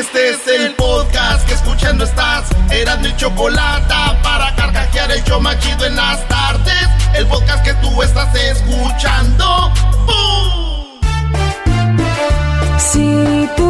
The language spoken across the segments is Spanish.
Este es el podcast que escuchando estás. Eran mi chocolate para carcajear el yo machido en las tardes. El podcast que tú estás escuchando. ¡Bum! Si tú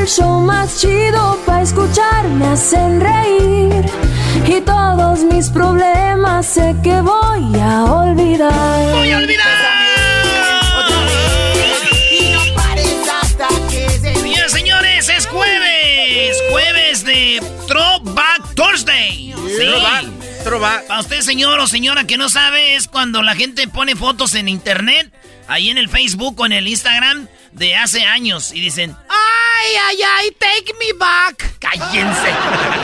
el show más chido para escuchar, me hacen reír. Y todos mis problemas sé que voy a olvidar. ¡Voy a Y no pares hasta que se Bien, señores, es jueves. Jueves de Throwback Thursday. Sí. Para usted, señor o señora que no sabe, es cuando la gente pone fotos en internet, ahí en el Facebook o en el Instagram de hace años y dicen, ¡ay, ay, ay, take me back! ¡Cállense!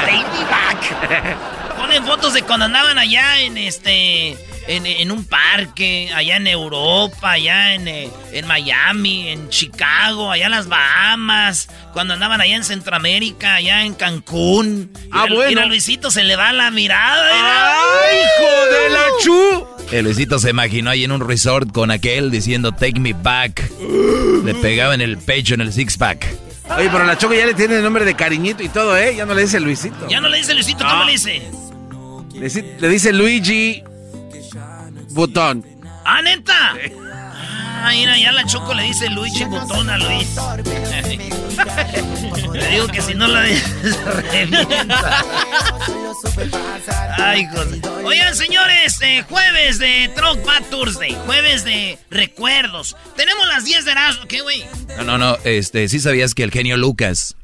¡Take me back! Ponen fotos de cuando andaban allá en este. En, en un parque, allá en Europa, allá en, eh, en Miami, en Chicago, allá en las Bahamas, cuando andaban allá en Centroamérica, allá en Cancún. Ah, Mira, bueno. mira, Luisito se le va la mirada. mira. ¡Ay, hijo de la chu! El Luisito se imaginó ahí en un resort con aquel diciendo Take me back. Le pegaba en el pecho, en el six pack. Oye, pero la Choco ya le tiene el nombre de cariñito y todo, ¿eh? Ya no le dice Luisito. Ya no le dice Luisito, ¿cómo le dice? Le, dice- le dice Luigi Botón. ¡Ah, neta! Ah, mira, ya la Choco le dice Luigi Botón a Luis. le digo que si no la revienta. Ay, José. Oigan, señores, eh, jueves de Throwback Thursday, jueves de recuerdos. Tenemos las 10 de Erasmo, ¿qué, güey? No, no, no. Este, sí sabías que el genio Lucas,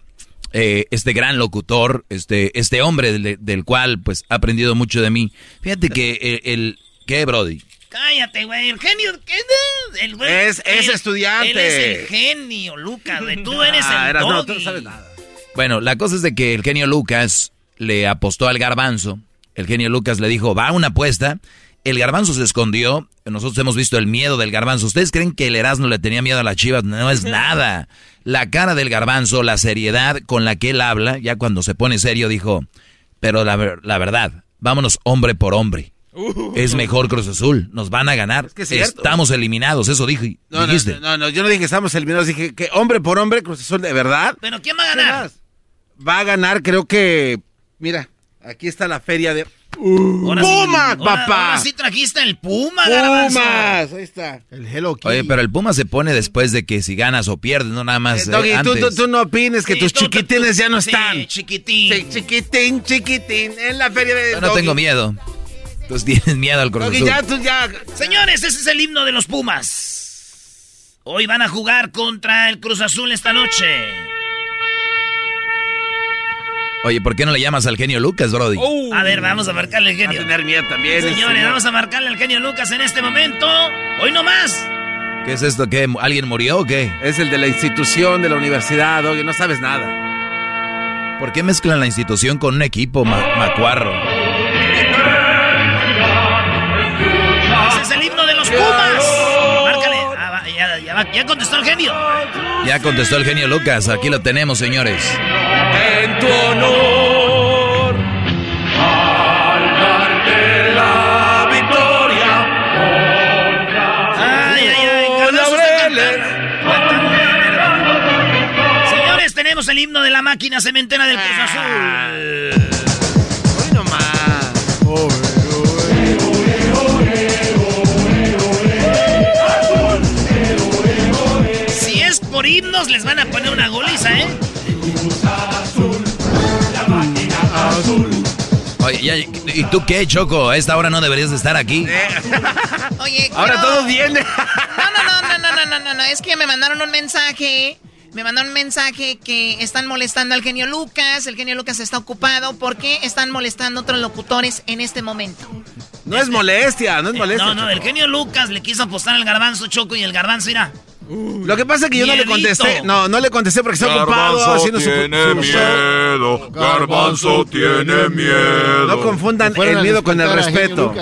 eh, este gran locutor, este, este hombre del, del cual, pues, ha aprendido mucho de mí. Fíjate que el, el- ¿qué, Brody? Cállate, güey, el genio, ¿qué? El güey, Es- es él- estudiante. Él es el genio, Lucas, güey, tú eres Ah, el eras- no, tú no sabes nada. Bueno, la cosa es de que el genio Lucas le apostó al garbanzo. El genio Lucas le dijo, va a una apuesta. El garbanzo se escondió. Nosotros hemos visto el miedo del garbanzo. ¿Ustedes creen que el Erasmo le tenía miedo a las chivas? No es nada. La cara del garbanzo, la seriedad con la que él habla, ya cuando se pone serio, dijo, pero la, la verdad, vámonos hombre por hombre. Es mejor Cruz Azul, nos van a ganar. que es cierto. Estamos eliminados, eso dije, No, no, dijiste. no, no, no, yo no dije que estamos eliminados, dije que hombre por hombre, Cruz Azul, de verdad. ¿Pero quién va a ¿Qué ganar? Va a ganar, creo que. Mira, aquí está la feria de. Ahora sí- ¡Pumas, ahora- papá! Ahora sí trajiste el Puma, garbanzo. ¡Pumas! Ahí está. El Hello Kitty. Oye, pero el Puma se pone después de que si ganas o pierdes, no nada más Eh, eh, tú, tú- tú no opines que Sí, tus tú- tú- chiquitines ya no sí, están. chiquitín. Sí, chiquitín, chiquitín, en la feria de. Yo no Doggy. tengo miedo. Tú tienes miedo al Cruz Azul. ya, tú ya. Señores, ese es el himno de los Pumas. Hoy van a jugar contra el Cruz Azul esta noche. Oye, ¿por qué no le llamas al genio Lucas, Brody? A ver, vamos a marcarle al Va a genio. tener miedo también. Señores, señor. vamos a marcarle al genio Lucas en este momento. Hoy no más. ¿Qué es esto? ¿Qué? ¿Alguien murió o qué? Es el de la institución, de la universidad, Doggy, no sabes nada. ¿Por qué mezclan la institución con un equipo, ma- macuarro? Ah, va, ya, contestó el genio. Ya contestó el genio Lucas. Aquí lo tenemos, señores. En tu honor, al darte la victoria. Ay, ay, ay, Señores, tenemos el himno de la máquina cementera del Cruz Azul. Por himnos les van a poner una goliza, ¿eh? Oye, ¿y tú qué, Choco? A esta hora no deberías de estar aquí. Oye, Ahora todo viene. No, no, no, no, no, no, no, no, es que me mandaron un mensaje. Me mandaron un mensaje que están molestando al genio Lucas. El genio Lucas está ocupado. ¿Por qué están molestando a otros locutores en este momento? No es molestia, no es molestia. No, no, el genio Lucas le quiso apostar al garbanzo Choco y el garbanzo irá. Lo que pasa es que yo no le contesté. No, no le contesté porque está ocupado haciendo su, tiene miedo. Garbanzo tiene miedo. No confundan el miedo con el respeto.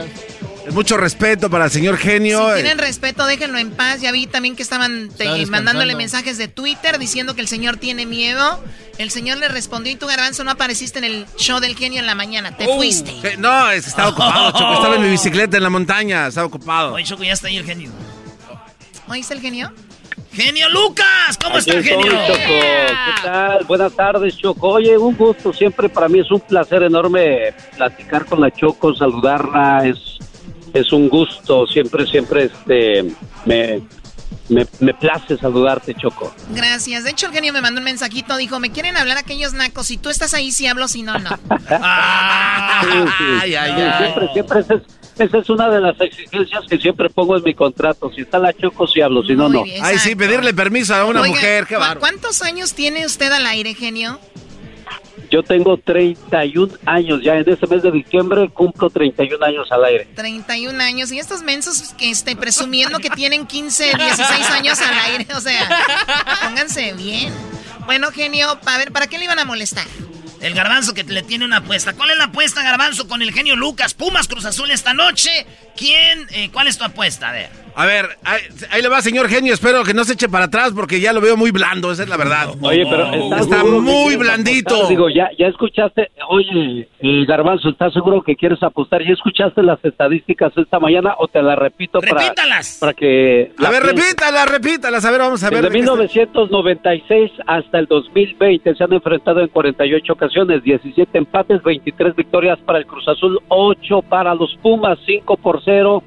Mucho respeto para el señor genio. Si tienen respeto, déjenlo en paz. Ya vi también que estaban mandándole mensajes de Twitter diciendo que el señor tiene miedo. El señor le respondió y tú, Garbanzo, no apareciste en el show del genio en la mañana. Te oh. fuiste. No, es que estaba ocupado, Choco. Estaba en mi bicicleta en la montaña. Estaba ocupado. Oye, Choco, ya está ahí el genio. ¿Oíste el genio? Genio Lucas, ¿cómo está el genio? Choco. ¿Qué tal? Buenas tardes, Choco. Oye, un gusto, siempre para mí es un placer enorme platicar con la Choco, saludarla, es, es un gusto, siempre, siempre este, me, me, place saludarte, Choco. Gracias. De hecho, el genio me mandó un mensajito, dijo, me quieren hablar aquellos nacos, si tú estás ahí, si hablo, si no, no. ay, ay, ay. Siempre, siempre es esa es una de las exigencias que siempre pongo en mi contrato. Si está la choco, si hablo, si no, no. Ay, sí, pedirle permiso a una mujer, qué ¿Cuántos años tiene usted al aire, genio? Yo tengo 31 años, ya en este mes de diciembre cumplo 31 años al aire. 31 años, y estos mensos que estén presumiendo que tienen 15, 16 años al aire, o sea, pónganse bien. Bueno, genio, a ver, ¿para qué le iban a molestar? El garbanzo que le tiene una apuesta. ¿Cuál es la apuesta, garbanzo, con el genio Lucas? Pumas Cruz Azul esta noche. ¿Quién? Eh, ¿Cuál es tu apuesta? A ver. A ver, ahí, le va, señor genio. Espero que no se eche para atrás porque ya lo veo muy blando, esa es la verdad. Oye, pero está muy blandito. Digo, ya, ya escuchaste, oye, el Garbanzo, ¿estás seguro que quieres apostar? ¿Ya escuchaste las estadísticas esta mañana o te las repito para, para que... A ver, repítalas, repítalas. A ver, vamos a ver. Desde 1996 hasta el 2020 se han enfrentado en 48 ocasiones, 17 empates, 23 victorias para el Cruz Azul, 8 para los Pumas, 5 por 0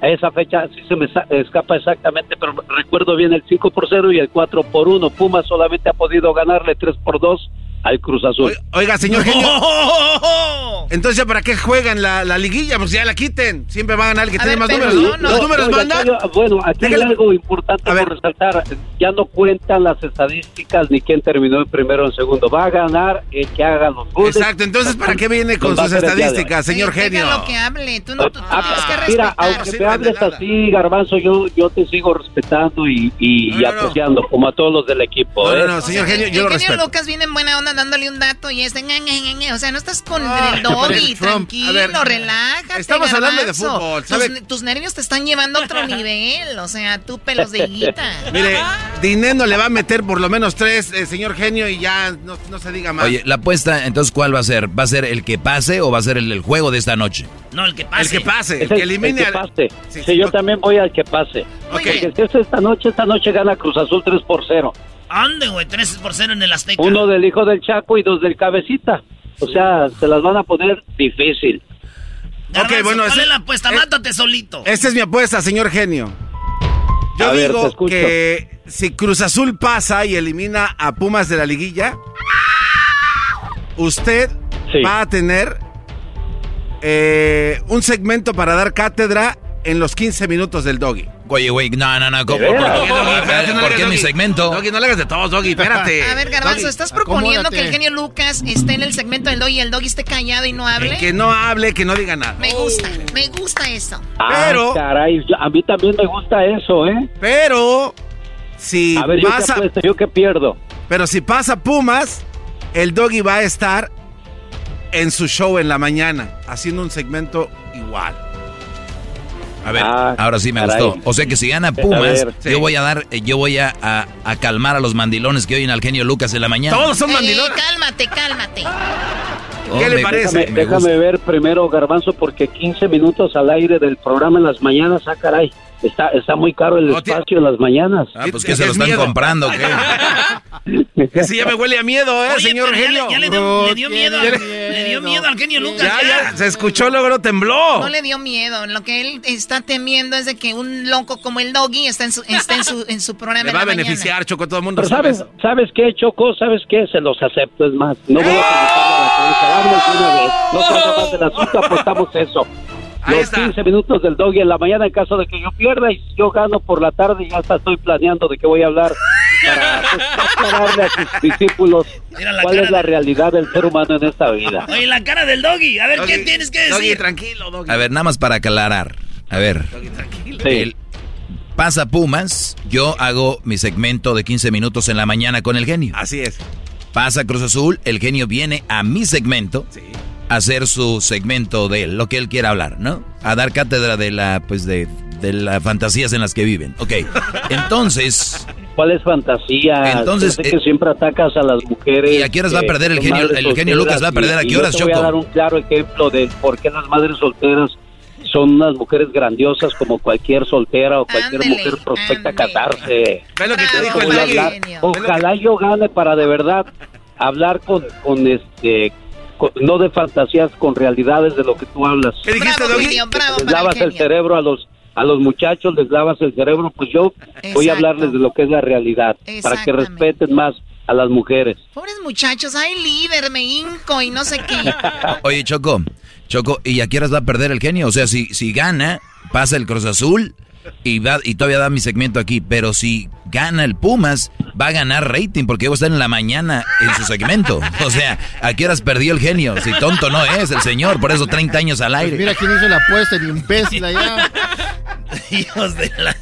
a esa fecha sí se me escapa exactamente, pero recuerdo bien el 5 por 0 y el 4 por 1. Puma solamente ha podido ganarle 3 por 2 al Cruz Azul. Oiga, señor genio. Entonces, ¿para qué juegan la, la, liguilla? Pues ya la quiten. Siempre va a ganar el que tiene más números. Los números mandan. bueno, aquí hay algo importante por resaltar. Ya no cuentan las estadísticas ni quién terminó en primero o en segundo. Va a ganar el que haga los goles. Exacto. Entonces, ¿para qué viene con sus estadísticas, señor genio? lo que hable. Tú no tú, ah, tienes que respetar. Mira, aunque me hables así, Garbanzo, yo, yo te sigo respetando y, y, apreciando, como a todos los del equipo. No, no, ¿eh? no, señor genio, yo lo respeto. genio Lucas viene en buena onda dándole un dato y este, o sea, no estás con ah, el doggy, tranquilo, relájate. Estamos hablando de fútbol, Tus, nervios te están llevando a otro nivel, o sea, tú pelos de guita. Mire, Dineno le va a meter por lo menos tres, eh, señor genio, y ya no, se diga más. Oye, la apuesta, entonces, ¿cuál va a ser? ¿Va a ser el que pase o va a ser el, juego de esta noche? No, el que pase. El que pase, el, que elimine. El que pase. Sí, yo también voy al que pase. Porque si es esta noche, esta noche gana Cruz Azul 3 por 0. Ande, güey, 3 por 0 en el Azteca. Uno del hijo del Chaco y dos del Cabecita. O sea, se las van a poner difícil. ok, bueno, ¿cuál es la apuesta? Mátate solito. Esta es mi apuesta, señor genio. Yo digo que si Cruz Azul pasa y elimina a Pumas de la liguilla, usted va a tener eh, un segmento para dar cátedra en los 15 minutos del doggy. Oye, güey, no, no, no. ¿Por qué, ¿Por qué mi segmento? Doggy, no le hagas de todos, Doggy, espérate. A ver, Garbanzo, ¿estás proponiendo que el genio Lucas esté en el segmento del Doggy y el Doggy esté callado y no hable? que no hable, que no diga nada. Me gusta, me gusta eso. Ah, pero... caray, a mí también me gusta eso, ¿eh? Pero... Si a ver, pasa... Yo yo qué pierdo. Pero si pasa Pumas, el Doggy va a estar en su show en la mañana, haciendo un segmento igual. A ver, ah, ahora sí me gustó. O sea que si gana Pumas, yo voy a dar, eh, yo voy a, a, calmar a los mandilones que oyen al genio Lucas en la mañana. Todos son mandilones. cálmate, cálmate. ¿Qué le parece? Déjame, ver primero, Garbanzo, porque 15 minutos al aire del programa en las mañanas, ah, caray. Está, está muy caro el espacio en las mañanas. Ah, pues que se lo están comprando, ¿qué? sí, ya me huele a miedo, ¿eh, señor genio? Ya, le, dio, miedo, le dio miedo al genio Lucas. Ya, ya, se escuchó, luego tembló. No le dio miedo. Lo que él está temiendo es de que un loco como el Doggy está en su, está en su, en su programa. Le va a beneficiar, Choco, todo el mundo. Pero sabes, ¿sabes qué, Choco? ¿Sabes qué? Se los acepto, es más. No voy a la una vez. No se más del asunto, apostamos eso los 15 minutos del doggy en la mañana en caso de que yo pierda y yo gano por la tarde y ya estoy planeando de qué voy a hablar para aclararle a sus discípulos cuál es la realidad del ser humano en esta vida. Oye, la cara del doggy, a ver, ¿qué tienes que decir? Doggy, tranquilo, doggy. A ver, nada más para aclarar. A ver. Doggy, tranquilo. pasa Pumas, yo hago mi segmento de 15 minutos en la mañana con el genio. Así es. Pasa Cruz Azul, el genio viene a mi segmento. Sí hacer su segmento de lo que él quiera hablar, ¿no? A dar cátedra de la, pues de, de las fantasías en las que viven. Ok, entonces... ¿Cuál fantasía? Entonces... que eh, siempre atacas a las mujeres. ¿Y a qué horas va a perder el genio? El genio Lucas va a perder a qué horas, Choco. voy a dar un claro ejemplo de por qué las madres solteras son unas mujeres grandiosas como cualquier soltera o cualquier mujer prospecta a casarse. lo que te dijo el Ojalá yo gane para de verdad hablar con, con este no de fantasías con realidades de lo que tú hablas. ¿Qué dijiste, les lavas el, cerebro a los a los muchachos, les lavas el cerebro, pues yo voy a hablarles de lo que es la realidad, para que respeten más a las mujeres. Pobres muchachos, hay líder, me hinco y no sé qué. Oye, Choco, Choco, ¿y a qué horas va a perder el genio? O sea, si, si gana, pasa el Cruz Azul y, va, y todavía da mi segmento aquí, pero si gana el Pumas, va a ganar rating porque va a estar en la mañana en su segmento. O sea, ¿a qué horas perdió el genio? Si tonto no es el señor, por eso 30 años al aire. mira quién hizo la apuesta, ni imbécil allá. Hijos de la...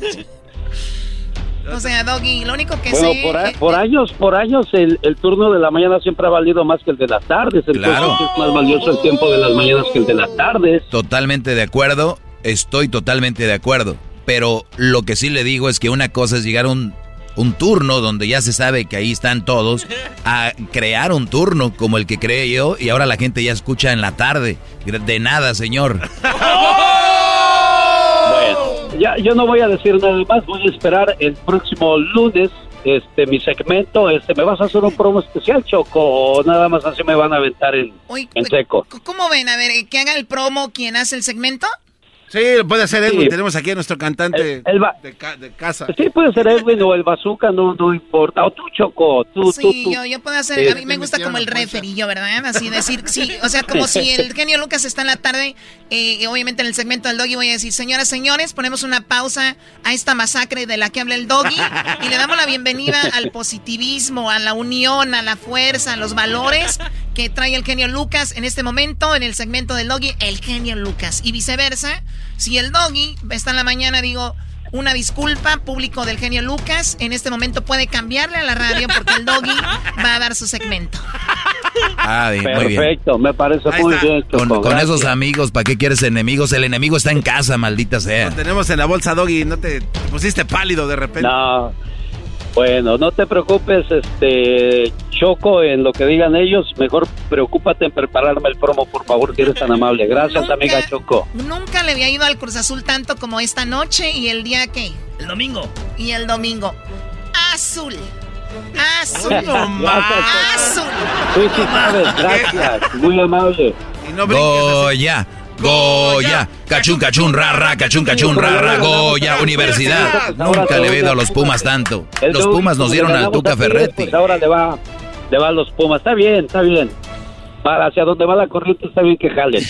O sea, Doggy, lo único que sé... Por, por años, por años, el, turno de la mañana siempre ha valido más que el de las tardes. claro. es más valioso el tiempo de las mañanas que el de las tardes. Totalmente de acuerdo, estoy totalmente de acuerdo. Pero lo que sí le digo es que una cosa es llegar a un, un turno donde ya se sabe que ahí están todos, a crear un turno como el que creé yo y ahora la gente ya escucha en la tarde. De nada, señor. Bueno, ya, yo no voy a decir nada más, voy a esperar el próximo lunes este mi segmento, este me vas a hacer un promo especial, Choco, o nada más así me van a aventar en, en seco. ¿Cómo ven? A ver, que haga el promo quien hace el segmento. Sí, puede ser Edwin. Tenemos aquí a nuestro cantante de, casa. Sí, puede ser Edwin o el bazooka, no, no importa. O tú, Choco. Tú, sí, Yo, yo puedo hacer. a mí me gusta como el referillo, ¿verdad? Así decir, sí. O sea, como si el genio Lucas está en la tarde, eh, obviamente en el segmento del doggy voy a decir, señoras, señores, ponemos una pausa a esta masacre de la que habla el doggy y le damos la bienvenida al positivismo, a la unión, a la fuerza, a los valores que trae el genio Lucas en este momento en el segmento del doggy, el genio Lucas. Y viceversa. Si el doggy está en la mañana, digo, una disculpa, público del genio Lucas. En este momento puede cambiarle a la radio porque el doggy va a dar su segmento. Ah, Perfecto, me parece muy bien. Con, esos amigos, ¿para qué quieres enemigos? El enemigo está en casa, maldita sea. Lo tenemos en la bolsa, doggy. No te, te pusiste pálido de repente. No. Bueno, no te preocupes, este Choco, en lo que digan ellos, mejor preocúpate en prepararme el promo, por favor, si eres tan amable. Gracias, amiga Choco. Nunca le había ido al Cruz Azul tanto como esta noche y el día que... El domingo. Y el domingo. Azul. Azul. Azul. Sí, sí sabes, gracias. Muy amable. Y no Goya. Goya, cachun, cachun, rara, cachun, cachun, rara, Goya, universidad. Nunca le he ido a los Pumas tanto. Los Pumas nos dieron al Tuca Ferretti. Pues ahora le va, le va a los Pumas. Está bien, está bien. Para hacia donde va la corriente está bien que jalen.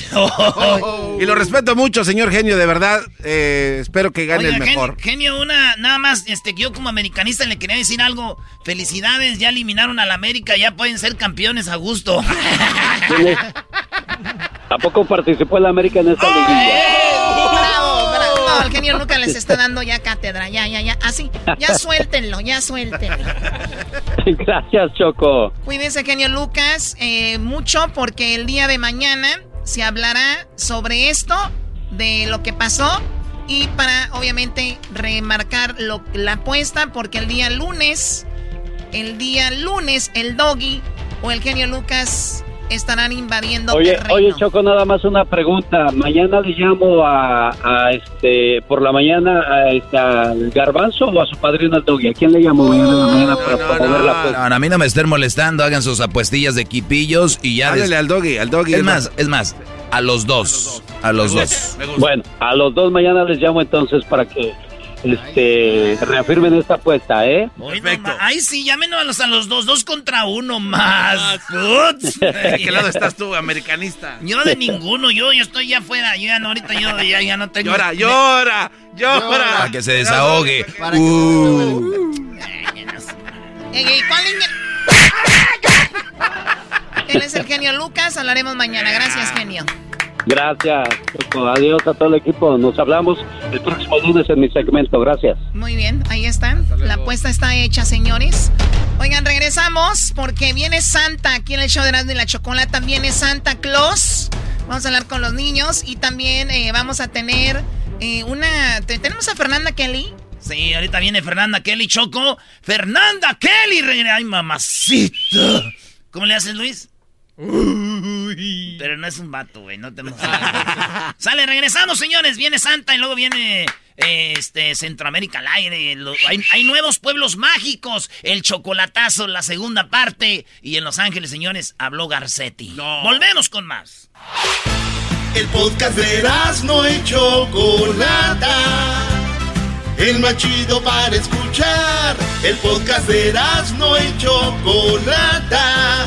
y lo respeto mucho, señor genio, de verdad. Eh, espero que gane el mejor. Genio, una, nada más, este, yo como americanista le quería decir algo. Felicidades, ya eliminaron al América, ya pueden ser campeones a gusto. ¿A poco participó el América en esta liguilla? ¡Bravo, bravo! No, el genio Lucas les está dando ya cátedra, ya, ya, ya. Así, ya suéltenlo, ya suéltenlo. Gracias, Choco. Cuídense, genio Lucas, eh, mucho porque el día de mañana se hablará sobre esto, de lo que pasó Y para, obviamente, remarcar lo, la apuesta, porque el día lunes, el día lunes, el doggy o el genio Lucas estarán invadiendo oye, terreno. Oye, Choco, nada más una pregunta. Mañana le llamo a, a este, por la mañana a, este, al Garbanzo o a su padrino al Doggy. ¿A quién le llamo mañana en la mañana para No, promover la apuesta? no, no, a mí no me estén molestando, hagan sus apuestillas de equipillos y ya... Háblale al doggy, al doggy. Es más, es más, a los dos, a los dos. Bueno, a los dos mañana les llamo entonces para que este, reafirmen esta apuesta, ¿eh? Hoy no ma- Ay, sí, llámenos a los, a los dos, dos contra uno más. ¿De qué lado estás tú, americanista? Yo de ninguno, yo, yo estoy ya afuera, yo ya no, ahorita yo ya, ya no tengo... Llora, llora, llora. Para que se desahogue. Para Uh. Ey, ey, ¿cuál? Él es el genio Lucas, hablaremos mañana. Gracias, genio. Gracias, Choco. Adiós a todo el equipo. Nos hablamos el próximo lunes en mi segmento. Gracias. Muy bien, ahí está. La apuesta está hecha, señores. Oigan, regresamos porque viene Santa aquí en el show de Erasmo y la Chocolata. Viene Santa Claus. Vamos a hablar con los niños y también eh, vamos a tener eh, una... te- Tenemos a Fernanda Kelly. Sí, ahorita viene Fernanda Kelly Choco. ¡Fernanda Kelly! ¡Ay, mamacita! ¿Cómo le haces, Luis? Pero no es un vato, güey, no te emociones. Sale, regresamos, señores. Viene Santa y luego viene eh, este Centroamérica al aire. Lo- hay, hay nuevos pueblos mágicos. El chocolatazo, la segunda parte. Y en Los Ángeles, señores, habló Garcetti. Volvemos con más. El podcast de no y Chocolata. El más chido para escuchar. El podcast de no y Chocolata.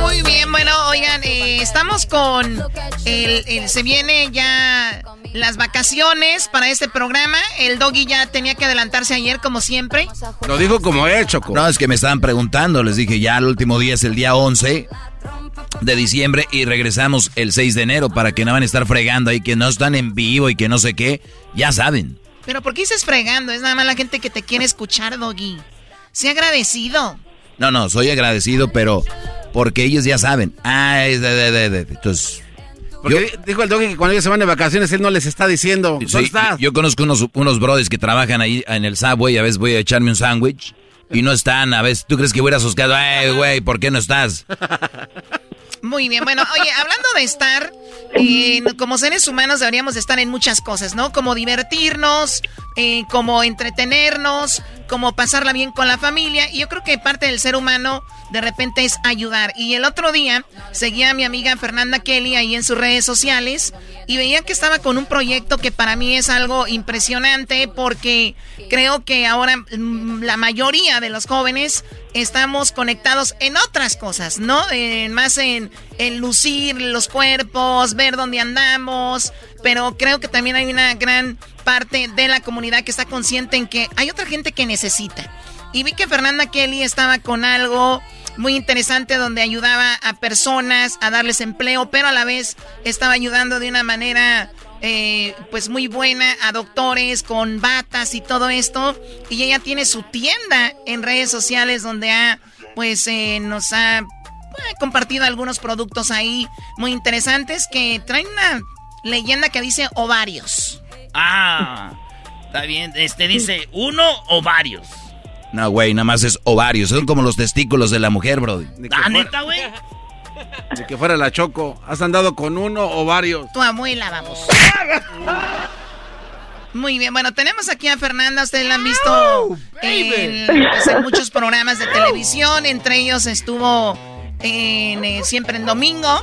Muy bien, bueno, oigan, eh, estamos con el, el- se viene ya las vacaciones para este programa. El doggy ya tenía que adelantarse ayer como siempre. Lo dijo como Choco. No, es que me estaban preguntando, les dije, ya el último día es el día 11 de diciembre y regresamos el 6 de enero para que no van a estar fregando ahí, que no están en vivo y que no sé qué, ya saben. Pero ¿por qué dices fregando? Es nada más la gente que te quiere escuchar, doggy. Sea agradecido. No, no, soy agradecido, pero porque ellos ya saben. Ah, es de, de, de, de. Entonces, Porque dijo el doggy que cuando ellos se van de vacaciones, él no les está diciendo. ¿Dónde sí, estás? yo conozco unos, unos brothers que trabajan ahí en el Subway, a veces voy a echarme un sándwich y no están, a veces, ¿tú crees que voy a ir a sus casas? Ay, güey, ¿por qué no estás? Muy bien, bueno, oye, hablando de estar, eh, como seres humanos deberíamos de estar en muchas cosas, ¿no? Como divertirnos, eh, como entretenernos, como pasarla bien con la familia. Y yo creo que parte del ser humano de repente es ayudar. Y el otro día seguía a mi amiga Fernanda Kelly ahí en sus redes sociales y veía que estaba con un proyecto que para mí es algo impresionante porque creo que ahora mm, la mayoría de los jóvenes estamos conectados en otras cosas, ¿no? Más en, en lucir los cuerpos, ver dónde andamos, pero creo que también hay una gran parte de la comunidad que está consciente en que hay otra gente que necesita. Y vi que Fernanda Kelly estaba con algo muy interesante donde ayudaba a personas a darles empleo, pero a la vez estaba ayudando de una manera eh, pues muy buena a doctores con batas y todo esto. Y ella tiene su tienda en redes sociales donde ha pues eh, nos ha eh, compartido algunos productos ahí muy interesantes que traen una leyenda que dice ovarios. Ah, está bien. Este dice uno o varios. No, güey, nada más es ovarios, son como los testículos de la mujer, bro. Ah, neta, güey. De que fuera la Choco. ¿Has andado con uno o varios? Tu abuela, vamos. Muy bien, bueno, tenemos aquí a Fernanda, ustedes la han visto en, pues, en muchos programas de televisión, entre ellos estuvo en, eh, siempre en domingo.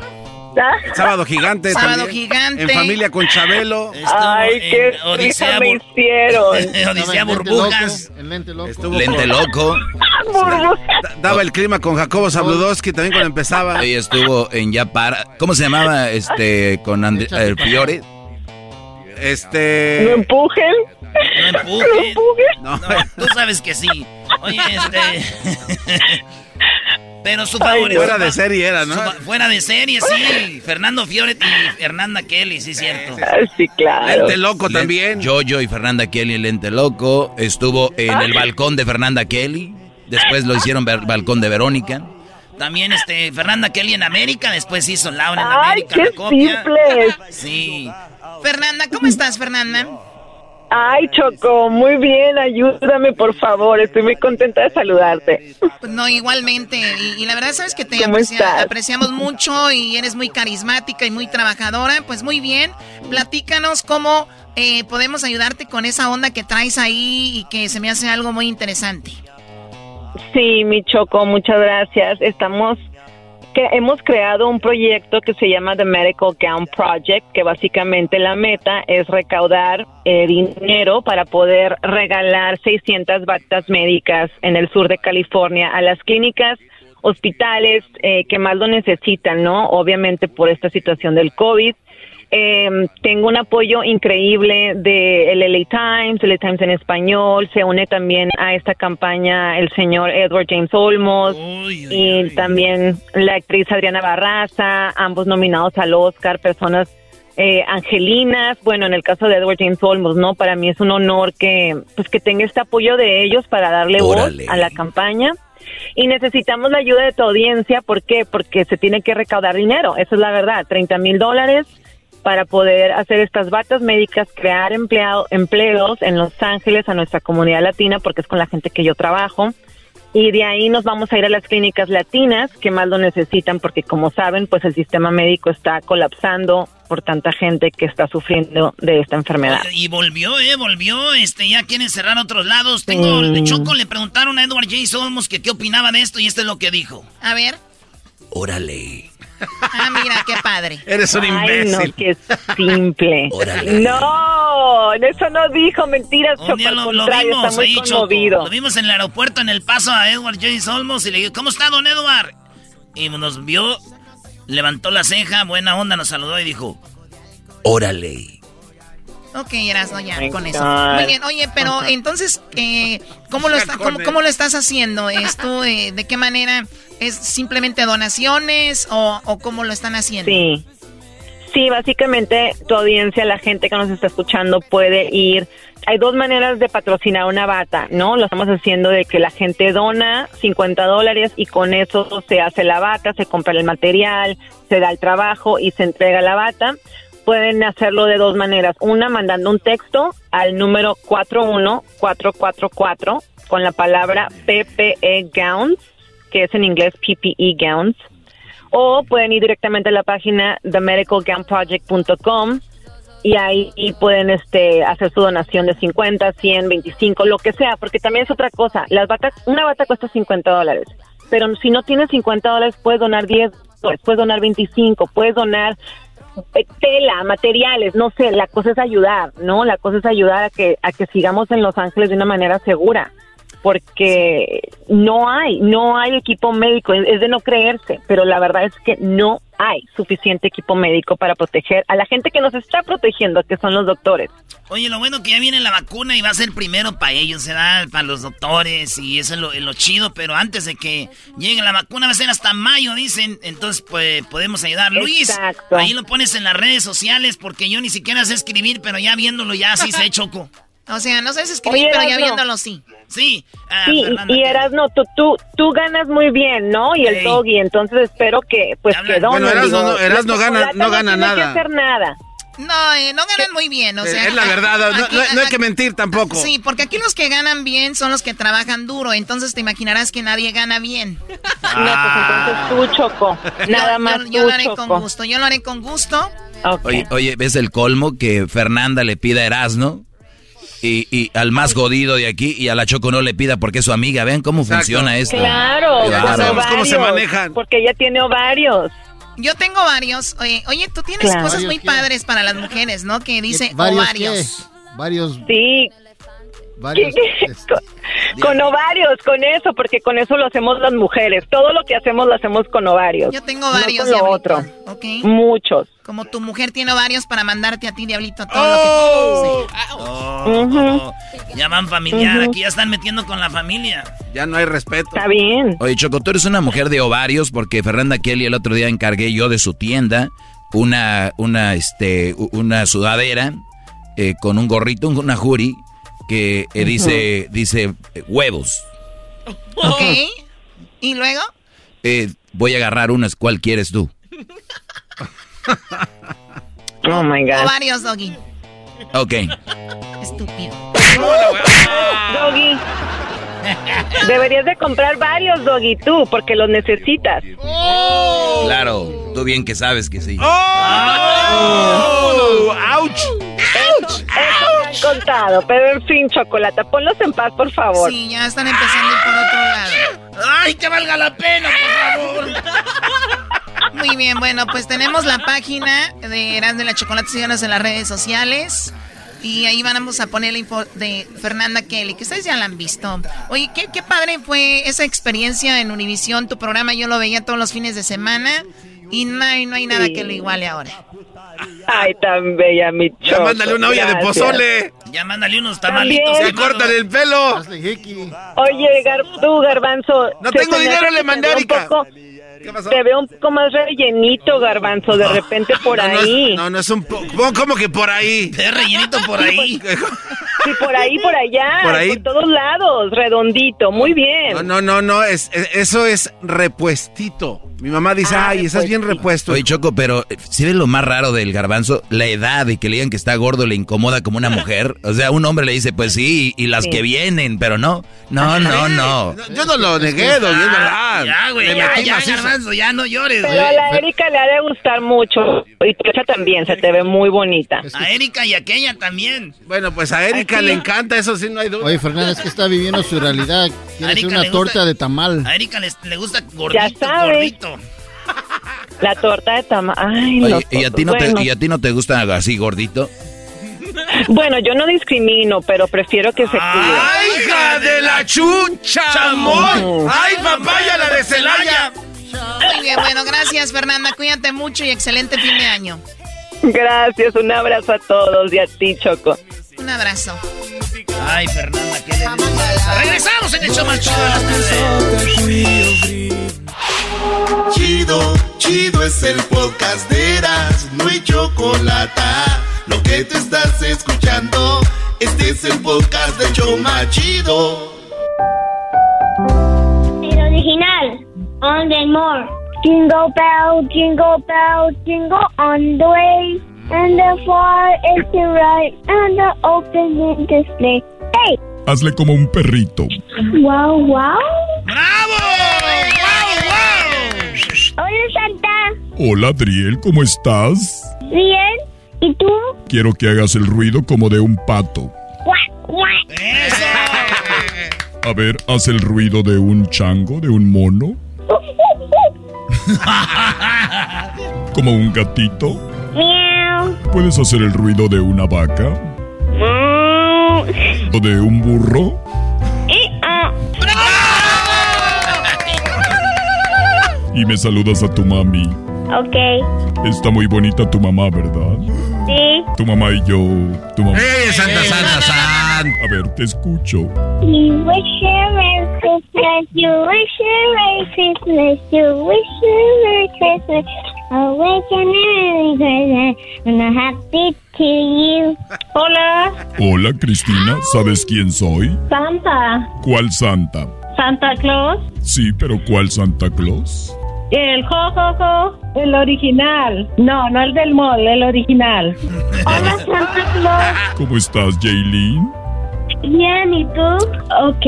Sábado gigante. Sábado también. gigante. En familia con Chabelo. Ay, qué Odisea me hicieron. Odisea Burbujas. lente loco. Estuvo Lente con- loco. Da- Daba el clima con Jacobo Zabludowski también cuando empezaba. Ella estuvo en Ya Para. ¿Cómo se llamaba este con And- el Fiore? Este. No empujen. No empujen. No, tú sabes que sí. Oye, este. Pero su favorito. Fuera de serie era, ¿no? fuera de serie, sí. Fernando Fioret y Fernanda Kelly, sí, cierto. Sí, claro. Lente Loco también. Jojo y Fernanda Kelly, Lente Loco. Estuvo en el balcón de Fernanda Kelly. Después lo hicieron balcón de Verónica. También este Fernanda Kelly en América, después hizo Laura en Ay, América, qué la copia. simple. Sí. Fernanda, ¿cómo estás, Fernanda? Ay, Choco, muy bien, ayúdame por favor, estoy muy contenta de saludarte. Pues no, igualmente, y, y la verdad sabes que te apreciamos mucho y eres muy carismática y muy trabajadora, pues muy bien, platícanos cómo eh, podemos ayudarte con esa onda que traes ahí y que se me hace algo muy interesante. Sí, mi Choco, muchas gracias. Estamos que hemos creado un proyecto que se llama The Medical Gown Project, que básicamente la meta es recaudar eh, dinero para poder regalar 600 batas médicas en el sur de California a las clínicas, hospitales eh, que más lo necesitan, ¿no? Obviamente por esta situación del COVID. Eh, tengo un apoyo increíble de el LA Times, LA Times en español. Se une también a esta campaña el señor Edward James Olmos y también la actriz Adriana Barraza, ambos nominados al Oscar, personas eh, angelinas. Bueno, en el caso de Edward James Olmos, ¿no? Para mí es un honor que, pues, que tenga este apoyo de ellos para darle Órale. voz a la campaña. Y necesitamos la ayuda de tu audiencia. ¿Por qué? Porque se tiene que recaudar dinero. Esa es la verdad. 30 mil dólares para poder hacer estas batas médicas, crear empleado, empleos en Los Ángeles a nuestra comunidad latina, porque es con la gente que yo trabajo. Y de ahí nos vamos a ir a las clínicas latinas que más lo necesitan, porque como saben, pues el sistema médico está colapsando por tanta gente que está sufriendo de esta enfermedad. Y volvió, eh, volvió, este, ya quieren cerrar otros lados. Tengo, Sí. de Choco le preguntaron a Edward J. Olmos que qué opinaba de esto y esto es lo que dijo. A ver. Órale. Ah, mira, qué padre. Eres un Ay, imbécil. no, qué simple. Órale. No, eso no dijo mentiras, Un día lo, lo vimos ahí, Choco. Lo vimos en el aeropuerto en El Paso a Edward J. Olmos y le digo, ¿cómo está, don Edward? Y nos vio, levantó la ceja, buena onda, nos saludó y dijo, Órale. Ok, Erasno, ya, con eso. God. Muy bien, oye, pero entonces, eh, ¿cómo, lo está- cómo, cómo lo estás haciendo? ¿Esto, eh, ¿De qué manera? ¿Es simplemente donaciones o, o cómo lo están haciendo? Sí. Sí, básicamente tu audiencia, la gente que nos está escuchando puede ir. Hay dos maneras de patrocinar una bata, ¿no? Lo estamos haciendo de que la gente dona 50 dólares y con eso se hace la bata, se compra el material, se da el trabajo y se entrega la bata. Pueden hacerlo de dos maneras. Una, mandando un texto al número 41444 con la palabra PPE Gowns, que es en inglés PPE Gowns o pueden ir directamente a la página themedicalgownproject.com y ahí pueden este hacer su donación de 50, 100, 25, lo que sea, porque también es otra cosa. Las batas, una bata cuesta 50 dólares, pero si no tienes 50 dólares puedes donar 10, dólares, puedes donar 25, puedes donar tela, materiales, no sé, la cosa es ayudar, ¿no? La cosa es ayudar a que a que sigamos en Los Ángeles de una manera segura porque no hay, no hay equipo médico, es, de no creerse, pero la verdad es que no hay suficiente equipo médico para proteger a la gente que nos está protegiendo, que son los doctores. Oye, lo bueno que ya viene la vacuna y va a ser primero para ellos, se da para los doctores y eso es lo, es lo chido, pero antes de que llegue la vacuna va a ser hasta mayo, dicen, entonces pues podemos ayudar. Luis, Exacto. ahí lo pones en las redes sociales porque yo ni siquiera sé escribir, pero ya viéndolo ya sí sé choco. O sea, no sabes escribir, Oye, pero ya viéndolo sí. Sí, ah, Sí, Fernanda, y Erasno, tú, tú, tú ganas muy bien, ¿no? Y el doggy, entonces espero que, pues, que donen. Bueno, Erasno digo, no- Erasno gana- no gana que nada. hacer nada. No, eh, no ganan muy bien, o sea. es la verdad, no, aquí- no- no hay que mentir tampoco. Sí, porque aquí los que ganan bien son los que trabajan duro, entonces te imaginarás que nadie gana bien. No, pues entonces tú, Choco. Nada más yo, tú, lo haré Choco. con gusto, yo lo haré con gusto. Oye, oye, ¿ves el colmo que Fernanda le pida a Erasno? Y, y al más jodido de aquí y a la Choco no le pida porque es su amiga. Vean cómo Exacto. funciona esto. Claro, Qué Ya sabemos cómo se ovarios, manejan. Porque ella tiene ovarios. Yo tengo varios. Oye, oye tú tienes Claro. cosas muy padres para las mujeres, ¿no? Que dice ¿Varios ovarios. qué? Varios. Sí, con, ovarios, con eso, porque con eso lo hacemos las mujeres. Todo lo que hacemos lo hacemos con ovarios. Yo tengo varios. No otro. Muchos. Como tu mujer tiene ovarios para mandarte a ti, diablito, todo lo que... Oh. Llaman familiar, aquí ya están metiendo con la familia. Ya no hay respeto. Está bien. Oye, Choco, tú eres una mujer de ovarios porque Fernanda Kelly el otro día encargué yo de su tienda una, una, este, una sudadera eh, con un gorrito, una jury que eh, dice, dice eh, huevos. Ok. ¿Y luego? voy a agarrar unas. ¿Cuál quieres tú? oh my God. varios, Doggy. Ok. Estúpido. Doggy. Deberías de comprar varios, Doggy, tú, porque los necesitas. Claro, tú bien que sabes que sí. ¡Oh! ¡Auch! ¡Auch! Eso contado, pero en fin, Chocolata, ponlos en paz, por favor. Sí, ya están empezando por otro lado. ¡Ay, que valga la pena, por favor! Muy bien, bueno, pues tenemos la página de Eran de la Chocolate, síganos en las redes sociales. Y ahí vamos a poner la info de Fernanda Kelly, que ustedes ya la han visto. Oye, qué, qué padre fue esa experiencia en Univisión, tu programa. Yo lo veía todos los fines de semana y no hay, no hay nada que lo iguale ahora. Ay, tan bella, mi choco. Ya mándale una olla de pozole. Ya mándale unos tamalitos. Ya córtale el pelo. Oye, Gar tú, Garbanzo. No tengo dinero, le mandé a Te veo un poco más rellenito, garbanzo, de repente por ahí. No, no es un poco. ¿Cómo que por ahí? Te rellenito por ahí. Sí, por ahí, por allá. Por ahí. Por todos lados, redondito. Muy bien. No, no, no, no. Es, eso es repuestito. Mi mamá dice, ah, ay, estás bien repuesto. Oye, Choco, pero eh, si ves lo más raro del garbanzo? La edad de que le digan que está gordo le incomoda como una mujer. O sea, un hombre le dice, pues sí, y las que vienen, pero no. No, no, no. Yo no lo negué, es verdad. Ya, güey, ya, ya, garbanzo, ya no llores, Pero a la Erika le ha de gustar mucho. Y tú también, se te ve muy bonita. A Erika y aquella también. Bueno, pues a Erika le encanta, eso sí, no hay duda. Oye, Fernanda, es que está viviendo su realidad. Quiere una torta de tamal. A Erika le, gusta gordito, gordito. La torta de tamal. Ay, Oye, ¿y, a ti no te, ¿Y a ti no te gusta así gordito? Bueno, yo no discrimino, pero prefiero que se ¡Ay, hija de la chucha, amor! ¡Ay, papaya, la de Celaya! Muy bien, bueno, gracias, Fernanda. Cuídate mucho y excelente fin de año. Gracias, un abrazo a todos y a ti, Choco. Un abrazo. Ay, Fernanda, ¿qué le Regresamos en el show más chido de las Chido, chido es el podcast de Eras, no hay chocolate. Lo que te estás escuchando, este es el podcast de Choma Chido. El original, on the more. Jingle bell, jingle bell, jingle on the way. And the far is the right, and the open display. ¡Hey! Hazle como un perrito. ¡Wow, wow! ¡Bravo! ¡Wow, wow! Hola, Santa. Hola, Adriel, ¿cómo estás? Bien. ¿Y tú? Quiero que hagas el ruido como de un pato. ¡Eso! A ver, haz el ruido de un chango, de un mono. como un gatito. ¿Puedes hacer el ruido de una vaca? ¿O de un burro? Y me saludas a tu mami. Ok. Está muy bonita tu mamá, ¿verdad? Sí. Tu mamá y yo. Tu mamá. ¡Eh, Santa, Santa, Santa! A ver, te escucho. You wish you Merry Christmas. You wish you Merry Christmas. You wish you Merry Christmas. I wish you Merry Christmas. And a happy to you. Hola. Hola, Cristina. ¿Sabes quién soy? Santa. ¿Cuál Santa? Santa Claus. Sí, pero ¿cuál Santa Claus? El jojojo, el original. No, no el del mall, el original. Hola, Santa Claus. ¿Cómo estás, Jaylene? Bien, ¿y tú? Ok.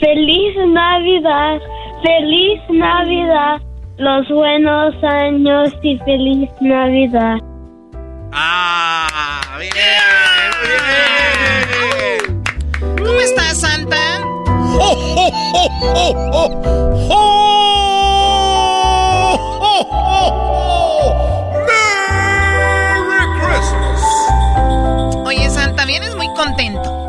Feliz Navidad, feliz Navidad, los buenos años y feliz Navidad. ¡Ah! ¡Bien! bien. ¿Cómo estás, Santa? ¡Oh, oh, oh, oh, oh! oh! Oye, Santa, vienes muy contento.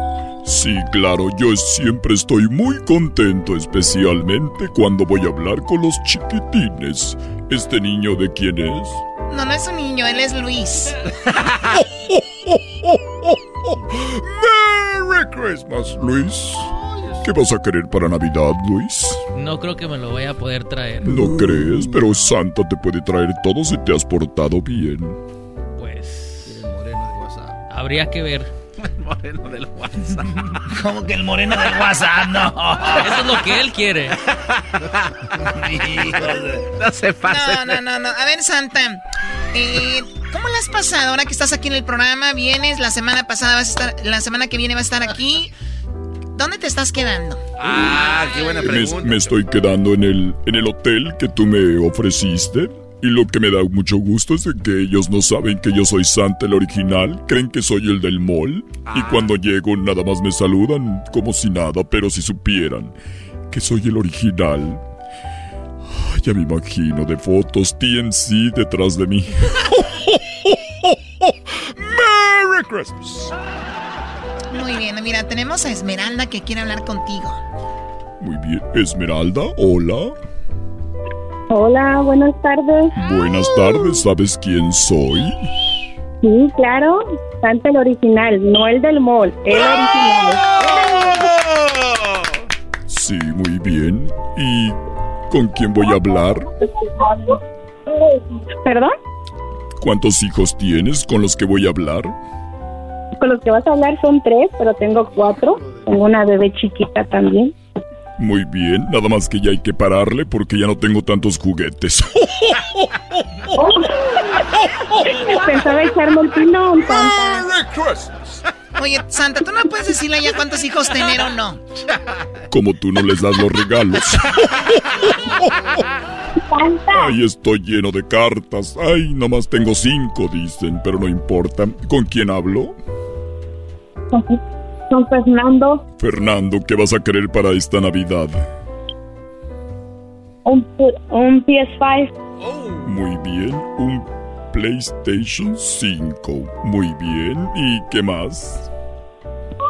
Sí, claro, yo siempre estoy muy contento, especialmente cuando voy a hablar con los chiquitines. ¿Este niño de quién es? No, no es un niño, él es Luis. ¡Merry Christmas, Luis! ¿Qué vas a querer para Navidad, Luis? No creo que me lo vaya a poder traer. ¿No crees? Pero Santa te puede traer todo si te has portado bien. Pues... El moreno de WhatsApp. Habría que ver. El moreno del WhatsApp. ¿Cómo que el moreno del WhatsApp? No. Eso es lo que él quiere. no se pase. No, no, no, no. A ver, Santa. Eh, ¿Cómo le has pasado ahora que estás aquí en el programa? Vienes, la semana pasada vas a estar, la semana que viene vas a estar aquí. ¿Dónde te estás quedando? Ah, qué buena pregunta. Me, me, estoy quedando en el, en el hotel que tú me ofreciste. Y lo que me da mucho gusto es de que ellos no saben que yo soy Santa el original. Creen que soy el del mall. Y cuando llego nada más me saludan como si nada. Pero si supieran que soy el original. Ya me imagino de fotos TNC detrás de mí. ¡Merry Christmas! Muy bien, mira, tenemos a Esmeralda que quiere hablar contigo. Muy bien, Esmeralda, hola. Hola, buenas tardes. Buenas tardes, ¿sabes quién soy? Sí, claro, Santa el original, no el del mall, el original. Sí, muy bien. ¿Y con quién voy a hablar? ¿Perdón? ¿Cuántos hijos tienes con los que voy a hablar? Con los que vas a hablar son tres, pero tengo cuatro. Tengo una bebé chiquita también. Muy bien, nada más que ya hay que pararle porque ya no tengo tantos juguetes. Pensaba echarme el pinón, Santa. Oye, Santa, ¿tú no puedes decirle ya cuántos hijos tener o no? Como tú no les das los regalos. Ay, estoy lleno de cartas. Ay, nomás tengo cinco, dicen, pero no importa. ¿Con quién hablo? Con Fernando. Fernando, ¿qué vas a querer para esta Navidad? Un, un PS5. Muy bien, un PlayStation 5. Muy bien, ¿y qué más?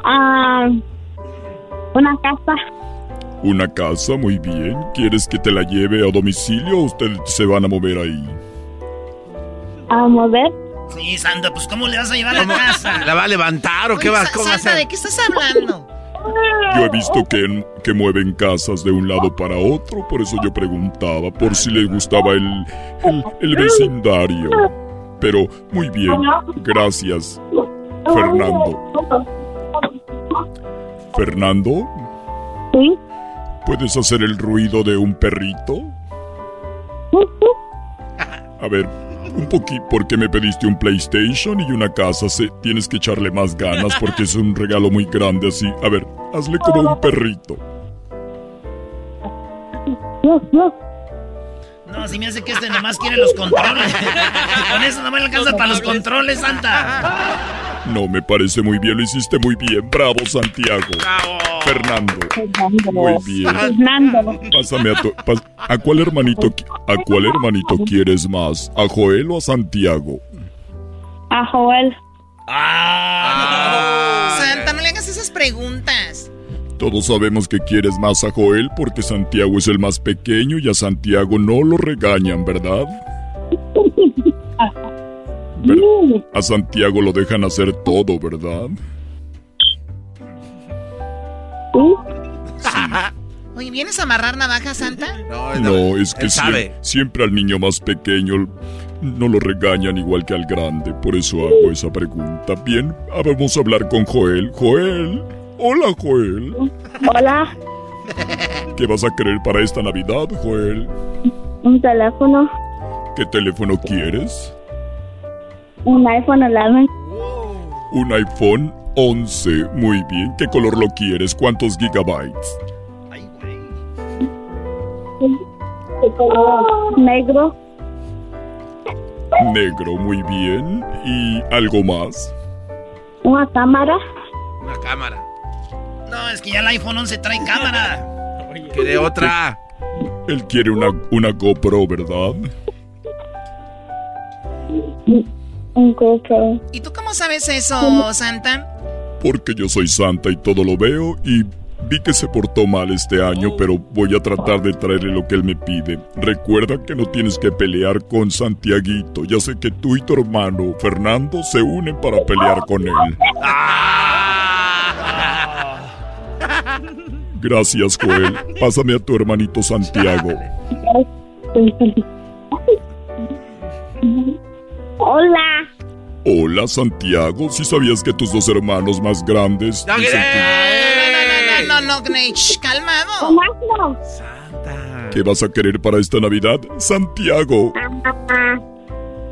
Ah, una casa. Una casa, muy bien. ¿Quieres que te la lleve a domicilio o ustedes se van a mover ahí? ¿A mover? Sí, Santa, pues ¿cómo le vas a llevar a la casa? ¿La va a levantar o qué Oye, va, Sa- cómo va a hacer? ¿de qué estás hablando? Yo he visto que, que mueven casas de un lado para otro, por eso yo preguntaba por si les gustaba el, el, el vecindario. Pero muy bien, gracias, Fernando. Fernando, ¿Sí? ¿puedes hacer el ruido de un perrito? A ver, un poquito, porque me pediste un PlayStation y una casa, se, tienes que echarle más ganas porque es un regalo muy grande así. A ver, hazle como un perrito. No, si me hace que este nomás quiere los controles. Con eso no me alcanza para los controles, Santa. No, me parece muy bien, lo hiciste muy bien. Bravo, Santiago. Fernando. Muy bien. Fernando. Pásame a tu... pas- ¿A cuál hermanito, a cuál hermanito quieres más? ¿A Joel o a Santiago? A Joel. Santa, no le hagas esas preguntas. Todos sabemos que quieres más a Joel porque Santiago es el más pequeño y a Santiago no lo regañan, ¿verdad? Ver- a Santiago lo dejan hacer todo, ¿verdad? Oye, ¿vienes a amarrar navaja, Santa? No, es que él sabe. siem- siempre al niño más pequeño no lo regañan igual que al grande, por eso hago esa pregunta. Bien, ah, vamos a hablar con Joel. Joel, hola Joel. Hola, ¿Qué vas a querer para esta Navidad, Joel? un teléfono, ¿Qué teléfono quieres? Un iPhone 11, Un iPhone 11. Muy bien. ¿Qué color lo quieres? ¿Cuántos gigabytes? de color negro, Negro, muy bien. ¿Y algo más? una cámara, Una cámara. No, es que ya el iPhone 11 trae cámara. Quiere otra. Él quiere una, una GoPro, ¿verdad? Un GoPro. ¿Y tú cómo sabes eso, Santa? porque yo soy santa y todo lo veo y vi que se portó mal este año, pero voy a tratar de traerle lo que él me pide. Recuerda que no tienes que pelear con Santiaguito. Ya sé que tú y tu hermano Fernando se unen para pelear con él. Gracias, Joel. Pásame a tu hermanito Santiago. Hola. Hola, Santiago. ¿Sí sabías que tus dos hermanos más grandes... No, dicen que- no, no, no, no, shh, calmado. Tomáslo. ¿Qué vas a querer para esta Navidad? Santiago. Ah,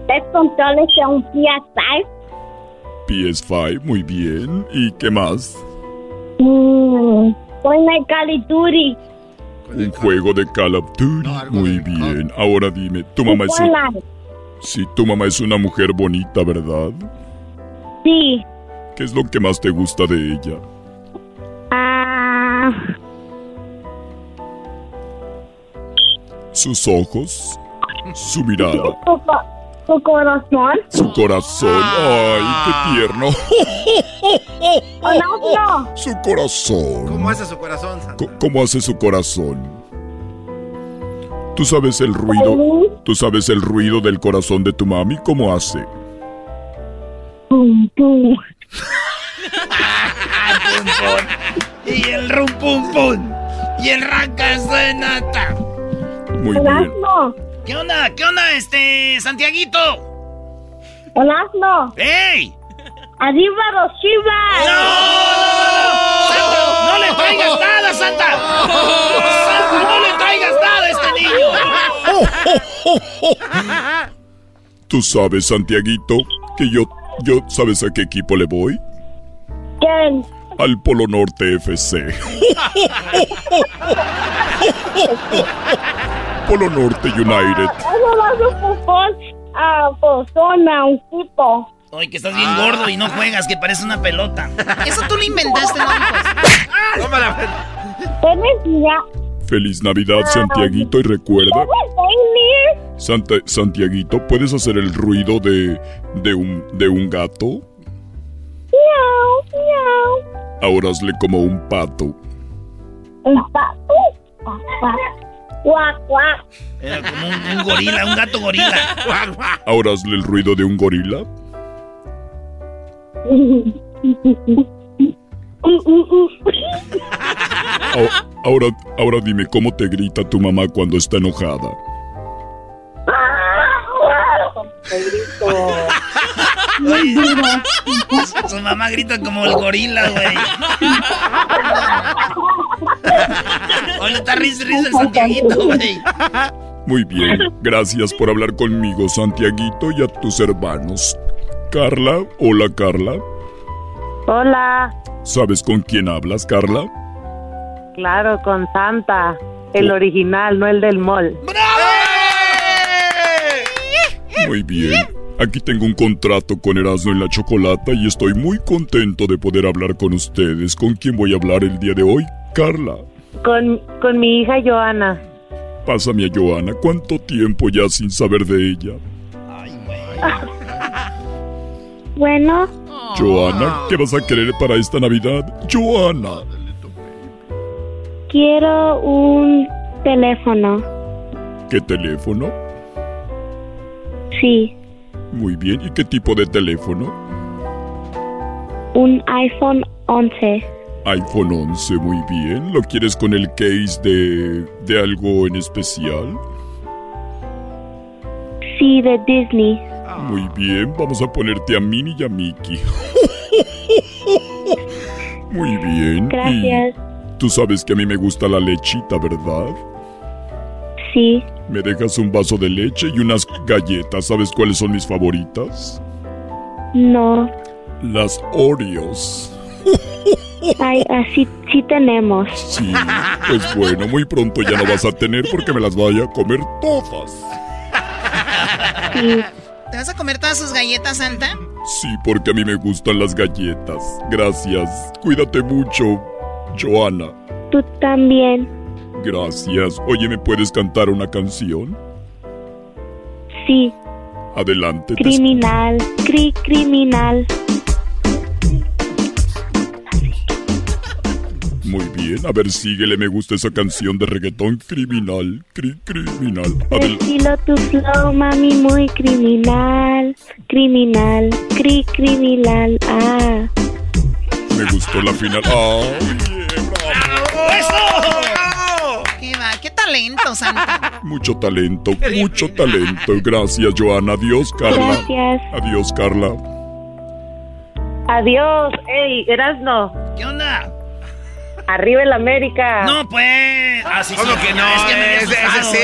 ¿Tres controles de un PS5? PS5, muy bien. ¿Y qué más? Mm, Fortnite Call of Duty. Un juego de Call of Duty. Muy bien. Ahora dime, tu mamá es... Sí, tu mamá es una mujer bonita, ¿verdad? Sí. ¿Qué es lo que más te gusta de ella? Ah, Sus ojos, su mirada, su, co- su corazón. su corazón. ¡Ay, qué tierno! Hola, Su corazón. ¿Cómo hace su corazón, ¿Cómo hace su corazón? ¿Tú sabes el ruido? ¿Tú sabes el ruido del corazón de tu mami? ¿Cómo hace? Pum, pum. Y el rum pum pum. Y el rancas de nata. Muy bien. ¿Qué onda? ¿Qué onda, este, Santiaguito? Hola, ¡Ey! Arriba los chivas. ¡Santa, no le traigas nada, Santa! ¡Santa, no le traigas nada este niño! ¿Tú sabes, Santiaguito, que yo, yo, ¿sabes a qué equipo le voy? ¿Quién? Al Polo Norte FC. Polo Norte United. Eso va a fútbol a persona, un tipo. Oye, que estás bien gordo y no juegas, que parece una pelota. Eso tú lo inventaste, ¿no? ¿Tienes ya? Feliz Navidad, Santiaguito, y recuerda, Santa, Santiaguito, ¿puedes hacer el ruido de, de, un, de un gato? Miau, miau. Ahora hazle como un pato. Un pato. Guac, guac. Era como un, un gorila, un gato gorila. Ahora hazle el ruido de un gorila. Ahora, ahora, ahora dime cómo te grita tu mamá cuando está enojada. Su mamá grita como el gorila, güey. Oye, está risa, risa el Santiaguito, güey. Muy bien, gracias por hablar conmigo, Santiaguito, y a tus hermanos. Carla, hola Carla. Hola, ¿Sabes con quién hablas, Carla? claro, con Santa, el original, no el del mall. Muy bien. Aquí tengo un contrato con Erasmo en la Chocolata y estoy muy contento de poder hablar con ustedes. ¿Con quién voy a hablar el día de hoy? Carla. Con, con mi hija Joana. Pásame a Joana. ¿Cuánto tiempo ya sin saber de ella? Bueno, Joana, ¿qué vas a querer para esta Navidad? Joana. quiero un teléfono. ¿Qué teléfono? Sí, Muy bien. ¿Y qué tipo de teléfono? un iPhone 11. iPhone 11, muy bien. ¿Lo quieres con el case de, de algo en especial? Sí, de Disney. Muy bien, vamos a ponerte a Minnie y a Mickey. Muy bien. Gracias. Y tú sabes que a mí me gusta la lechita, ¿verdad? Sí, Me dejas un vaso de leche y unas galletas. ¿Sabes cuáles son mis favoritas? no. Las Oreos. Ay, así sí tenemos. Sí, pues bueno, muy pronto ya no vas a tener porque me las vaya a comer todas. Sí. ¿Te vas a comer todas sus galletas, Santa? Sí, porque a mí me gustan las galletas. Gracias. Cuídate mucho, Joana. Tú también. Gracias. Oye, ¿me puedes cantar una canción? Sí. Adelante. te Criminal, cri criminal. Muy bien. A ver, síguele, me gusta esa canción de reggaetón criminal, cri criminal. Estilo tu flow, mami, muy criminal, criminal, cri criminal, ah. Me gustó la final. ¡Ah! ¡Eso! ¿Qué va? ¿Qué talento, Santa? Mucho talento, mucho talento. Gracias, Joana. Adiós, Carla. Gracias. Adiós, Carla. Adiós. Ey, Erasno. ¿Qué onda? Arriba el América. No, pues. Así ¿Cómo que no? Es que me ese asustado, güey.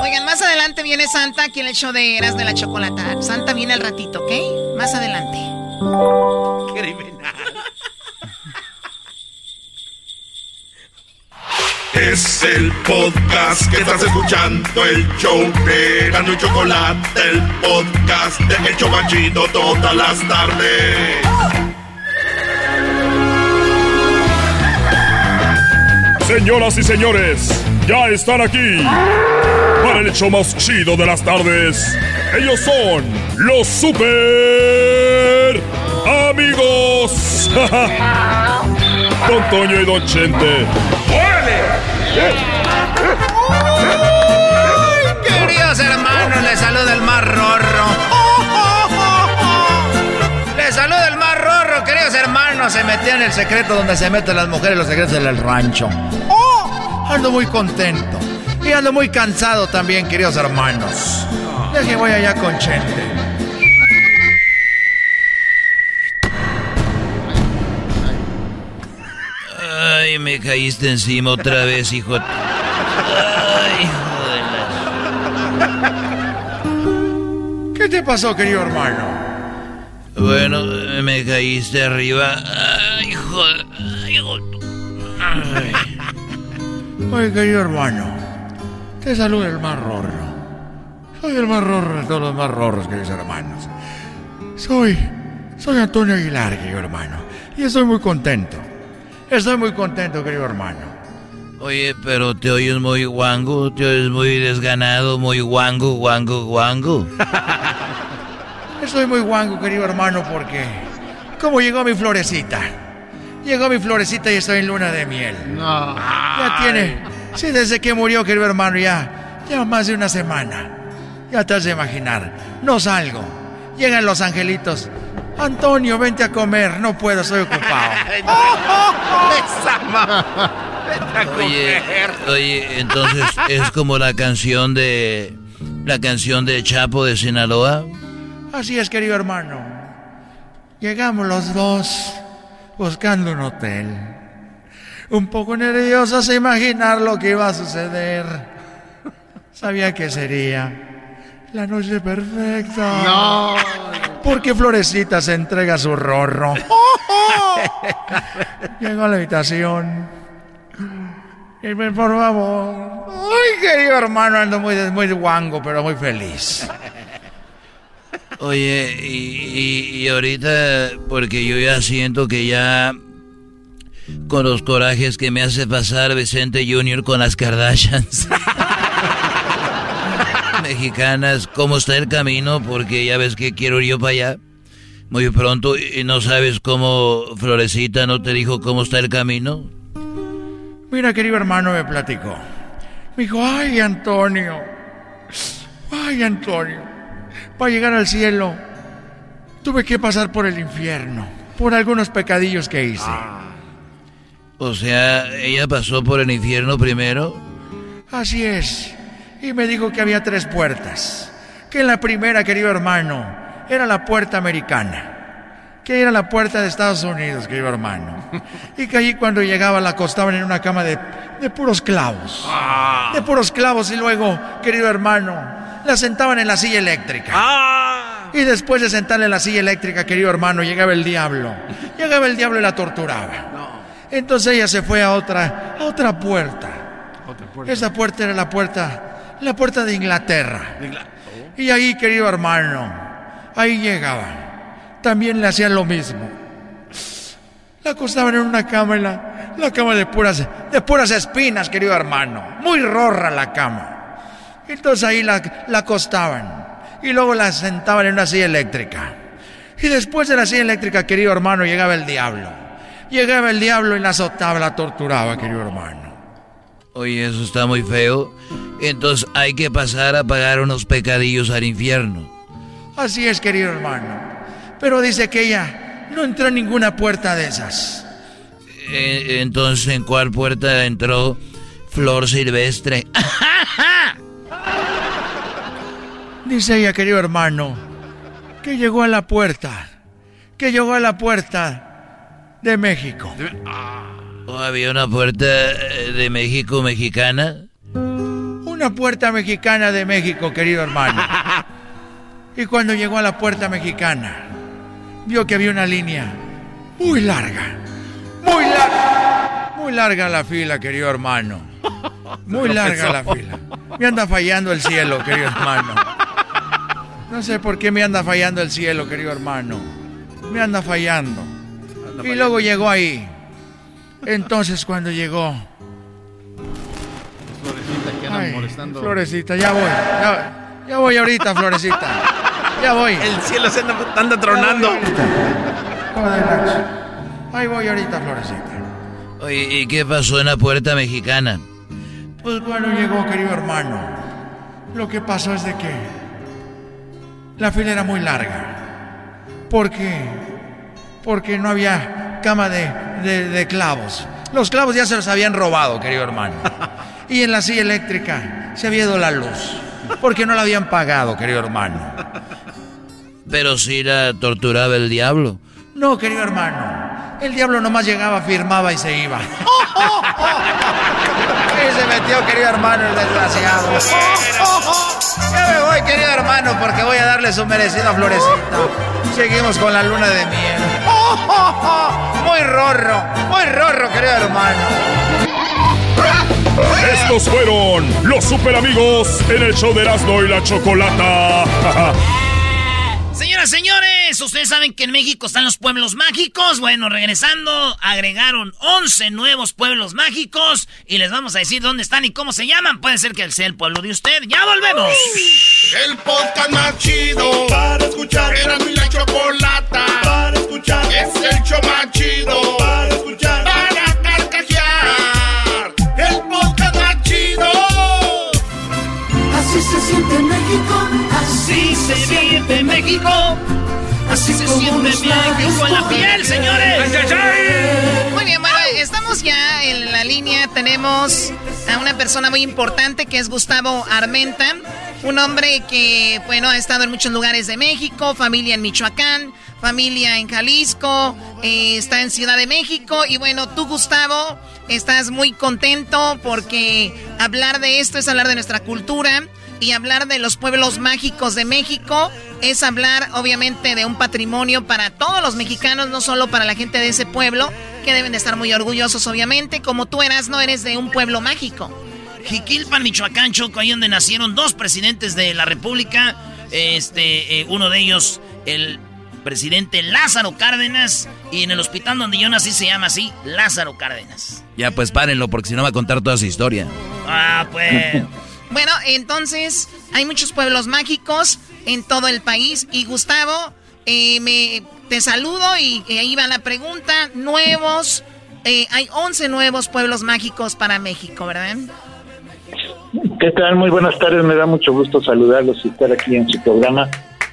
Oigan, más adelante viene Santa aquí en el show de Eras de la Chocolata. Santa viene al ratito, ¿ok? Más adelante. Es el podcast que estás escuchando, el show de Gano y Chocolate, el podcast de El Chobachito todas las tardes. Señoras y señores, ya están aquí para el hecho más chido de las tardes. Ellos son los super amigos. Don Toño y Don Chente. Queridos hermanos, les saluda el más rorro. Les saluda el más rorro, hermanos. Se metió en el secreto donde se meten las mujeres, los secretos del rancho. ¡Oh! Ando muy contento. Y ando muy cansado también, queridos hermanos. Deje voy allá con Chente. Ay, me caíste encima otra vez, hijo. Ay, hijo de la... ¿Qué te pasó, querido hermano? Bueno, me caíste arriba. Ay, de- Ay. Oye, querido hermano, te saluda el más rorro. Soy el más rorro de todos los más rorros, queridos hermanos. Soy, soy Antonio Aguilar, querido hermano. Y estoy muy contento. Estoy muy contento, querido hermano. Oye, pero te oyes muy guango, te oyes muy desganado, muy guango, guango, guango. Estoy muy guango, querido hermano, porque... ¿Cómo llegó mi florecita? Llegó mi florecita y estoy en luna de miel. Ya tiene... Sí, desde que murió, querido hermano, ya... Ya más de una semana. Ya te has de imaginar. No salgo. Llegan los angelitos. Antonio, vente a comer. No puedo, estoy ocupado. Oye, oye, entonces es como la canción de la canción de Chapo de Sinaloa. Así es, querido hermano. Llegamos los dos buscando un hotel. Un poco nerviosos a imaginar lo que iba a suceder. Sabía que sería la noche perfecta. No. Porque Florecita se entrega su rorro. Llego a la habitación. Y me, por favor. Ay, querido hermano, ando muy, muy guango, pero muy feliz. Oye, y, y- ahorita, porque yo ya siento que ya con los corajes que me hace pasar Vicente Junior con las Kardashians. Mexicanas, ¿cómo está el camino? Porque ya ves que quiero ir yo para allá. Muy pronto, y no sabes cómo Florecita no te dijo cómo está el camino. Mira, querido hermano, me platicó. Me dijo, ay, Antonio. Ay, Antonio. Para llegar al cielo, tuve que pasar por el infierno. Por algunos pecadillos que hice. O sea, ella pasó por el infierno primero. Así es. Y me dijo que había tres puertas. Que la primera, querido hermano, era la puerta americana. Que era la puerta de Estados Unidos, querido hermano. Y que allí cuando llegaba la acostaban en una cama de, de puros clavos. De puros clavos y luego, querido hermano, la sentaban en la silla eléctrica. Y después de sentarle en la silla eléctrica, querido hermano, llegaba el diablo. Llegaba el diablo y la torturaba. Entonces ella se fue a otra, a otra puerta. Esa puerta era la puerta, la puerta de Inglaterra. Y ahí, querido hermano, ahí llegaba. También le hacían lo mismo. La acostaban en una cama, en la, la cama de puras, de puras espinas, querido hermano. Muy rorra la cama. Entonces ahí la, la acostaban. Y luego la sentaban en una silla eléctrica. Y después de la silla eléctrica, querido hermano, llegaba el diablo. llegaba el diablo y la azotaba, la torturaba, querido hermano. Oye, eso está muy feo. Entonces hay que pasar a pagar unos pecadillos al infierno. Así es, querido hermano. Pero dice que ella no entró en ninguna puerta de esas. Eh, entonces, ¿en cuál puerta entró Flor Silvestre? dice ella, querido hermano, que llegó a la puerta. Que llegó a la puerta de México. ¿O había una puerta eh, de México mexicana? Una puerta mexicana de México, querido hermano. Y cuando llegó a la puerta mexicana, vio que había una línea muy larga. Muy larga. Muy larga la fila, querido hermano. Muy larga la fila. Me anda fallando el cielo, querido hermano. No sé por qué me anda fallando el cielo, querido hermano. Me anda fallando. Y luego llegó ahí entonces cuando llegó... Florecita, que andan molestando. Florecita, ya voy. Ya, voy ahorita, Florecita. Ya voy. El cielo se anda, tronando. Ahí voy ahorita, Florecita. Oye, ¿y qué pasó en la puerta mexicana? Pues cuando llegó, querido hermano, lo que pasó es de que la fila era muy larga. ¿Por qué? Porque no había cama de de, clavos. Los clavos ya se los habían robado, querido hermano. Y en la silla eléctrica se había ido la luz. Porque no la habían pagado, querido hermano. Pero si la torturaba el diablo. No, querido hermano. El diablo nomás llegaba, firmaba y se iba. Se metió, querido hermano, el desgraciado. Ya me voy, querido hermano, porque voy a darle su merecida florecita. Seguimos con la luna de miel. Muy rorro, muy rorro, querido hermano. Estos fueron los super amigos en el show de Erasmo y la Chocolata. Señoras, señores, ustedes saben que en México están los pueblos mágicos. Bueno, regresando, agregaron 11 nuevos pueblos mágicos y les vamos a decir dónde están y cómo se llaman. Puede ser que sea el pueblo de usted. ¡Ya volvemos! El podcast más chido para escuchar. Era mi la chocolata para escuchar. Es el show más chido para escuchar. Para carcajear. El podcast más chido. Así se siente México. Así se siente México. Así se siente México en la piel, señores. Muy bien, bueno, estamos ya en la línea. Tenemos a una persona muy importante que es Gustavo Armenta. Un hombre que, bueno, ha estado en muchos lugares de México, familia en Michoacán, familia en Jalisco, eh, está en Ciudad de México. Y bueno, tú, Gustavo, estás muy contento porque hablar de esto es hablar de nuestra cultura y hablar de los pueblos mágicos de México es hablar obviamente de un patrimonio para todos los mexicanos, no solo para la gente de ese pueblo, que deben de estar muy orgullosos obviamente, como tú eras, no eres de un pueblo mágico. Jiquilpan, Michoacán, Choco, ahí donde nacieron dos presidentes de la República, este, eh, uno de ellos, el presidente Lázaro Cárdenas, y en el hospital donde yo nací se llama así, Lázaro Cárdenas. Ya pues párenlo, porque si no va a contar toda su historia. Ah, pues... Bueno, entonces hay muchos pueblos mágicos en todo el país. Y Gustavo, eh, me, te saludo y ahí va la pregunta. Nuevos, eh, hay 11 nuevos pueblos mágicos para México, ¿verdad? ¿Qué tal? Muy buenas tardes, me da mucho gusto saludarlos y estar aquí en su programa.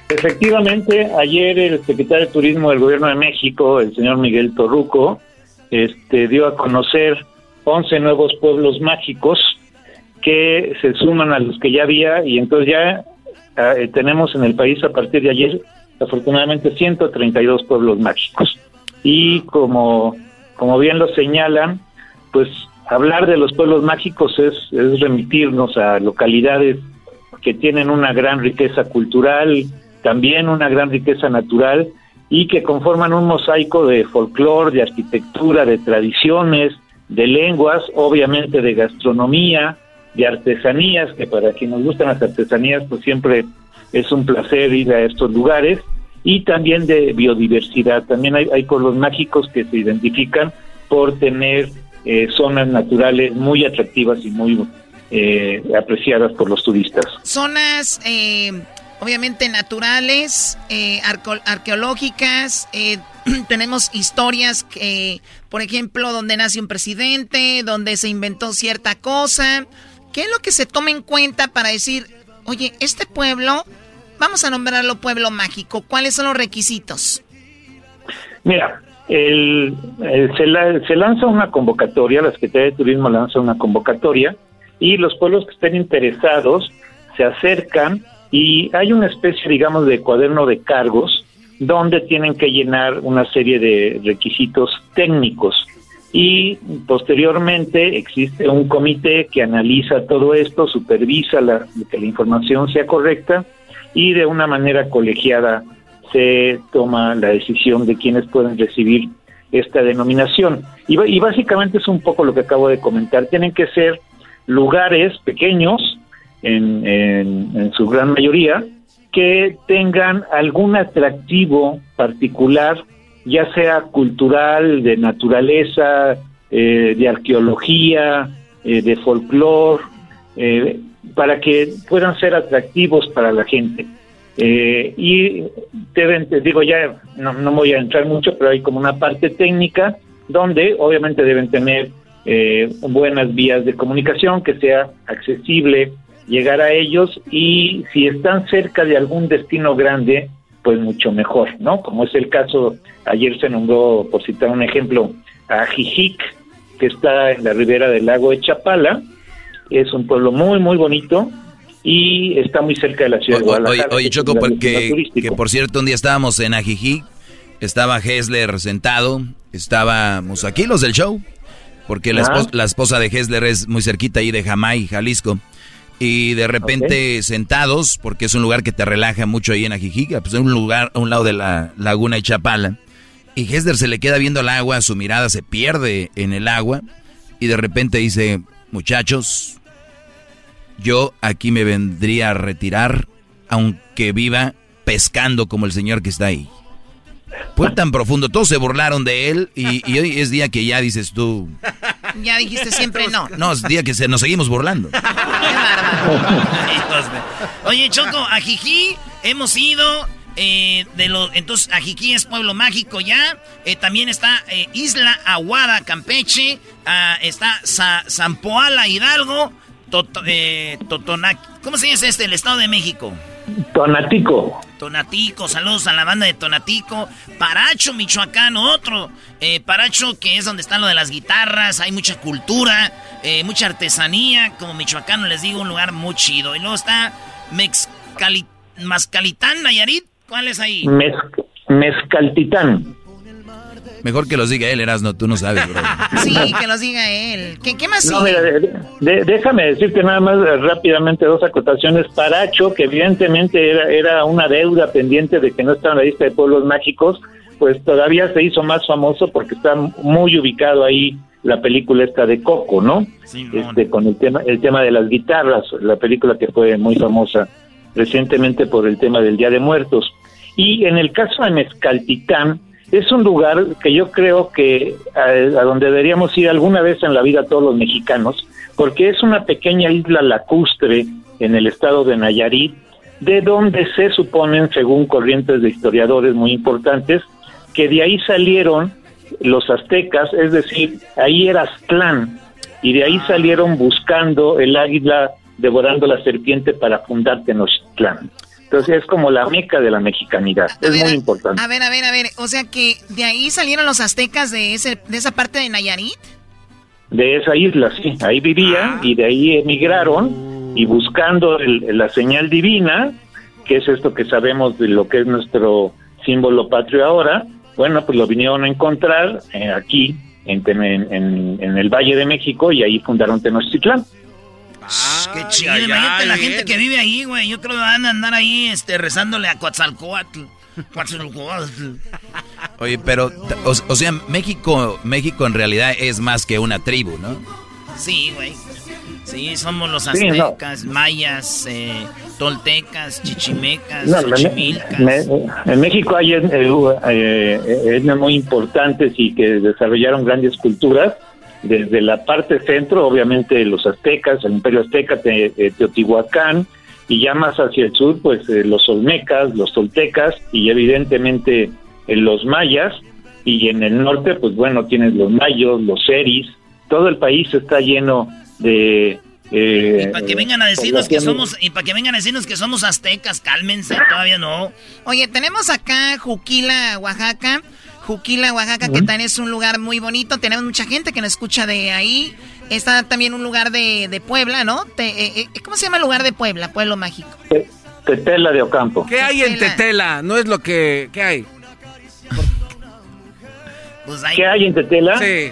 Efectivamente, ayer el secretario de Turismo del Gobierno de México, el señor Miguel Torruco, este, dio a conocer 11 nuevos pueblos mágicos que se suman a los que ya había y entonces ya eh, tenemos en el país a partir de ayer afortunadamente 132 pueblos mágicos. Y como, como bien lo señalan, pues hablar de los pueblos mágicos es, es remitirnos a localidades que tienen una gran riqueza cultural, también una gran riqueza natural y que conforman un mosaico de folclore, de arquitectura, de tradiciones, de lenguas, obviamente de gastronomía, de artesanías, que para quienes nos gustan las artesanías, pues siempre es un placer ir a estos lugares, y también de biodiversidad. También hay, hay pueblos mágicos que se identifican por tener eh, zonas naturales muy atractivas y muy eh, apreciadas por los turistas. Zonas, eh, obviamente naturales, eh, arqueológicas, eh, tenemos historias que, por ejemplo, donde nace un presidente, donde se inventó cierta cosa. ¿Qué es lo que se toma en cuenta para decir, oye, este pueblo, vamos a nombrarlo pueblo mágico? ¿Cuáles son los requisitos? Mira, el, se, se, lanza una convocatoria, la Secretaría de Turismo lanza una convocatoria y los pueblos que estén interesados se acercan y hay una especie, digamos, de cuaderno de cargos donde tienen que llenar una serie de requisitos técnicos y posteriormente existe un comité que analiza todo esto, supervisa la, que la información sea correcta y de una manera colegiada se toma la decisión de quienes pueden recibir esta denominación. Y, básicamente es un poco lo que acabo de comentar, tienen que ser lugares pequeños en, en, su gran mayoría, que tengan algún atractivo particular, ya sea cultural, de naturaleza, eh, de arqueología, eh, de folclore, eh, para que puedan ser atractivos para la gente. y deben, digo ya, no, no voy a entrar mucho, pero hay como una parte técnica donde obviamente deben tener buenas vías de comunicación, que sea accesible llegar a ellos y si están cerca de algún destino grande, pues mucho mejor, ¿no? Como es el caso, ayer se nombró, por citar un ejemplo, a Jijic, que está en la ribera del lago de Chapala, es un pueblo muy, muy bonito y está muy cerca de la ciudad de Guadalajara. Oye, Choco, porque, que por cierto, un día estábamos en Ajijic, estaba Hessler sentado, estábamos aquí los del show, porque la, esposa, la esposa de Hessler es muy cerquita ahí de Jamay, Jalisco. Y de repente sentados, porque es un lugar que te relaja mucho ahí en Ajijica, pues es un lugar a un lado de la laguna de Chapala. Y Hesder se le queda viendo el agua, su mirada se pierde en el agua y de repente dice, muchachos, yo aquí me vendría a retirar aunque viva pescando como el señor que está ahí. Fue tan profundo, todos se burlaron de él y, y hoy es día que ya dices tú, ya dijiste siempre no. No, es día que se, nos seguimos burlando. Qué Oye, Choco, a Jiji hemos ido. Eh, de los, entonces, Ajiquí es pueblo mágico ya. Eh, también está eh, Isla Aguada, Campeche. Ah, está Zampoala, Hidalgo. ¿Cómo se llama este? El Estado de México. Tonatico. Tonatico, saludos a la banda de Tonatico. Paracho, Michoacán, otro. Eh, Paracho, que es donde están lo de las guitarras, hay mucha cultura, eh, mucha artesanía. Como Michoacán, les digo, un lugar muy chido. Y luego está Mezcali Mascalitán, Nayarit. ¿Cuál es ahí? Mezcaltitán. Mejor que los diga él, Erasno, tú no sabes, bro. Sí, que los diga él. ¿Qué, más no, mira, déjame decirte nada más eh, rápidamente dos acotaciones. Paracho, que evidentemente era, era una deuda pendiente de que no estaba en la lista de pueblos mágicos, pues todavía se hizo más famoso porque está muy ubicado ahí la película esta de Coco, ¿no? Sí, este, con el tema, el tema de las guitarras, la película que fue muy famosa recientemente por el tema del Día de Muertos. Y en el caso de Mezcaltitán, es un lugar que yo creo que a, donde deberíamos ir alguna vez en la vida todos los mexicanos, porque es una pequeña isla lacustre en el estado de Nayarit, de donde se suponen, según corrientes de historiadores muy importantes, que de ahí salieron los aztecas, es decir, ahí era Aztlán, y de ahí salieron buscando el águila devorando la serpiente para fundar Tenochtitlán. Entonces es como la meca de la mexicanidad. es muy importante. A ver, a ver, a ver. O sea que de ahí salieron los aztecas de, ese, de esa parte de Nayarit. De esa isla, sí. Ahí vivían ah. y de ahí emigraron y buscando la señal divina, que es esto que sabemos de lo que es nuestro símbolo patrio ahora, bueno, pues lo vinieron a encontrar eh, aquí en, en, en, el Valle de México y ahí fundaron Tenochtitlán. Ah, qué chido. Imagínate la gente que vive ahí, güey. Yo creo que van a andar ahí este, rezándole a Coatzalcoatl. Oye, pero, o, sea, México, México en realidad es más que una tribu, ¿no? Sí, güey. Sí, somos los aztecas, mayas, eh, toltecas, chichimecas, en México hay eh, eh, etnias muy importantes y que desarrollaron grandes culturas desde la parte centro, obviamente los aztecas, el imperio azteca, Teotihuacán, y ya más hacia el sur, pues eh, los olmecas, los toltecas y evidentemente eh, los mayas, y en el norte, pues bueno, tienes los mayos, los seris, todo el país está lleno de... Eh, y para que vengan a decirnos que somos y para que vengan a decirnos que somos aztecas, cálmense, todavía no. Oye, tenemos acá Juquila, Oaxaca. Juquila, Oaxaca, que también es un lugar muy bonito. Tenemos mucha gente que nos escucha de ahí. Está también un lugar de, de Puebla, ¿no? Te, eh, eh, ¿Cómo se llama el lugar de Puebla, Pueblo Mágico? Tetela de Ocampo. ¿Qué hay en Tetela? No es lo que... ¿Qué hay? Pues ¿Qué hay en Tetela? Sí.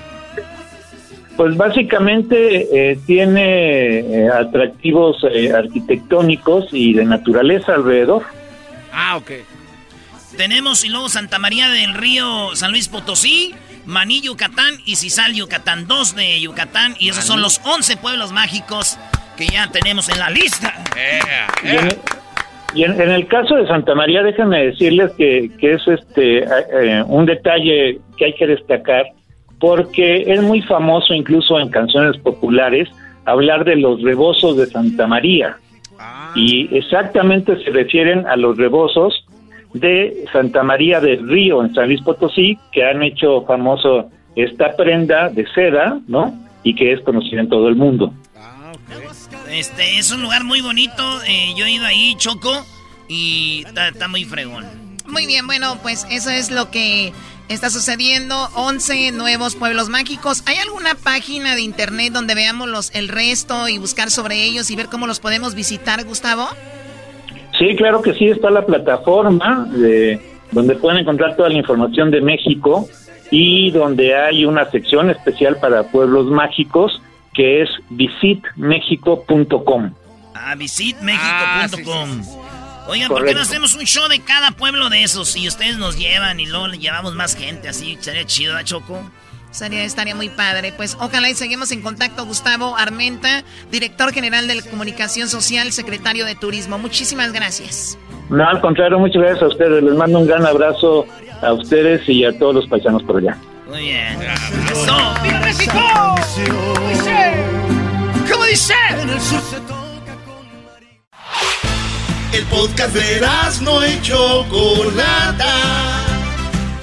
Pues básicamente eh, tiene atractivos arquitectónicos y de naturaleza alrededor. Ah, ok. Tenemos y luego Santa María del Río, San Luis Potosí, Maní, Yucatán y Cisal, Yucatán. Dos de Yucatán y esos son los 11 pueblos mágicos que ya tenemos en la lista. Y, en, el caso de Santa María, déjenme decirles que, es este eh, eh, un detalle que hay que destacar porque es muy famoso incluso en canciones populares hablar de los rebozos de Santa María. Ah. Y exactamente se refieren a los rebozos de Santa María del Río en San Luis Potosí, que han hecho famoso esta prenda de seda, ¿no? Y que es conocida en todo el mundo. Este es un lugar muy bonito. Eh, yo he ido ahí, Choco, y está muy fregón. Muy bien, bueno, pues eso es lo que está sucediendo. 11 nuevos pueblos mágicos. ¿Hay alguna página de internet donde veamos los, el resto y buscar sobre ellos y ver cómo los podemos visitar, Gustavo? Sí, claro que sí, está la plataforma de, donde pueden encontrar toda la información de México y donde hay una sección especial para pueblos mágicos que es visitmexico.com. Ah, visitmexico.com. Oigan, ¿por qué no hacemos un show de cada pueblo de esos? Y ustedes nos llevan y luego le llevamos más gente, así sería chido, ¿a Choco? Estaría, estaría muy padre. Pues ojalá y seguimos en contacto. Gustavo Armenta, director general de Comunicación Social, secretario de Turismo. Muchísimas gracias. No, al contrario, muchas gracias a ustedes. Les mando un gran abrazo a ustedes y a todos los paisanos por allá. Muy bien. ¡Viva México! ¿Cómo dice? El podcast de no hecho Chocolata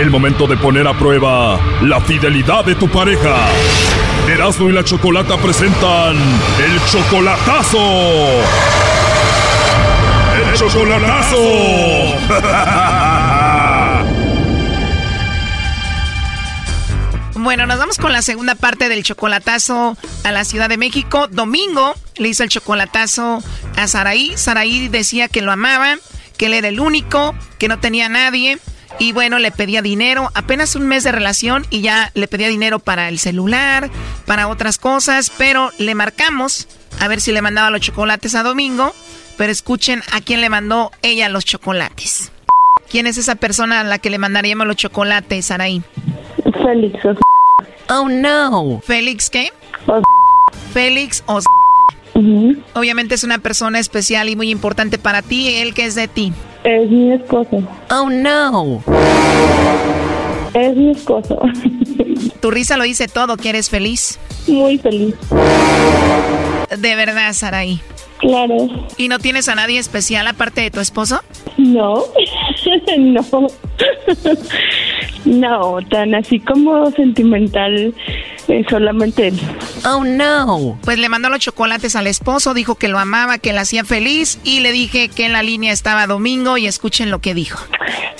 El momento de poner a prueba la fidelidad de tu pareja. Erasmo y la Chocolata presentan el chocolatazo. El chocolatazo. Bueno, nos vamos con la segunda parte del chocolatazo a la Ciudad de México. Domingo le hizo el chocolatazo a Saraí. Saraí decía que lo amaba, que él era el único, que no tenía nadie. Y bueno, le pedía dinero, apenas un mes de relación y ya le pedía dinero para el celular, para otras cosas, pero le marcamos a ver si le mandaba los chocolates a Domingo, pero escuchen a quién le mandó ella los chocolates. ¿Quién es esa persona a la que le mandaríamos los chocolates, Saraí? Félix. Oh, no. ¿Félix qué? Félix o... Obviamente es una persona especial y muy importante para ti, él que es de ti. Es mi esposo. Oh, no. Es mi esposo. Tu risa lo dice todo, que eres feliz. Muy feliz. De verdad, Saraí. Claro. ¿Y no tienes a nadie especial aparte de tu esposo? No, no. no, tan así como sentimental solamente él. Oh no. Pues le mandó los chocolates al esposo, dijo que lo amaba, que le hacía feliz y le dije que en la línea estaba Domingo y escuchen lo que dijo.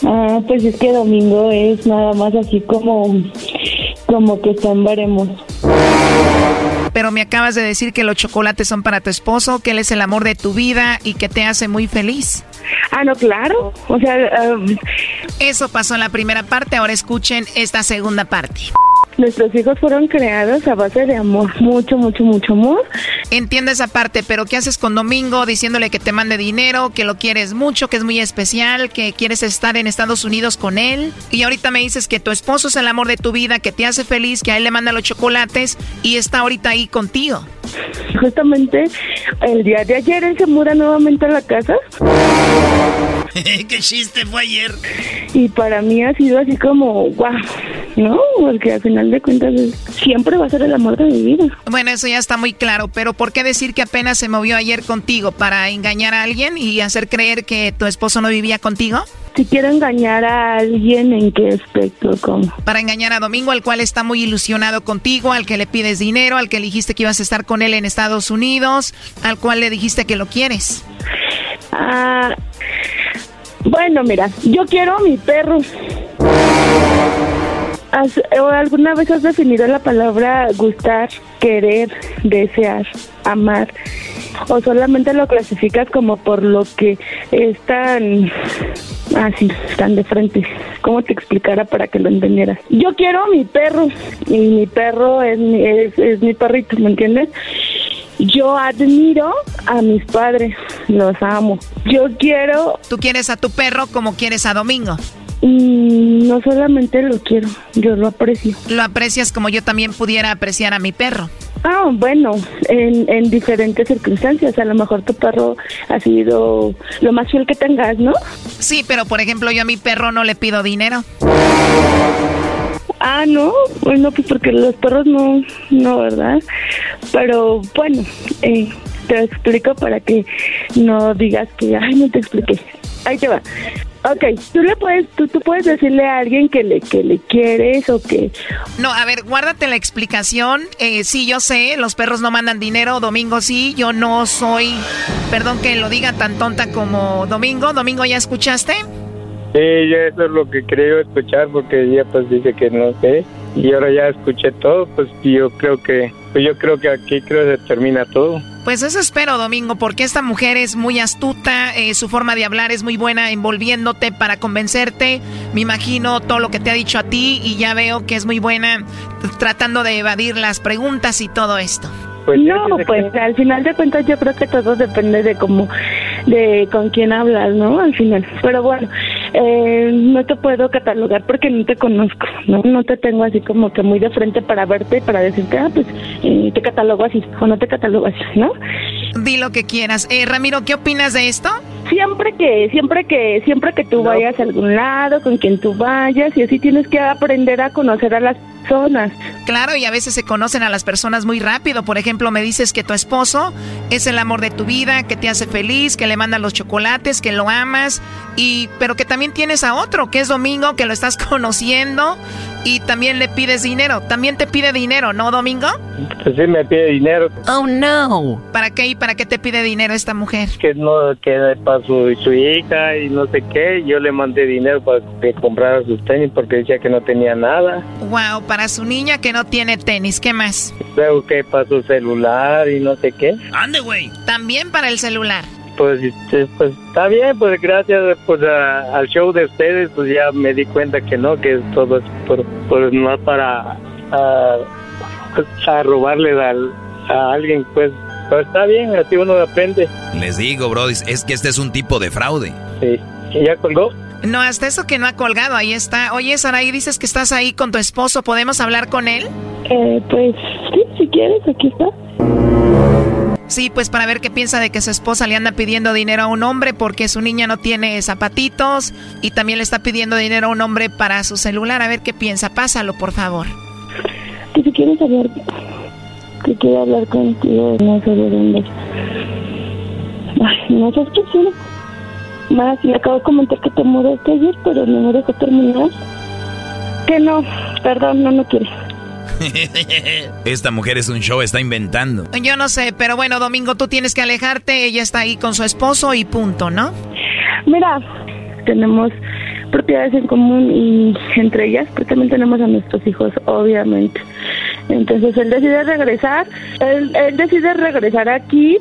Ah, pues es que Domingo es nada más así como como que están veremos. Pero me acabas de decir que los chocolates son para tu esposo, que él es el amor de tu vida y que te hace muy feliz. Ah, no, claro. O sea, eso pasó en la primera parte, ahora escuchen esta segunda parte. Nuestros hijos fueron creados a base de amor, mucho, mucho, mucho amor. Entiendo esa parte, pero ¿qué haces con Domingo diciéndole que te mande dinero, que lo quieres mucho, que es muy especial, que quieres estar en Estados Unidos con él? Y ahorita me dices que tu esposo es el amor de tu vida, que te hace feliz, que a él le manda los chocolates y está ahorita ahí contigo. Justamente el día de ayer él se muda nuevamente a la casa. ¿Qué chiste fue ayer? Y para mí ha sido así como, guau, ¿no? Porque al final de cuentas siempre va a ser el amor de mi vida. Bueno, eso ya está muy claro, pero ¿por qué decir que apenas se movió ayer contigo? ¿Para engañar a alguien y hacer creer que tu esposo no vivía contigo? Si quiero engañar a alguien, ¿en qué aspecto? ¿Cómo? Para engañar a Domingo, al cual está muy ilusionado contigo, al que le pides dinero, al que dijiste que ibas a estar con él en Estados Unidos, al cual le dijiste que lo quieres. Ah, bueno, mira, yo quiero a mi perro. ¿Alguna vez has definido la palabra gustar, querer, desear, amar? ¿O solamente lo clasificas como por lo que es tan así, tan de frente? ¿Cómo te explicara para que lo entendieras? Yo quiero a mi perro y mi perro es mi, es, es mi perrito, ¿me entiendes? Yo admiro a mis padres, los amo. Yo quiero... ¿Tú quieres a tu perro como quieres a Domingo? Mm, no solamente lo quiero, yo lo aprecio. Lo aprecias como yo también pudiera apreciar a mi perro. Ah, bueno, en, en diferentes circunstancias. A lo mejor tu perro ha sido lo más fiel que tengas, ¿no? Sí, pero por ejemplo yo a mi perro no le pido dinero. Ah, no, bueno, pues porque los perros no, no, ¿verdad? Pero bueno, eh, te explico para que no digas que, ay, no te expliqué. Ahí te va. Ok, tú le puedes, tú, tú puedes decirle a alguien que le, que le quieres o que... No, a ver, guárdate la explicación. Eh, sí, yo sé, los perros no mandan dinero, Domingo sí, yo no soy, perdón que lo diga tan tonta como Domingo. Domingo, ¿ya escuchaste? Sí, yo eso es lo que creo escuchar porque ella pues dice que no sé y ahora ya escuché todo, pues yo creo que pues yo creo que aquí creo que se termina todo. Pues eso espero, Domingo, porque esta mujer es muy astuta, eh, su forma de hablar es muy buena, envolviéndote para convencerte. Me imagino todo lo que te ha dicho a ti y ya veo que es muy buena tratando de evadir las preguntas y todo esto. Pues no, pues al final de cuentas yo creo que todo depende de cómo, de con quién hablas, ¿no? Al final. Pero bueno, eh, no te puedo catalogar porque no te conozco, ¿no? No te tengo así como que muy de frente para verte y para decirte, ah, pues eh, te catalogo así o no te catalogo así, ¿no? Di lo que quieras. Eh, Ramiro, ¿qué opinas de esto? Siempre que, siempre que, siempre que tú vayas a algún lado, con quien tú vayas, y así tienes que aprender a conocer a las personas. Claro, y a veces se conocen a las personas muy rápido. Por ejemplo, me dices que tu esposo es el amor de tu vida, que te hace feliz, que le manda los chocolates, que lo amas, y pero que también tienes a otro, que es Domingo, que lo estás conociendo y también le pides dinero. También te pide dinero, ¿no, Domingo? Pues sí, me pide dinero. Oh, no. ¿Para qué y para qué te pide dinero esta mujer? Que no, que para su, su hija y no sé qué. Yo le mandé dinero para que comprara sus tenis porque decía que no tenía nada. Wow, para su niña que no tiene tenis, ¿qué más? Luego que para su celular y no sé qué. Ande, güey. También para el celular pues, este, pues está bien, pues gracias pues al show de ustedes, pues ya me di cuenta que no, que todo es por, por no para a, a robarle a alguien, pues, pues está bien, así uno aprende. Les digo, bro, es que este es un tipo de fraude. Sí, ¿y ya colgó? No, hasta eso que no ha colgado, ahí está. Oye, Saraí, dices que estás ahí con tu esposo, ¿podemos hablar con él? Eh, pues sí, si quieres, aquí está. Sí, pues para ver qué piensa de que su esposa le anda pidiendo dinero a un hombre porque su niña no tiene zapatitos y también le está pidiendo dinero a un hombre para su celular. A ver qué piensa. Pásalo, por favor. Que si quieres hablar, que quiero hablar contigo, no sé de dónde. Ay, no sé qué Más, le acabo de comentar que te mudaste ayer, pero no me dejó terminar. Que no, perdón, no, no quiere. Esta mujer es un show, está inventando. Yo no sé, pero bueno, Domingo, tú tienes que alejarte. Ella está ahí con su esposo y punto, ¿no? Mira, tenemos propiedades en común y entre ellas, pues también tenemos a nuestros hijos, obviamente. Entonces él decide regresar, él, él decide regresar aquí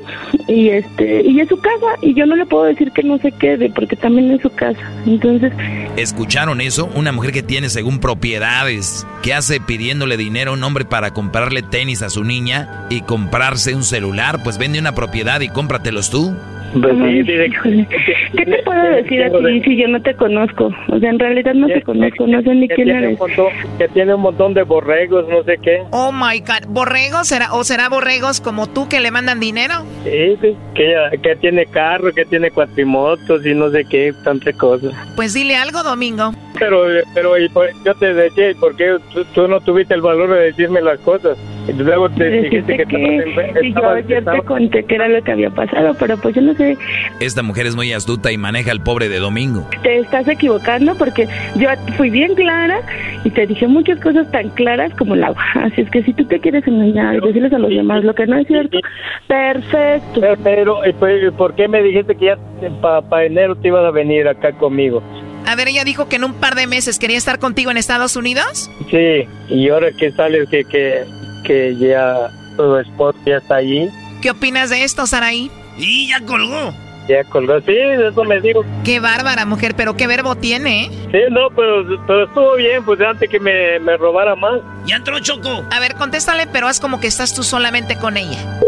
y este y es su casa y yo no le puedo decir que no se quede porque también es su casa. Entonces, ¿escucharon eso? Una mujer que tiene según propiedades, que hace pidiéndole dinero a un hombre para comprarle tenis a su niña y comprarse un celular, pues vende una propiedad y cómpratelos tú. Pues ¿Qué te puedo decir a ti si yo no te conozco? O sea, en realidad no te conozco, no sé ni quién eres. que tiene un montón de borregos, no sé qué. Oh my god, ¿borregos? ¿Será, ¿O será borregos como tú que le mandan dinero? Sí, sí, que, que tiene carro, que tiene cuatrimotos y no sé qué, tantas cosas. Pues dile algo, Domingo. Pero, pero yo te decía, ¿por qué tú, no tuviste el valor de decirme las cosas? Y luego te dijiste que, que yo, te conté que era lo que había pasado, pero pues yo no sé. Esta mujer es muy astuta y maneja al pobre de Domingo. Te estás equivocando porque yo fui bien clara y te dije muchas cosas tan claras como el agua. Así es que si tú te quieres engañar y decirles a los demás lo que no es cierto, perfecto. Pero, pero ¿por qué me dijiste que ya para enero te ibas a venir acá conmigo? A ver, ella dijo que en un par de meses quería estar contigo en Estados Unidos. Sí, y ahora que sale que, que, que ya tu esposo ya está allí. ¿Qué opinas de esto, Saraí? Y ya colgó. Ya colgó, sí, eso me digo. Qué bárbara mujer, pero qué verbo tiene, ¿eh? Sí, no, pero, pero estuvo bien, pues antes que me, me robara más. Ya entró Choco. A ver, contéstale, pero haz como que estás tú solamente con ella.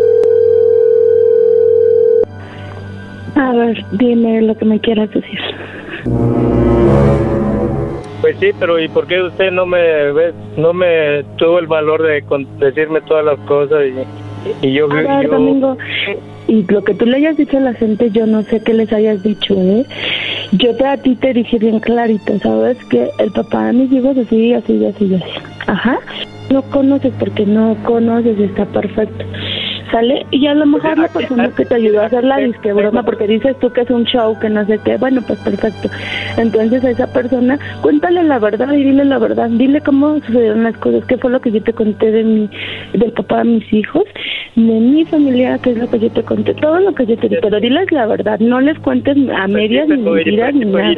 A ver, dime lo que me quieras decir. Pues sí, pero ¿y por qué usted no me no me tuvo el valor de decirme todas las cosas y, y yo, a ver, Domingo, y lo que tú le hayas dicho a la gente, yo no sé qué les hayas dicho, ¿eh? Yo te, a ti te dije bien clarito, ¿sabes? Que el papá de mis hijos así, así, así, así. Ajá. No conoces porque no conoces y está perfecto. ¿Sale? Y a lo mejor la persona que te ayudó a hacer la disque broma, porque dices tú que es un show, que no sé qué, bueno, pues perfecto. Entonces a esa persona, cuéntale la verdad y dile la verdad, dile cómo sucedieron las cosas, qué fue lo que yo te conté de mi, del papá de mis hijos, de mi familia, qué es lo que yo te conté, todo lo que yo te dije, pero diles la verdad, no les cuentes a medias ni mentiras ni nada.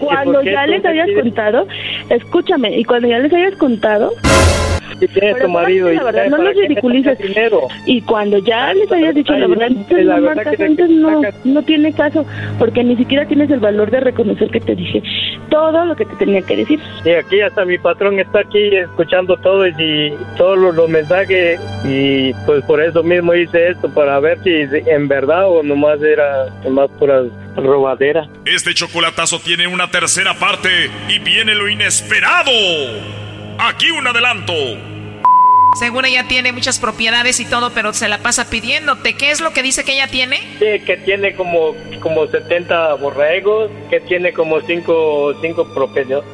Cuando ya les hayas contado, escúchame, y cuando ya les hayas contado, tienes tu marido y la verdad, no los ridiculices. Y cuando ya les hayas dicho la verdad, la verdad entonces no, no tiene caso, porque ni siquiera tienes el valor de reconocer que te dije todo lo que te tenía que decir. Y aquí hasta mi patrón está aquí escuchando todo y todos los, mensajes y pues por eso mismo hice esto, para ver si en verdad o nomás era más pura robadera. Este chocolatazo tiene una tercera parte y viene lo inesperado. Aquí un adelanto. Según ella tiene muchas propiedades y todo, pero se la pasa pidiéndote. ¿Qué es lo que dice que ella tiene? Sí, que tiene como, como 70 borregos, que tiene como 5 cinco, propiedades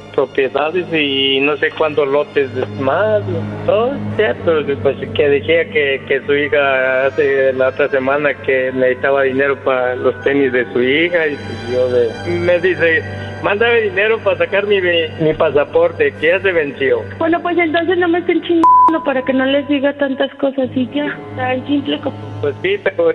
y no sé cuántos lotes más. Todo cierto, pues que decía que, que su hija hace la otra semana que necesitaba dinero para los tenis de su hija y pues yo de, me dice Mándame dinero para sacar mi, mi pasaporte, que ya se venció. Bueno, pues entonces no me estén chingando para que no les diga tantas cosas y ya, tan simple como... Pues sí, pero...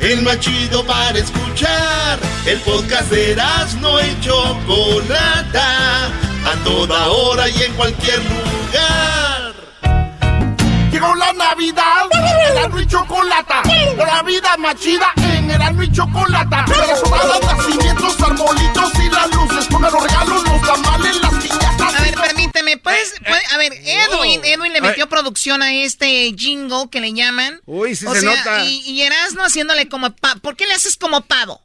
el más chido para escuchar. El podcast de no y Chocolata, a toda hora y en cualquier lugar. Llegó la Navidad, Erasmo y Chocolata, la vida más chida en Erasmo y Chocolata. Las nacimientos, arbolitos y las luces, con los regalos, los tamales, permíteme, ¿puedes, a ver, Edwin, Edwin le metió producción a este jingle que le llaman. Uy, sí se nota. Y, y Erasmo haciéndole como pavo. ¿Por qué le haces como pavo?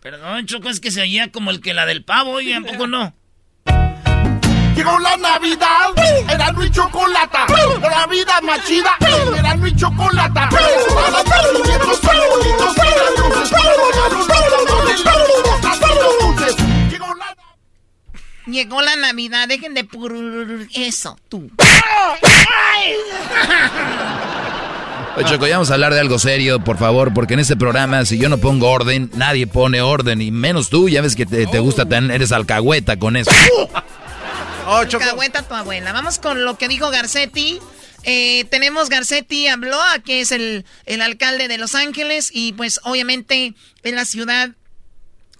Perdón, Choco, es que se oía como el que la del pavo y tampoco no. Llegó la Navidad, era y chocolata. La vida más chida, era y chocolata. Para Llegó la Navidad, dejen de pur... Eso, tú. Choco, ya vamos a hablar de algo serio, por favor, porque en este programa, si yo no pongo orden, nadie pone orden, y menos tú, ya ves que te, gusta, tener, eres alcahueta con eso. Oh, alcahueta tu abuela. Vamos con lo que dijo Garcetti. Eh, tenemos Garcetti habló, que es el, el alcalde de Los Ángeles, y pues obviamente en la ciudad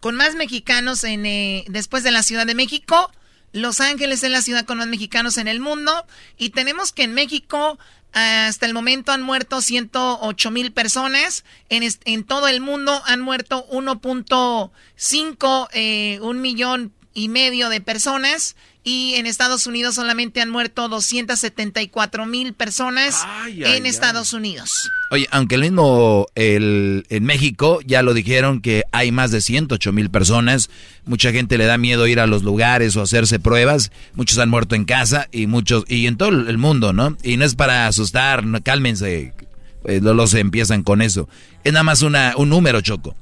con más mexicanos en, eh, después de la Ciudad de México. Los Ángeles es la ciudad con más mexicanos en el mundo. Y tenemos que en México hasta el momento han muerto 108 mil personas. En, en, todo el mundo han muerto 1.5, eh, un millón y medio de personas y en Estados Unidos solamente han muerto 274 mil personas en Estados Unidos. Oye, aunque el mismo el, en México ya lo dijeron que hay más de 108 mil personas, mucha gente le da miedo ir a los lugares o hacerse pruebas, muchos han muerto en casa y muchos y en todo el mundo, ¿no? Y no es para asustar, cálmense, no los empiezan con eso. Es nada más una, un número, Choco.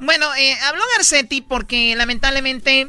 Bueno, eh, habló Garcetti porque lamentablemente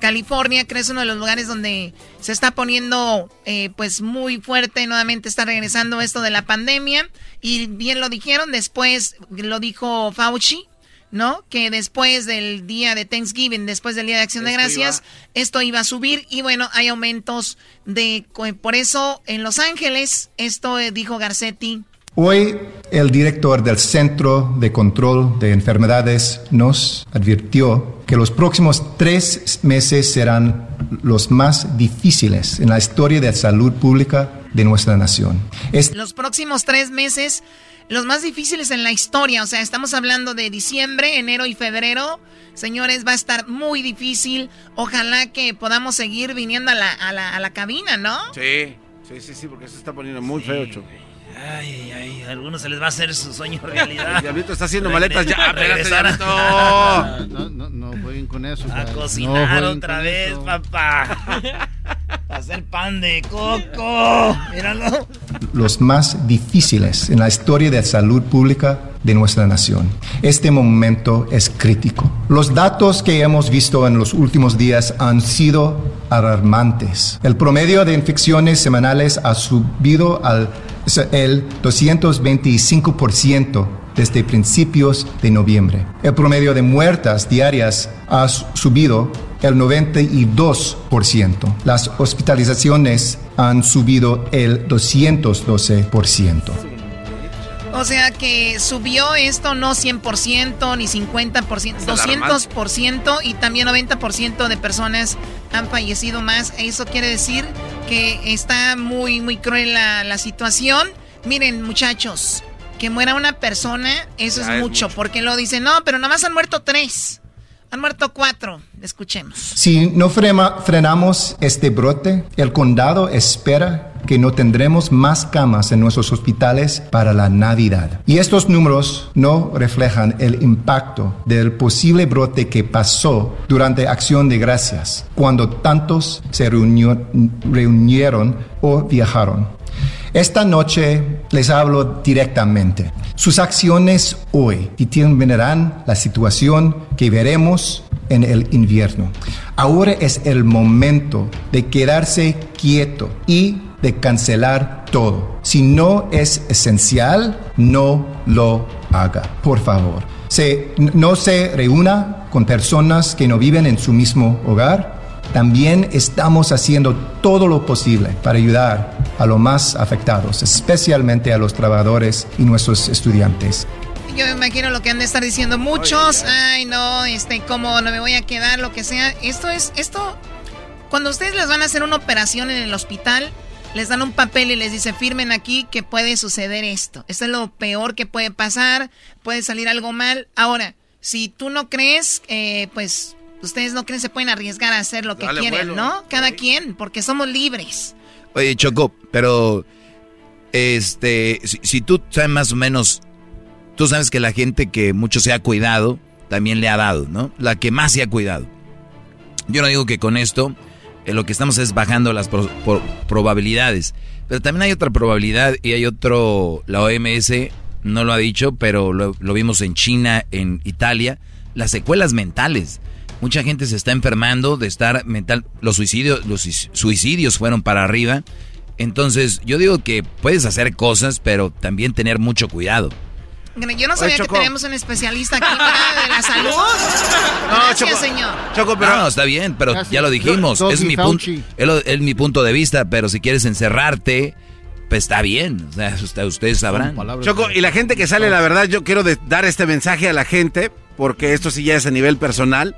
California, que es uno de los lugares donde se está poniendo eh, pues muy fuerte, nuevamente está regresando esto de la pandemia. Y bien lo dijeron, después lo dijo Fauci, ¿no? Que después del día de Thanksgiving, después del día de Acción de Gracias, esto iba a subir y bueno, hay aumentos de... Por eso en Los Ángeles, esto eh, dijo Garcetti, Hoy el director del Centro de Control de Enfermedades nos advirtió que los próximos tres meses serán los más difíciles en la historia de salud pública de nuestra nación. Los próximos tres meses, los más difíciles en la historia, o sea, estamos hablando de diciembre, enero y febrero. Señores, va a estar muy difícil. Ojalá que podamos seguir viniendo a la, a la, a la cabina, ¿no? Sí, sí, sí, sí, porque se está poniendo muy feo, Choco. Ay, ay, a algunos se les va a hacer su sueño realidad. El diablito está haciendo maletas ya. Espérate, no, no, no jueguen con eso. A cocinar otra vez, papá. Hacer pan de coco. Míralo. Los más difíciles en la historia de salud pública de nuestra nación. Este momento es crítico. Los datos que hemos visto en los últimos días han sido alarmantes. El promedio de infecciones semanales ha subido al el 225% desde principios de noviembre. El promedio de muertas diarias ha subido el 92%. Las hospitalizaciones han subido el 212%. O sea que subió esto no 100% ni 50%, 200% y también 90% de personas han fallecido más. Eso quiere decir que está muy, muy cruel la, situación. Miren, muchachos, que muera una persona, eso es, mucho, porque lo dicen, no, pero nada más han muerto tres. Han muerto cuatro. Escuchemos. Si no frenamos este brote, el condado espera que no tendremos más camas en nuestros hospitales para la Navidad. Y estos números no reflejan el impacto del posible brote que pasó durante Acción de Gracias, cuando tantos se reunieron o viajaron. Esta noche les hablo directamente. Sus acciones hoy determinarán la situación que veremos en el invierno. Ahora es el momento de quedarse quieto y de cancelar todo. Si no es esencial, no lo haga, por favor. Se, no se reúna con personas que no viven en su mismo hogar también estamos haciendo todo lo posible para ayudar a los más afectados, especialmente a los trabajadores y nuestros estudiantes. Yo me imagino lo que han de estar diciendo muchos. Ay, no, este, cómo no me voy a quedar, lo que sea. Esto es, esto, cuando ustedes les van a hacer una operación en el hospital, les dan un papel y les dice, firmen aquí que puede suceder esto. Esto es lo peor que puede pasar, puede salir algo mal. Ahora, si tú no crees, eh, pues ustedes no creen se pueden arriesgar a hacer lo que quieren, ¿no? Cada quien, porque somos libres. Oye, Choco, pero este, si, tú sabes más o menos, tú sabes que la gente que mucho se ha cuidado, también le ha dado, ¿no? La que más se ha cuidado. Yo no digo que con esto eh, lo que estamos es bajando las probabilidades, pero también hay otra probabilidad y hay otro, la OMS no lo ha dicho, pero lo vimos en China, en Italia, las secuelas mentales Mucha gente se está enfermando de estar mental. Los suicidios, los suicidios fueron para arriba. Entonces, yo digo que puedes hacer cosas, pero también tener mucho cuidado. Yo no sabía que tenemos un especialista aquí de la salud. No, Gracias, señor. Choco, pero... No, está bien, pero ya lo dijimos. es, mi punto, es, mi punto de vista, pero si quieres encerrarte, pues está bien. O sea, ustedes sabrán. Choco, y la gente que sale, la verdad, yo quiero dar este mensaje a la gente, porque esto sí ya es a nivel personal.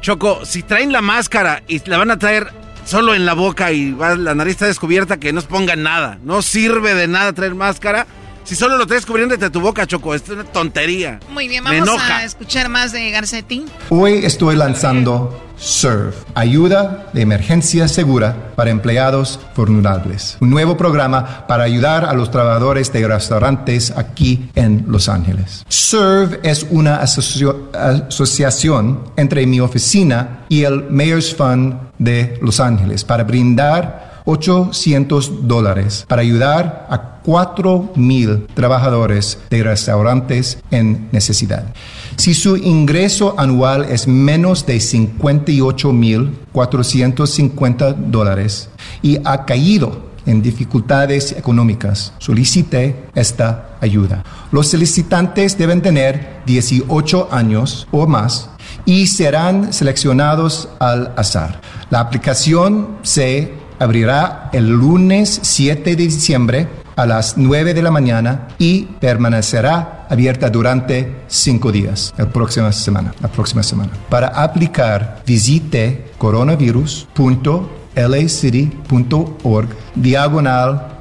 Choco, si traen la máscara y la van a traer solo en la boca y la nariz está descubierta, que no se pongan nada. No sirve de nada traer máscara si solo lo traes cubriendo desde tu boca, Choco, es una tontería. Muy bien, vamos a escuchar más de Garcetti. Hoy estoy lanzando SERVE, ayuda de emergencia segura para empleados vulnerables. Un nuevo programa para ayudar a los trabajadores de restaurantes aquí en Los Ángeles. SERVE es una asociación entre mi oficina y el Mayor's Fund de Los Ángeles para brindar 800 dólares para ayudar a 4 mil trabajadores de restaurantes en necesidad. Si su ingreso anual es menos de 58 mil 450 dólares y ha caído en dificultades económicas, solicite esta ayuda. Los solicitantes deben tener 18 años o más y serán seleccionados al azar. La aplicación se abrirá el lunes 7 de diciembre a las 9 de la mañana y permanecerá abierta durante cinco días, la próxima semana, la próxima semana. Para aplicar, visite coronavirus.lacity.org diagonal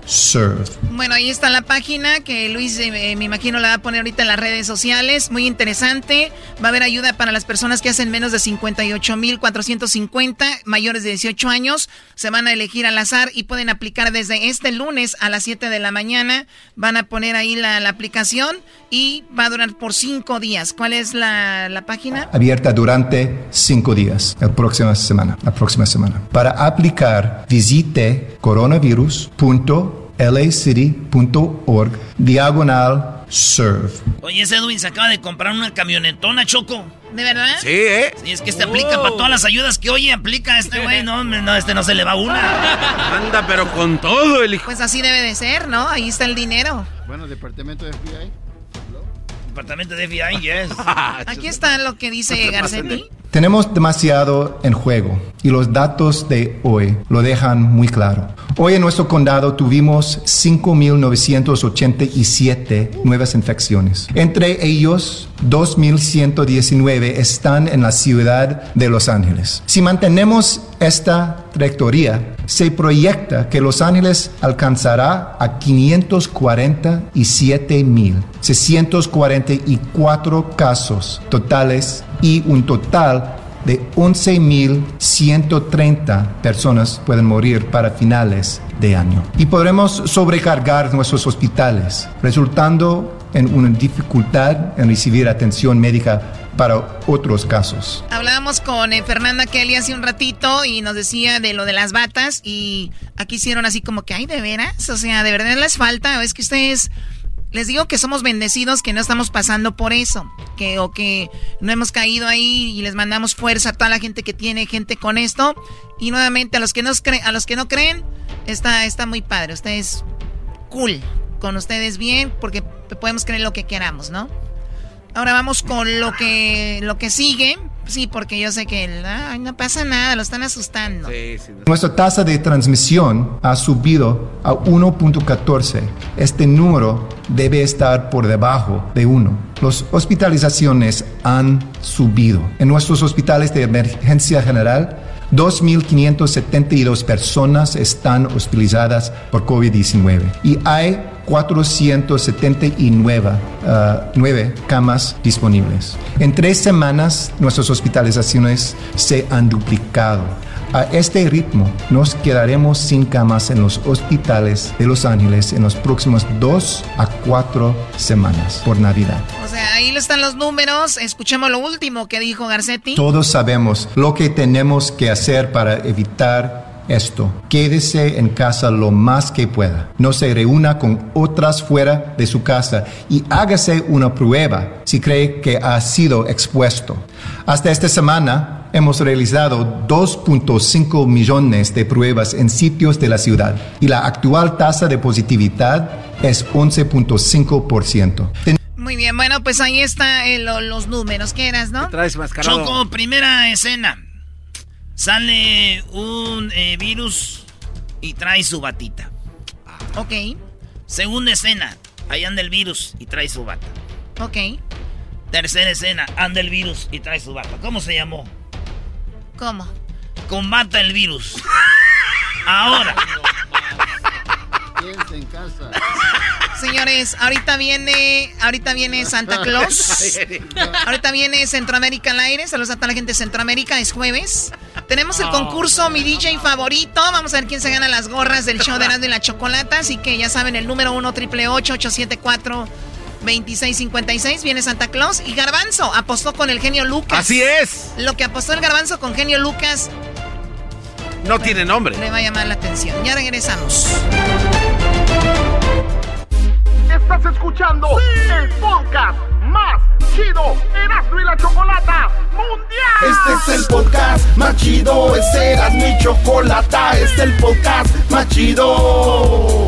bueno, ahí está la página que Luis, eh, me imagino, la va a poner ahorita en las redes sociales. Muy interesante. Va a haber ayuda para las personas que hacen menos de 58,450, mayores de 18 años. Se van a elegir al azar y pueden aplicar desde este lunes a las 7 de la mañana. Van a poner ahí la, aplicación y va a durar por cinco días. ¿Cuál es la, la página? Abierta durante cinco días, la próxima semana. La próxima semana. Para aplicar, visite coronavirus.com lacity.org, diagonal serve. Oye, ese Edwin se acaba de comprar una camionetona, Choco. ¿De verdad? Sí, ¿eh? Sí, es que este aplica para todas las ayudas que oye aplica este güey. No, no, este no se le va una. Anda, pero con todo el hijo. Pues así debe de ser, ¿no? Ahí está el dinero. Bueno, departamento de FBI. Departamento de FBI, yes. Aquí está lo que dice Garcetti. Tenemos demasiado en juego y los datos de hoy lo dejan muy claro. Hoy en nuestro condado tuvimos 5.987 nuevas infecciones. Entre ellos, 2.119 están en la ciudad de Los Ángeles. Si mantenemos esta trayectoria, se proyecta que Los Ángeles alcanzará a 547.644 casos totales y un total de 11.130 personas pueden morir para finales de año. Y podremos sobrecargar nuestros hospitales, resultando en una dificultad en recibir atención médica para otros casos. Hablábamos con eh, Fernanda Kelly hace un ratito y nos decía de lo de las batas y aquí hicieron así como que, ay, de veras, o sea, de verdad les falta, es que ustedes les digo que somos bendecidos, que no estamos pasando por eso, que o que no hemos caído ahí y les mandamos fuerza a toda la gente que tiene gente con esto. Y nuevamente a los que no creen, a los que no creen, está, está muy padre. Ustedes cool, con ustedes bien, porque podemos creer lo que queramos, ¿no? Ahora vamos con lo que lo que sigue. Sí, porque yo sé que no pasa nada, lo están asustando. Nuestra tasa de transmisión ha subido a 1.14. Este número debe estar por debajo de 1. Las hospitalizaciones han subido. En nuestros hospitales de emergencia general, 2.572 personas están hospitalizadas por COVID-19 y hay 479 uh, camas disponibles. En tres semanas nuestras hospitalizaciones se han duplicado. A este ritmo nos quedaremos sin camas en los hospitales de Los Ángeles en los próximos dos a cuatro semanas por Navidad. O sea, ahí están los números. Escuchemos lo último que dijo Garcetti. Todos sabemos lo que tenemos que hacer para evitar esto. Quédese en casa lo más que pueda. No se reúna con otras fuera de su casa y hágase una prueba si cree que ha sido expuesto. Hasta esta semana hemos realizado 2.5 millones de pruebas en sitios de la ciudad y la actual tasa de positividad es 11.5%. Muy bien, bueno, pues ahí están eh, los números. ¿Qué eras, no? Traes mascarado. Choco, primera escena. Sale un eh, virus y trae su batita. Ok. Segunda escena. Ahí anda el virus y trae su bata. Ok. Tercera escena. Anda el virus y trae su bata. ¿Cómo se llamó? ¿Cómo? Combata el virus. Ahora. En casa. Señores, ahorita viene, ahorita viene Santa Claus. ahorita viene Centroamérica al aire. Saludos a toda la gente de Centroamérica. Es jueves. Tenemos el Oh. concurso Mi DJ favorito. Vamos a ver quién se gana las gorras del show de Erasmo y la Chocolata. Así que ya saben, el número 1 triple 874 2656 viene Santa Claus. Y Garbanzo apostó con el genio Lucas. Así es. Lo que apostó el Garbanzo con genio Lucas No tiene nombre. le va a llamar la atención. Ya regresamos. Estás escuchando el podcast más chido Erasmo y la Chocolata Mundial. Este es el podcast más chido, este era mi chocolata, este es el podcast más chido.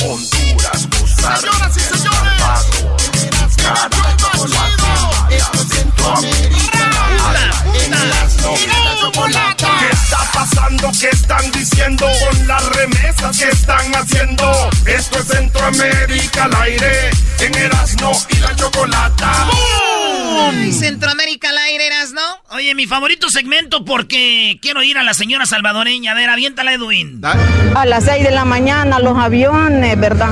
Honduras, Costa Señoras y señores, Esto es Centroamérica. ¿Qué está pasando? ¿Qué están diciendo con las remesas que están haciendo? Esto es Centroamérica al aire, en Erasmo y la Chocolata. Ay, Centroamérica al aire, ¿no? Oye, mi favorito segmento porque quiero ir a la señora salvadoreña. A ver, aviéntala, Edwin. A las 6 de la mañana los aviones, ¿verdad?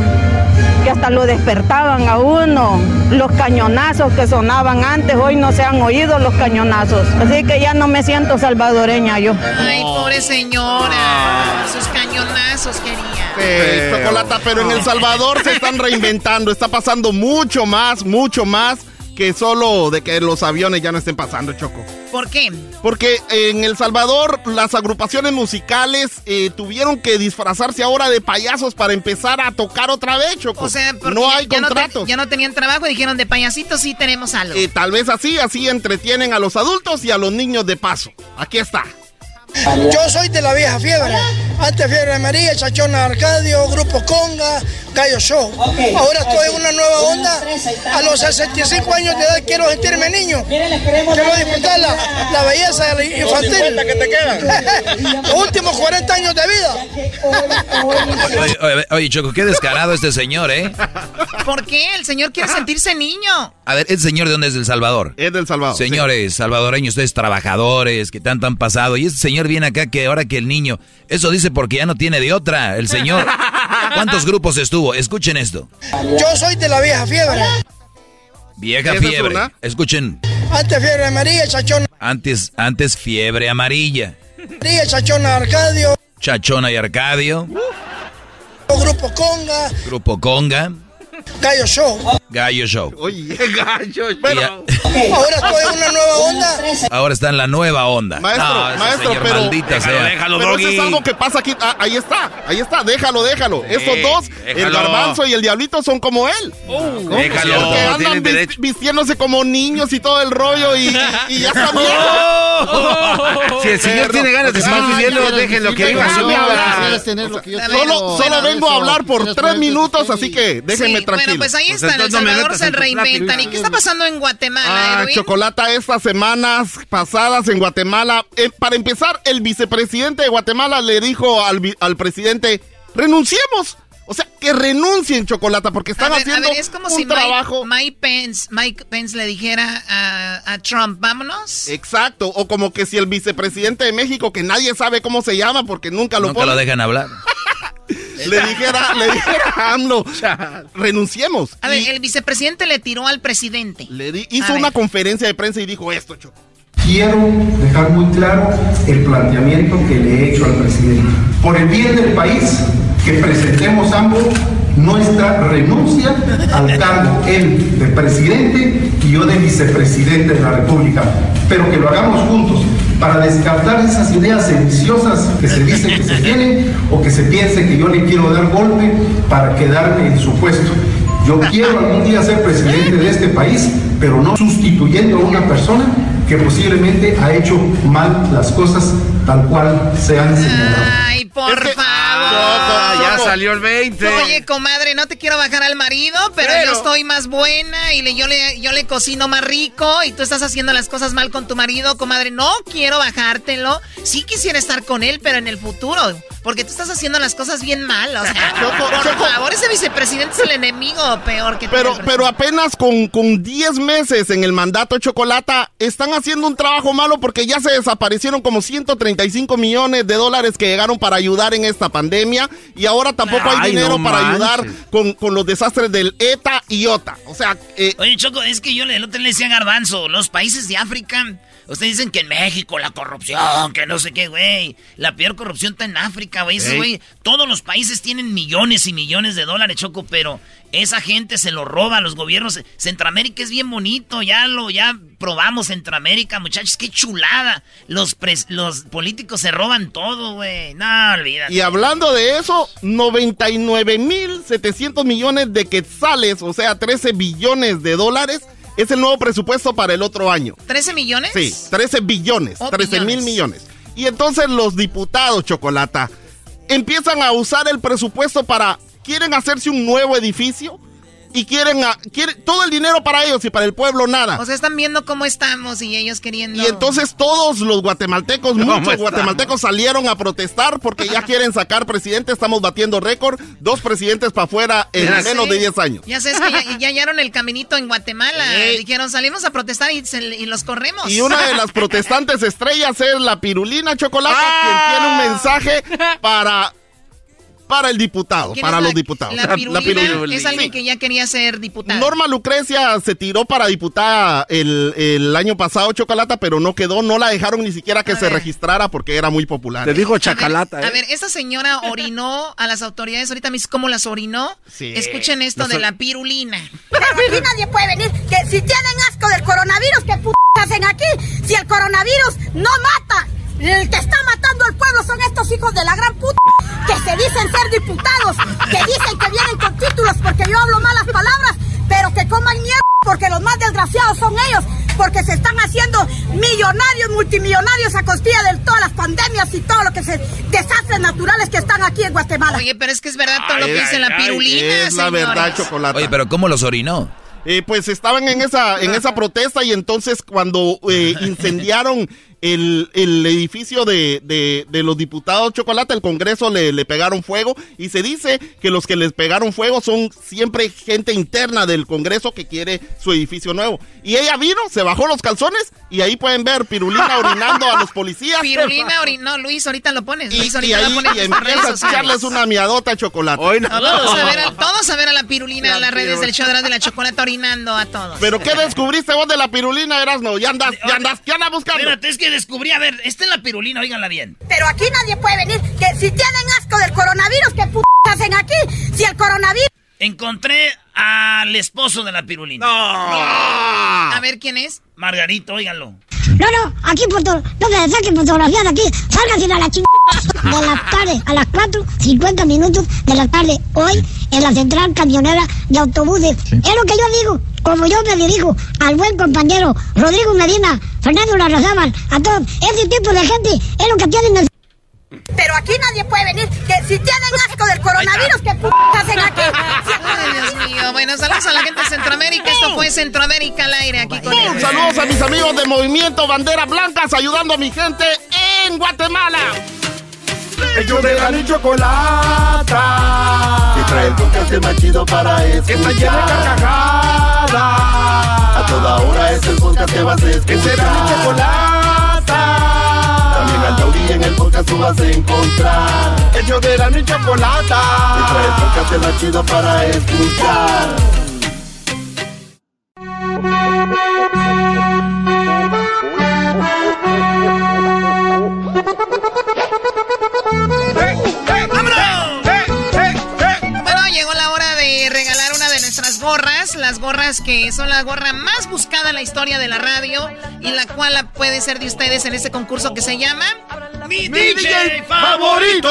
Que hasta lo despertaban a uno. Los cañonazos que sonaban antes, hoy no se han oído los cañonazos. Así que ya no me siento salvadoreña yo. Ay, pobre señora. Sus cañonazos quería. Chocolata, pero en El Salvador se están reinventando. Está pasando mucho más, mucho más que solo de que los aviones ya no estén pasando, Choco. ¿Por qué? Porque en El Salvador las agrupaciones musicales eh, tuvieron que disfrazarse ahora de payasos para empezar a tocar otra vez, Choco. O sea, porque no hay ya, no te- ya no tenían trabajo y dijeron de payasitos sí tenemos algo. Eh, tal vez así, así entretienen a los adultos y a los niños de paso. Aquí está. Yo soy de la vieja fiebre. Antes Fiebre de María, Chachona Arcadio, Grupo Conga, Gallo Show. Ahora estoy en una nueva onda. A los 65 años de edad quiero sentirme niño. Quiero disfrutar la, la belleza infantil. que te quedan. Los últimos 40 años de vida. Oye, oye, oye, Choco, qué descarado este señor, ¿eh? ¿Por qué? El señor quiere sentirse niño. A ver, ¿el señor de dónde es del Salvador? Es del Salvador. Señores salvadoreños, ustedes trabajadores, que tanto han pasado. Y este señor viene acá que ahora que el niño... Eso dice porque ya no tiene de otra. El señor... ¿Cuántos grupos estuvo? Escuchen esto. Yo soy de la vieja fiebre. Vieja ¿Esa es fiebre. Escuchen. Antes Fiebre María, Chachona Antes, antes fiebre amarilla. Chachona Arcadio, Chachona y Arcadio. Grupo Conga, Grupo Conga. Gallo Show. Gallo Show. Oye, gallo. Ahora estoy en una nueva onda. Ahora está en la nueva onda. Maestro, No, maestro, señor, pero. maldita sea. pero eso es algo que pasa aquí. Ah, ahí está, ahí está, déjalo, déjalo. Estos dos, el déjalo. garbanzo y el diablito, son como él. ¿No? Déjalo, Porque andan tienen vis- derecho. vistiéndose como niños y todo el rollo y, y ya está bien. Si el señor tiene ganas de seguir viviendo, déjenlo que viva su vida. Solo, solo vengo a hablar por tres minutos, así que déjenme Sí, tranquilo. Bueno, pues ahí está. En El Salvador se reinventan. ¿Y qué está pasando en Guatemala, Ah, Edwin? Chocolata, estas semanas pasadas en Guatemala, eh, para empezar, el vicepresidente de Guatemala le dijo al, vi- al presidente, renunciemos. O sea, que renuncien, Chocolata, porque están a ver, haciendo a ver, es como un si trabajo... Mike, Mike Pence, Mike Pence le dijera a, a Trump, vámonos. Exacto, o como que si el vicepresidente de México, que nadie sabe cómo se llama porque nunca lo Nunca pone, lo dejan hablar. le dijera, le dijera a AMLO, renunciemos. A ver, el vicepresidente le tiró al presidente. Le di- hizo A ver. una conferencia de prensa y dijo esto, Choco. quiero dejar muy claro el planteamiento que le he hecho al presidente. Por el bien del país, que presentemos ambos nuestra renuncia al cargo, él de presidente y yo de vicepresidente de la República, pero que lo hagamos juntos para descartar esas ideas sediciosas que se dicen que se tienen o que se piense que yo le quiero dar golpe para quedarme en su puesto. Yo quiero algún día ser presidente de este país, pero no sustituyendo a una persona que posiblemente ha hecho mal las cosas tal cual se han señalado. Ay, por favor. Ya salió el 20. Oye, comadre, no te quiero bajar al marido, pero, yo estoy más buena y le, yo, le, yo le cocino más rico y tú estás haciendo las cosas mal con tu marido, comadre. No quiero bajártelo. Sí quisiera estar con él, pero en el futuro. Porque tú estás haciendo las cosas bien mal. O sea, por favor, ese vicepresidente es el enemigo peor que Pero, pero apenas con, con 10 meses en el mandato Chocolata, están haciendo un trabajo malo porque ya se desaparecieron como 135 millones de dólares que llegaron para ayudar en esta pandemia y ahora tampoco hay dinero para ayudar con, con, los desastres del ETA y OTA. O sea, eh, Oye, Choco, es que yo el otro le decía Garbanzo, los países de África Ustedes dicen que en México la corrupción, que no sé qué, güey. La peor corrupción está en África, güey. güey. Todos los países tienen millones y millones de dólares, Choco, pero esa gente se lo roba a los gobiernos. Centroamérica es bien bonito, ya lo, ya probamos Centroamérica, muchachos, qué chulada. Los, los políticos se roban todo, güey. No, olvídate. Y hablando de eso, 99 mil 700 millones de quetzales, o sea, 13 billones de dólares es el nuevo presupuesto para el otro año. ¿13 millones? Sí, 13 billones, 13 mil millones. Y entonces los diputados, Chocolata, empiezan a usar el presupuesto para, quieren hacerse un nuevo edificio y quieren, a, todo el dinero para ellos y para el pueblo nada. O sea, están viendo cómo estamos y ellos queriendo. Y entonces todos los guatemaltecos, muchos guatemaltecos salieron a protestar porque ya quieren sacar presidente. Estamos batiendo récord, dos presidentes para afuera en menos de 10 años. Ya sabes que ya, hallaron el caminito en Guatemala. Dijeron, salimos a protestar y, los corremos. Y una de las protestantes estrellas es la Pirulina Chocolate, quien tiene un mensaje para para el diputado, para los diputados. La pirulina, es alguien que ya quería ser diputada. Norma Lucrecia se tiró para diputada el, año pasado, Chocolata, pero no quedó, no la dejaron ni siquiera que se registrara porque era muy popular. Te dijo Chacalata. A ver, a ver, esta señora orinó a las autoridades, ahorita mismo cómo las orinó. Escuchen esto de la pirulina. Pero aquí nadie puede venir, que si tienen asco del coronavirus, ¿qué p hacen aquí? Si el coronavirus no mata, el que está matando al pueblo son estos hijos de la gran puta que se dicen ser diputados, que dicen que vienen con títulos porque yo hablo malas palabras, pero que coman mierda porque los más desgraciados son ellos, porque se están haciendo millonarios, multimillonarios a costilla de todas las pandemias y todo lo que se desastres naturales que están aquí en Guatemala. Oye, pero es que es verdad todo lo que dice la pirulina. Es la verdad, chocolate. Oye, pero ¿cómo los orinó? Eh, pues estaban en esa, en esa protesta y entonces cuando eh, incendiaron el, edificio de, de, los diputados Chocolate, el Congreso le, le, pegaron fuego y se dice que los que les pegaron fuego son siempre gente interna del Congreso que quiere su edificio nuevo. Y ella vino, se bajó los calzones y ahí pueden ver Pirulina orinando a los policías. Pirulina orinó, Luis, ahorita lo pones. Luis, y, ahorita lo pones y empieza a echarles una miadota a Chocolate. todos, a ver a, todos a ver a la Pirulina en las redes del show de la Chocolate orinando a todos. ¿Pero qué descubriste vos de la Pirulina, Erasmo? Ya andas, ya andas, ya andas buscando. Espérate, es que descubrí, a ver, esta es la pirulina, óiganla bien. Pero aquí nadie puede venir, que si tienen asco del coronavirus, ¿qué p hacen aquí? Si el coronavirus... Encontré al esposo de la pirulina. A ver, ¿quién es? Margarito, óiganlo. No, no, aquí foto, no me saquen fotografías de aquí. Sálganse a la chingada de la tarde, a las 4.50 minutos de la tarde, hoy en la central camionera de autobuses. Es lo que yo digo, como yo me dirijo al buen compañero Rodrigo Medina, Fernando Larrazábal, a todos. Ese tipo de gente es lo que tienen el... Pero aquí nadie puede venir. Que si tienen asco del coronavirus, ¿qué p hacen aquí? Ay, Dios mío. Bueno, saludos a la gente de Centroamérica. Esto fue Centroamérica al aire aquí con Saludos a mis amigos de Movimiento Banderas Blancas ayudando a mi gente en Guatemala. Ellos de la ni chocolata. Que trae el podcast más chido para escuchar. Que está llena de carcajadas. A toda hora es el podcast que vas a escuchar. Que será mi chocolata en el podcast tú vas a encontrar El yo de la y chocolata Y trae el podcast más chido para escuchar unas gorras que son la gorra más buscada en la historia de la radio y la cual puede ser de ustedes en este concurso que se llama Mi, DJ, favorito.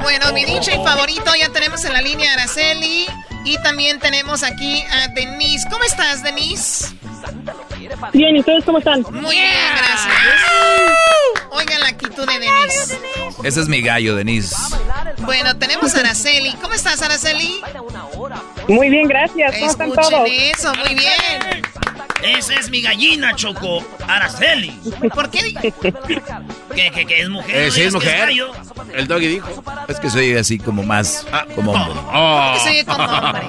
Bueno, mi DJ favorito ya tenemos en la línea Araceli y también tenemos aquí a Denise. ¿Cómo estás, Denise? Bien, ¿y ustedes cómo están? Muy bien, gracias. Oigan la actitud de Denise. Ese es mi gallo, Denise. Bueno, tenemos a Araceli. ¿Cómo estás, Araceli? Muy bien, gracias. ¿Cómo están todos? eso, muy bien. Esa es mi gallina, Choco. Araceli. ¿Por qué? ¿Qué, qué, qué es mujer? Eh, sí, es ¿No que mujer. gallo? El doggy dijo. Es que soy así como más, como hombre. Oh. Que se oye como hombre.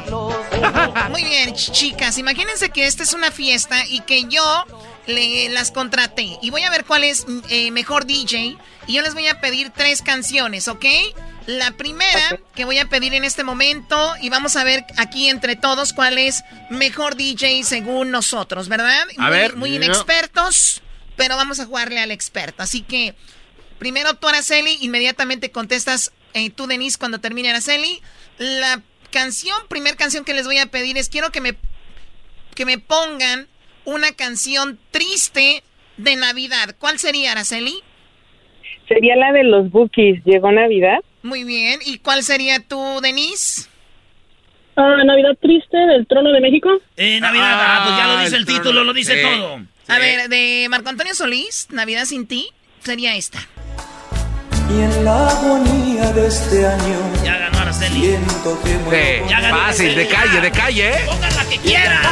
Muy bien, ch- chicas. Imagínense que esta es una fiesta y que yo le, las contraté. Y voy a ver cuál es eh, mejor DJ. Y yo les voy a pedir tres canciones, ¿ok? La primera que voy a pedir en este momento, y vamos a ver aquí entre todos cuál es mejor DJ según nosotros, ¿verdad? A muy, ver. Muy inexpertos, pero vamos a jugarle al experto. Así que Primero tú, Araceli, inmediatamente contestas eh, tú, Denise, cuando termine Araceli. La canción, primer canción que les voy a pedir es quiero que me, que me pongan una canción triste de Navidad. ¿Cuál sería, Araceli? Sería la de los Bookies. ¿Llegó Navidad? Muy bien. ¿Y cuál sería tú, Denise? Ah, Navidad Triste del Trono de México. Eh, Navidad, ah, pues ya lo dice el, el título, trono. lo dice Sí. todo. A ver, de Marco Antonio Solís, Navidad sin ti, sería esta. Y en la agonía de este año Ya ganó Araceli. siento que muero. Ya ganó Fácil, Araceli, de calle, de calle, ¿eh? Pongan la que quieran. Yo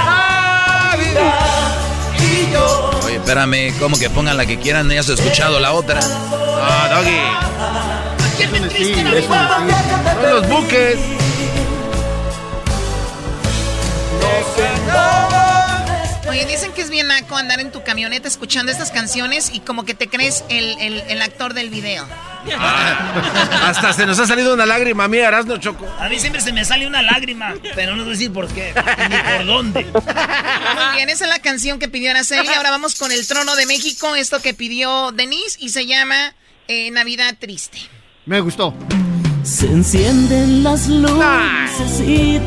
Oye, espérame, como que pongan la que quieran, ya has escuchado la otra. Ah, doggy. Eso Son los buques. Oye, dicen que es bien naco andar en tu camioneta escuchando estas canciones y como que te crees el, el- el actor del video. Hasta se nos ha salido una lágrima a mí, Erasno Choco. A mí siempre se me sale una lágrima, pero no sé decir por qué, ni por dónde. Muy bien, esa es la canción que pidió Araceli. Ahora vamos con el trono de México, esto que pidió Denise y se llama eh, Navidad Triste. Me gustó. Se encienden las lucecitas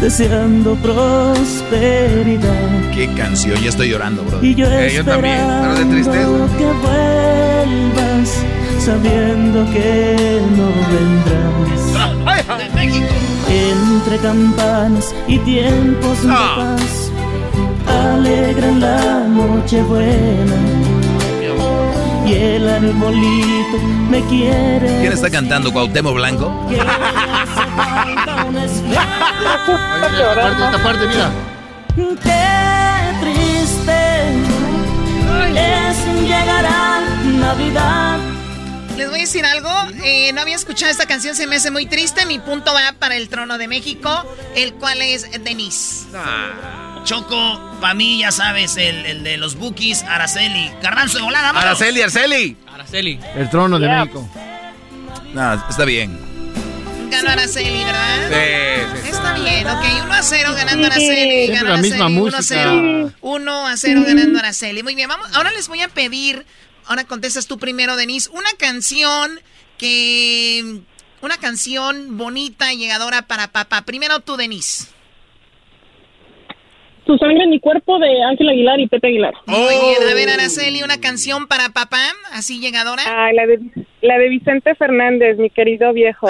deseando prosperidad. Qué canción, ya estoy llorando, bro. Y yo Eh, yo también, pero de tristeza. que vuelvas, sabiendo que no vendrás. De México. Entre campanas y tiempos de Ah. paz, alegran la noche buena. Y el arbolito me quiere. ¿Quién está cantando? ¿Cuauhtémoc Blanco? Oye, esta parte, esta parte, mira. Qué triste es llegar a Navidad. Les voy a decir algo, eh, no había escuchado esta canción, se me hace muy triste. Mi punto va para el trono de México, el cual es Denise. Choco, para mí, ya sabes, el, el de los bookies, Araceli. Garbanzo de volada, vámonos. Araceli, Araceli. Araceli. El trono de México. No, está bien. Ganó Araceli, ¿verdad? Sí, sí. Está bien, ok. 1 a 0 ganando Araceli. Ganó la Araceli. misma 1 a música. 0. 1 a 0 ganando Araceli. Muy bien, vamos. Ahora les voy a pedir. Ahora contestas tú primero, Denise. Una canción que. Una canción bonita y llegadora para papá. Primero tú, Denise. Tu sangre en mi cuerpo de Ángel Aguilar y Pepe Aguilar. Muy bien. A ver, Araceli, una canción para papá. Así llegadora. Ah, la de, la de Vicente Fernández, mi querido viejo.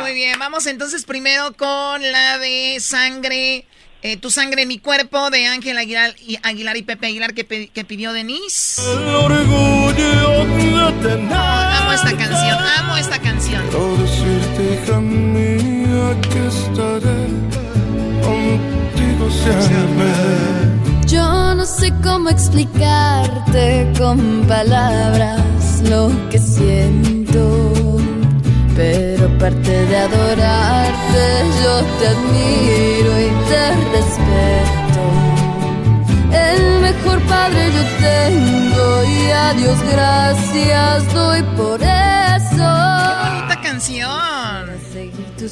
Muy bien, vamos entonces primero con la de sangre. eh, tu sangre en mi cuerpo de Ángel Aguilar y, Aguilar y Pepe Aguilar que, pe- que pidió Denise. El orgullo de tener. Amo esta canción, amo esta canción. Quiero decirte, hija mía, que Yo no sé cómo explicarte con palabras lo que siento. Pero aparte de adorarte, yo te admiro y te respeto. El mejor padre yo tengo y a Dios gracias doy por eso.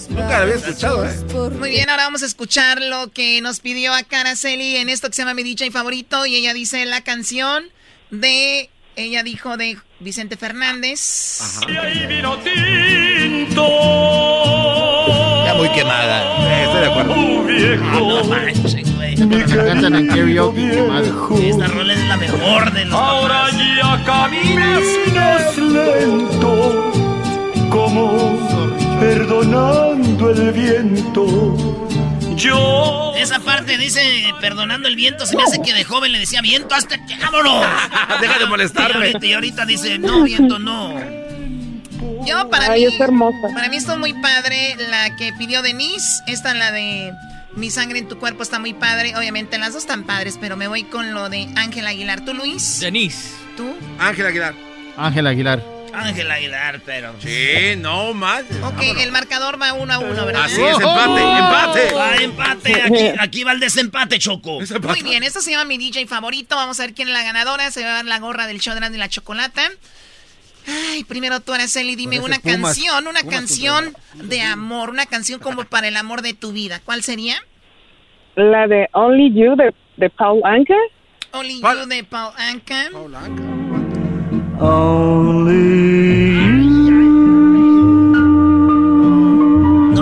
Nunca la había escuchado, ¿eh? Muy bien, ahora vamos a escuchar lo que nos pidió a Araceli en esto que se llama Mi DJ favorito. Y ella dice la canción de. Ella dijo de Vicente Fernández. Y ahí vino tinto. Ya muy quemada. estoy de acuerdo. Ah, no manches, güey. Cantan en karaoke quemada. Esta rola es la mejor de los Ahora papás. ya caminas lento, como perdonando el viento. Yo. Esa parte dice, perdonando el viento, se me hace que de joven le decía, viento, hasta aquí, vámonos. Deja de molestarme. Y ahorita, y ahorita dice, no, viento, no. Yo, para Ay, mí. es hermosa. Para mí está muy padre la que pidió Denise. Esta, la de Mi sangre en tu cuerpo, está muy padre. Obviamente las dos están padres, pero me voy con lo de Ángel Aguilar. ¿Tú, Luis? Denise. ¿Tú? Ángel Aguilar. Ángel Aguilar. Ángel Aguilar, pero. Sí, no más. Ok, el marcador va uno a uno, ¿verdad? Así es, empate, empate. Ah, empate. Aquí, aquí va el desempate, Choco. Muy bien, esto se llama mi DJ favorito. Vamos a ver quién es la ganadora. Se va a dar la gorra del show de la chocolata. Ay, primero tú, Araceli, dime una Pumas. canción, una Pumas canción de amor, una canción como para el amor de tu vida. ¿Cuál sería? La de Only You de, de Paul Anka. Only You de Paul Anka. No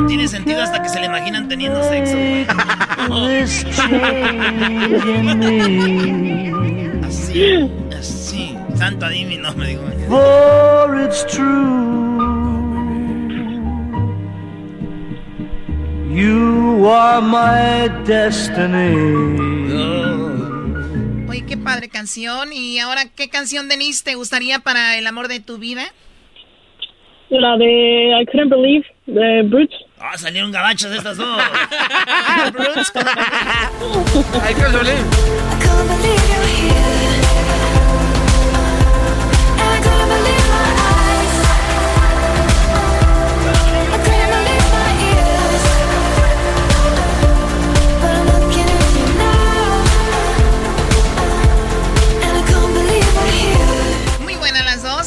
tiene sentido hasta que se le imaginan teniendo sexo, güey. Así, así. Santo adivino, me digo. For it's true. You are my destiny. Oye, qué padre canción. Y ahora, ¿qué canción, Denise, te gustaría para el amor de tu vida? La de I Couldn't Believe de Brutes. Ah, salieron gabachos estas dos. Hay que salir. Muy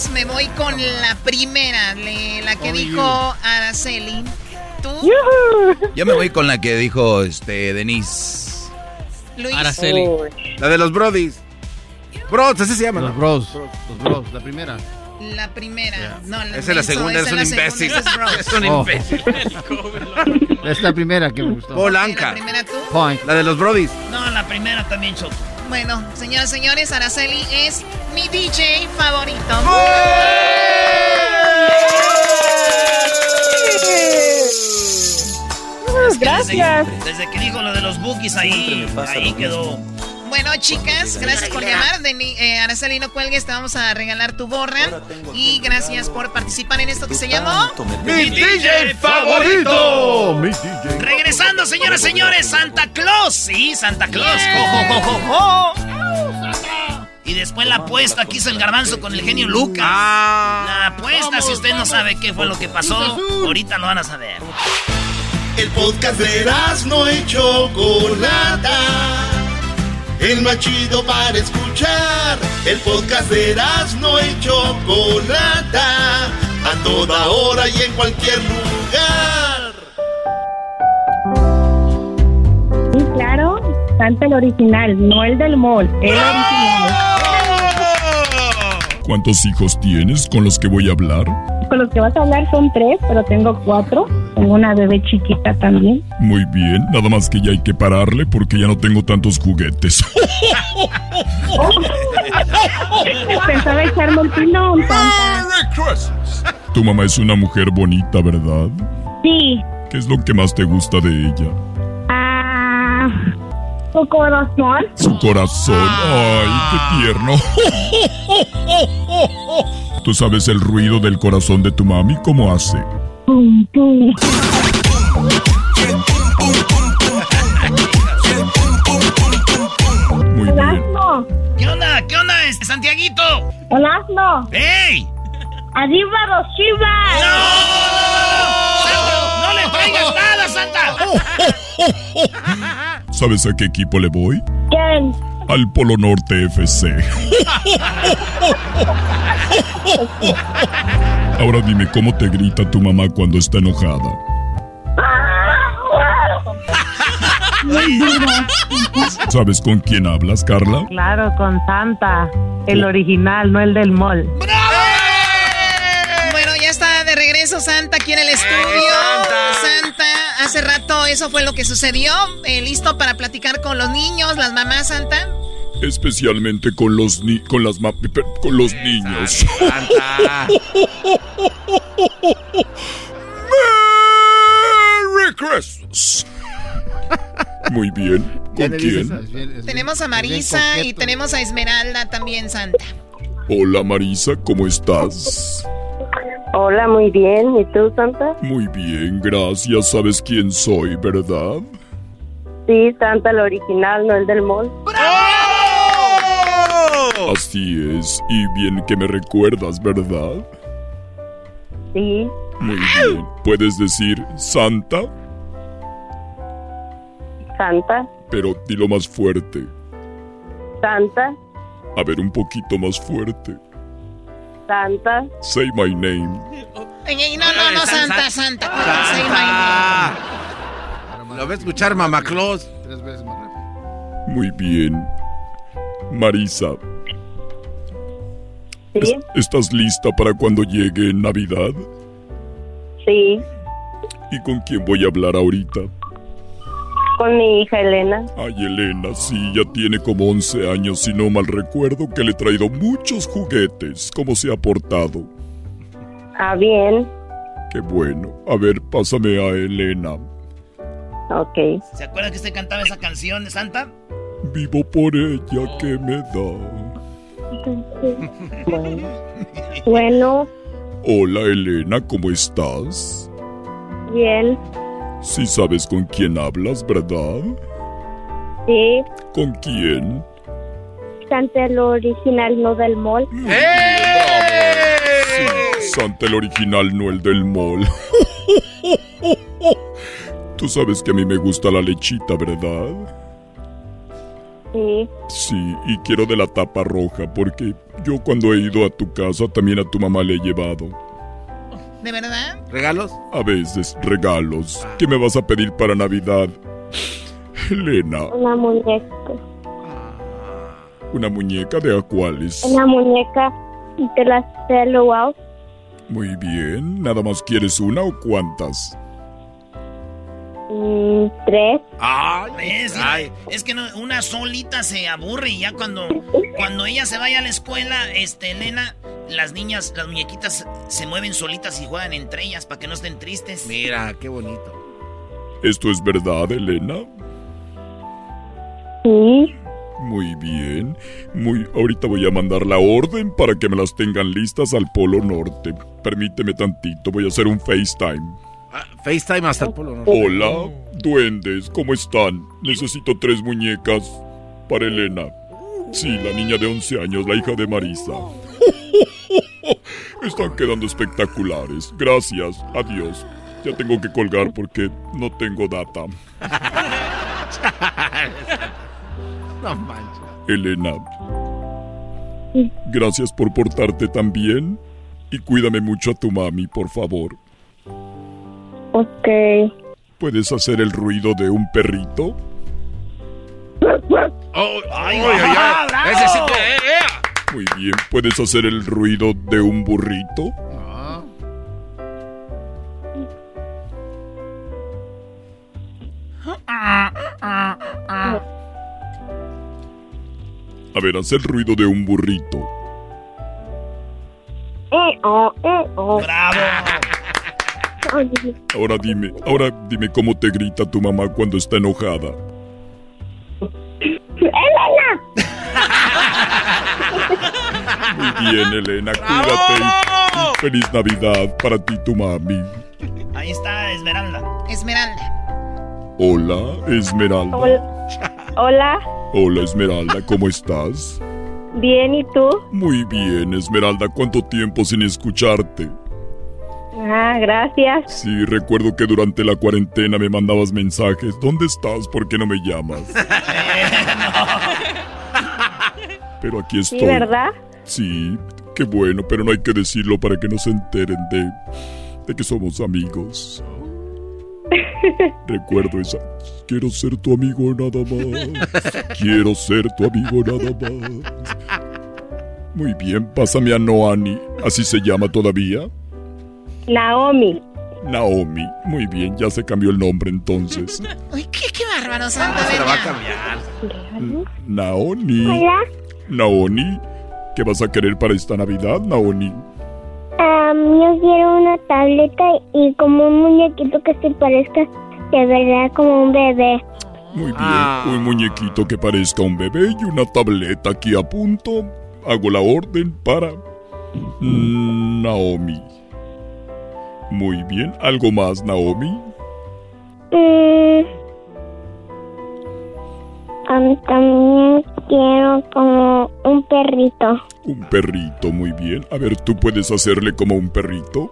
dos. Me voy con la primera, le- la que dijo Araceli. ¿Tú, Yo me voy con la que dijo este Denise. Luis? Araceli. La de los Brodis. Bros, así se llama. Los bros. Los bros, la primera. La primera. No, la Esa es la segunda, es un imbécil. es un Oh. imbécil. Es la primera que me gustó. Polanca. ¿La primera tú? Point. La de los Brodis. No, la primera también, Choco. Bueno, señoras y señores, Araceli es mi DJ favorito. Gracias. Desde, desde que dijo lo de los bookies ahí, ahí quedó. Bueno, chicas, gracias por llamar. Eh, Araceli, no cuelgues, te vamos a regalar tu gorra. Y gracias por participar en esto que se llamó... ¡Mi DJ favorito! Mi DJ. Regresando, señoras y señores, Santa Claus. Sí, Santa Claus. Jo, jo, jo, jo, jo. Y después la apuesta que hizo el garbanzo con el genio Lucas. La apuesta, si usted no sabe qué fue lo que pasó, ahorita lo van a saber. El podcast de no y Chocolata. El más chido para escuchar. El podcast de no y Chocolata. A toda hora y en cualquier lugar. Sí, claro. Santa el original, no el del mall. El original. ¿Cuántos hijos tienes con los que voy a hablar? Con los que vas a hablar son tres, pero tengo cuatro. Tengo una bebé chiquita también. Muy bien, nada más que ya hay que pararle porque ya no tengo tantos juguetes. Pensaba echarme el pilón, Santa. Tu mamá es una mujer bonita, ¿verdad? Sí. ¿Qué es lo que más te gusta de ella? Su corazón. Su corazón. Ay, qué tierno. ¿Tú sabes el ruido del corazón de tu mami? ¿Cómo hace? Pum, pum. Muy bien. ¿Qué onda? ¿Qué onda, este Santiaguito? Holasno. ¡Ey! Arriba los chivas. ¡No le traigas nada, Santa! ¿Sabes a qué equipo le voy? ¿Quién? Al Polo Norte FC. Ahora dime cómo te grita tu mamá cuando está enojada. ¿Sabes con quién hablas, Carla? Claro, con Santa, el original, no el del mall. Bueno, ya está de regreso Santa aquí en el estudio. Santa. Hace rato eso fue lo que sucedió. Eh, ¿Listo para platicar con los niños, las mamás, Santa? Especialmente con los ni con las con los niños. Santa. Merry Christmas. Muy bien. ¿Con quién? Tenemos a Marisa y tenemos a Esmeralda también, Santa. Hola Marisa, ¿cómo estás? Hola, muy bien. ¿Y tú, Santa? Muy bien, gracias. ¿Sabes quién soy, verdad? Sí, Santa, el original, no el del mall. Así es. Y bien que me recuerdas, ¿verdad? Sí. Muy bien. ¿Puedes decir Santa? Santa. Pero dilo más fuerte. Santa. A ver, un poquito más fuerte. Santa. Say my name. No, no, no, Santa, Santa. Say my name. Lo va a escuchar Mamá Claus. Tres veces más rápido. Muy bien. Marisa. ¿Sí? ¿Estás lista para cuando llegue Navidad? Sí. ¿Y con quién voy a hablar ahorita? Con mi hija Elena. Ay, Elena, sí, ya tiene como 11 años, si no mal recuerdo, que le he traído muchos juguetes. ¿Cómo se ha portado? Ah, bien. Qué bueno. A ver, pásame a Elena. Ok. ¿Se acuerda que usted cantaba esa canción de Santa? Vivo por ella que me da. Bueno. bueno. Hola, Elena, ¿cómo estás? Bien. Sí sabes con quién hablas, ¿verdad? Sí. ¿Con quién? Santa el original, no del mall. Sí, Santa el original, no el del mall. Tú sabes que a mí me gusta la lechita, ¿verdad? Sí. Sí, y quiero de la tapa roja porque yo cuando he ido a tu casa también a tu mamá le he llevado. ¿De verdad? ¿Regalos? A veces, regalos. ¿Qué me vas a pedir para Navidad? Elena. Una muñeca. ¿Una muñeca de a cuáles? Una muñeca de las wow. Muy bien. ¿Nada más quieres una o cuántas? Mm, tres. Ah, es, es que no, una solita se aburre y ya cuando, cuando ella se vaya a la escuela, este, Elena, las niñas, las muñequitas se mueven solitas y juegan entre ellas para que no estén tristes. Mira, qué bonito. ¿Esto es verdad, Elena? Sí. Muy bien. Muy. Ahorita voy a mandar la orden para que me las tengan listas al Polo Norte. Permíteme tantito, voy a hacer un FaceTime. Ah, FaceTime hasta el Polo Norte. Hola, duendes, ¿cómo están? Necesito tres muñecas para Elena. Sí, la niña de 11 años, la hija de Marisa. Están quedando espectaculares. Gracias. Adiós. Ya tengo que colgar porque no tengo data. no manches. Elena. Gracias por portarte tan bien. Y cuídame mucho a tu mami, por favor. Ok. ¿Puedes hacer el ruido de un perrito? Oh, ay, ay, ay, ay. Ese sí que... Muy bien. ¿Puedes hacer el ruido de un burrito? A ver, haz el ruido de un burrito. Eh, oh, eh, oh. ¡Bravo! Ahora dime, ahora dime cómo te grita tu mamá cuando está enojada. ¡Elena! Muy bien, Elena, cuídate feliz Navidad para ti y tu mami. Ahí está Esmeralda. Esmeralda. Hola, Esmeralda. Hola. Hola, Esmeralda, ¿cómo estás? Bien, ¿y tú? Muy bien, Esmeralda, ¿cuánto tiempo sin escucharte? Ah, gracias. Sí, recuerdo que durante la cuarentena me mandabas mensajes. ¿Dónde estás? ¿Por qué no me llamas? Pero aquí Sí, estoy. ¿verdad? Sí, qué bueno, pero no hay que decirlo para que no se enteren de, de que somos amigos. Recuerdo esa. Quiero ser tu amigo nada más. Quiero ser tu amigo nada más. Muy bien, pásame a Noani. ¿Así se llama todavía? Naomi. Naomi. Muy bien, ya se cambió el nombre entonces. Uy, qué, qué bárbaro, Santa. Se lo va a cambiar. Naoni. Hola. Naoni, ¿qué vas a querer para esta Navidad, Naoni? Am, yo quiero una tableta y como un muñequito que se parezca de verdad como un bebé. Muy bien, un muñequito que parezca un bebé y una tableta aquí a punto. Hago la orden para mm, Naomi. Muy bien, ¿algo más, Naomi? Mm. Am, también quiero como un perrito. Un perrito, muy bien. A ver, ¿tú puedes hacerle como un perrito?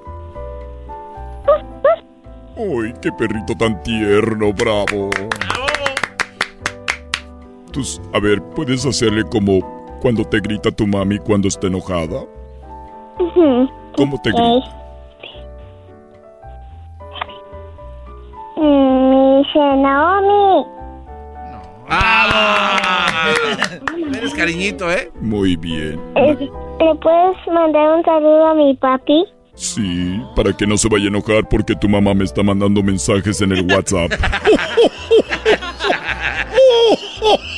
¡Ay, qué perrito tan tierno! ¡Bravo! Tú, s- a ver, ¿puedes hacerle como cuando te grita tu mami cuando está enojada? ¿Cómo te grita? Mm, dice Naomi. Eres cariñito, ¿eh? Muy bien. ¿Le puedes mandar un saludo a mi papi? Sí, para que no se vaya a enojar porque tu mamá me está mandando mensajes en el WhatsApp.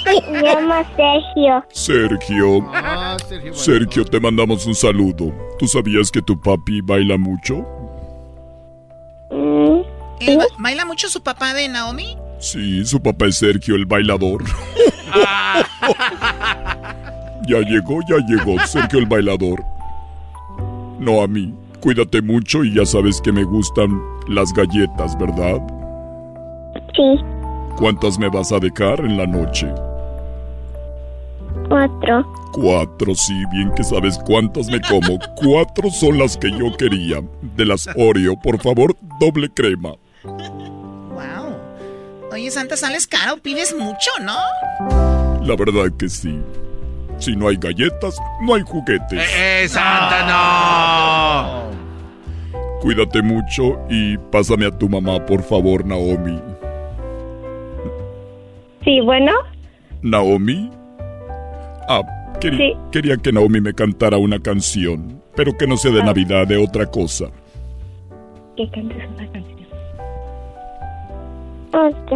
Se llama Sergio. Sergio. Ah, Sergio. Sergio, te mandamos un saludo. ¿Tú sabías que tu papi baila mucho? Mm, ¿Él ba- ¿Baila mucho su papá de Naomi? Sí, su papá es Sergio, el bailador. ya llegó, ya llegó, Sergio el bailador. No a mí. Cuídate mucho y ya sabes que me gustan las galletas, ¿verdad? Sí, ¿Cuántas me vas a dejar en la noche? cuatro. Cuatro, sí, bien que sabes cuántas me como. Cuatro son las que yo quería. De las Oreo, por favor, doble crema. Wow. Oye, Santa, sales caro, pides mucho, ¿no? La verdad que sí. Si no hay galletas, no hay juguetes. ¡Eh, Santa, no! Cuídate mucho y pásame a tu mamá, por favor, Naomi. Sí, bueno. ¿Naomi? Ah, quería, Sí. quería que Naomi me cantara una canción, pero que no sea de Navidad, de otra cosa. Que cantes una canción. Ok.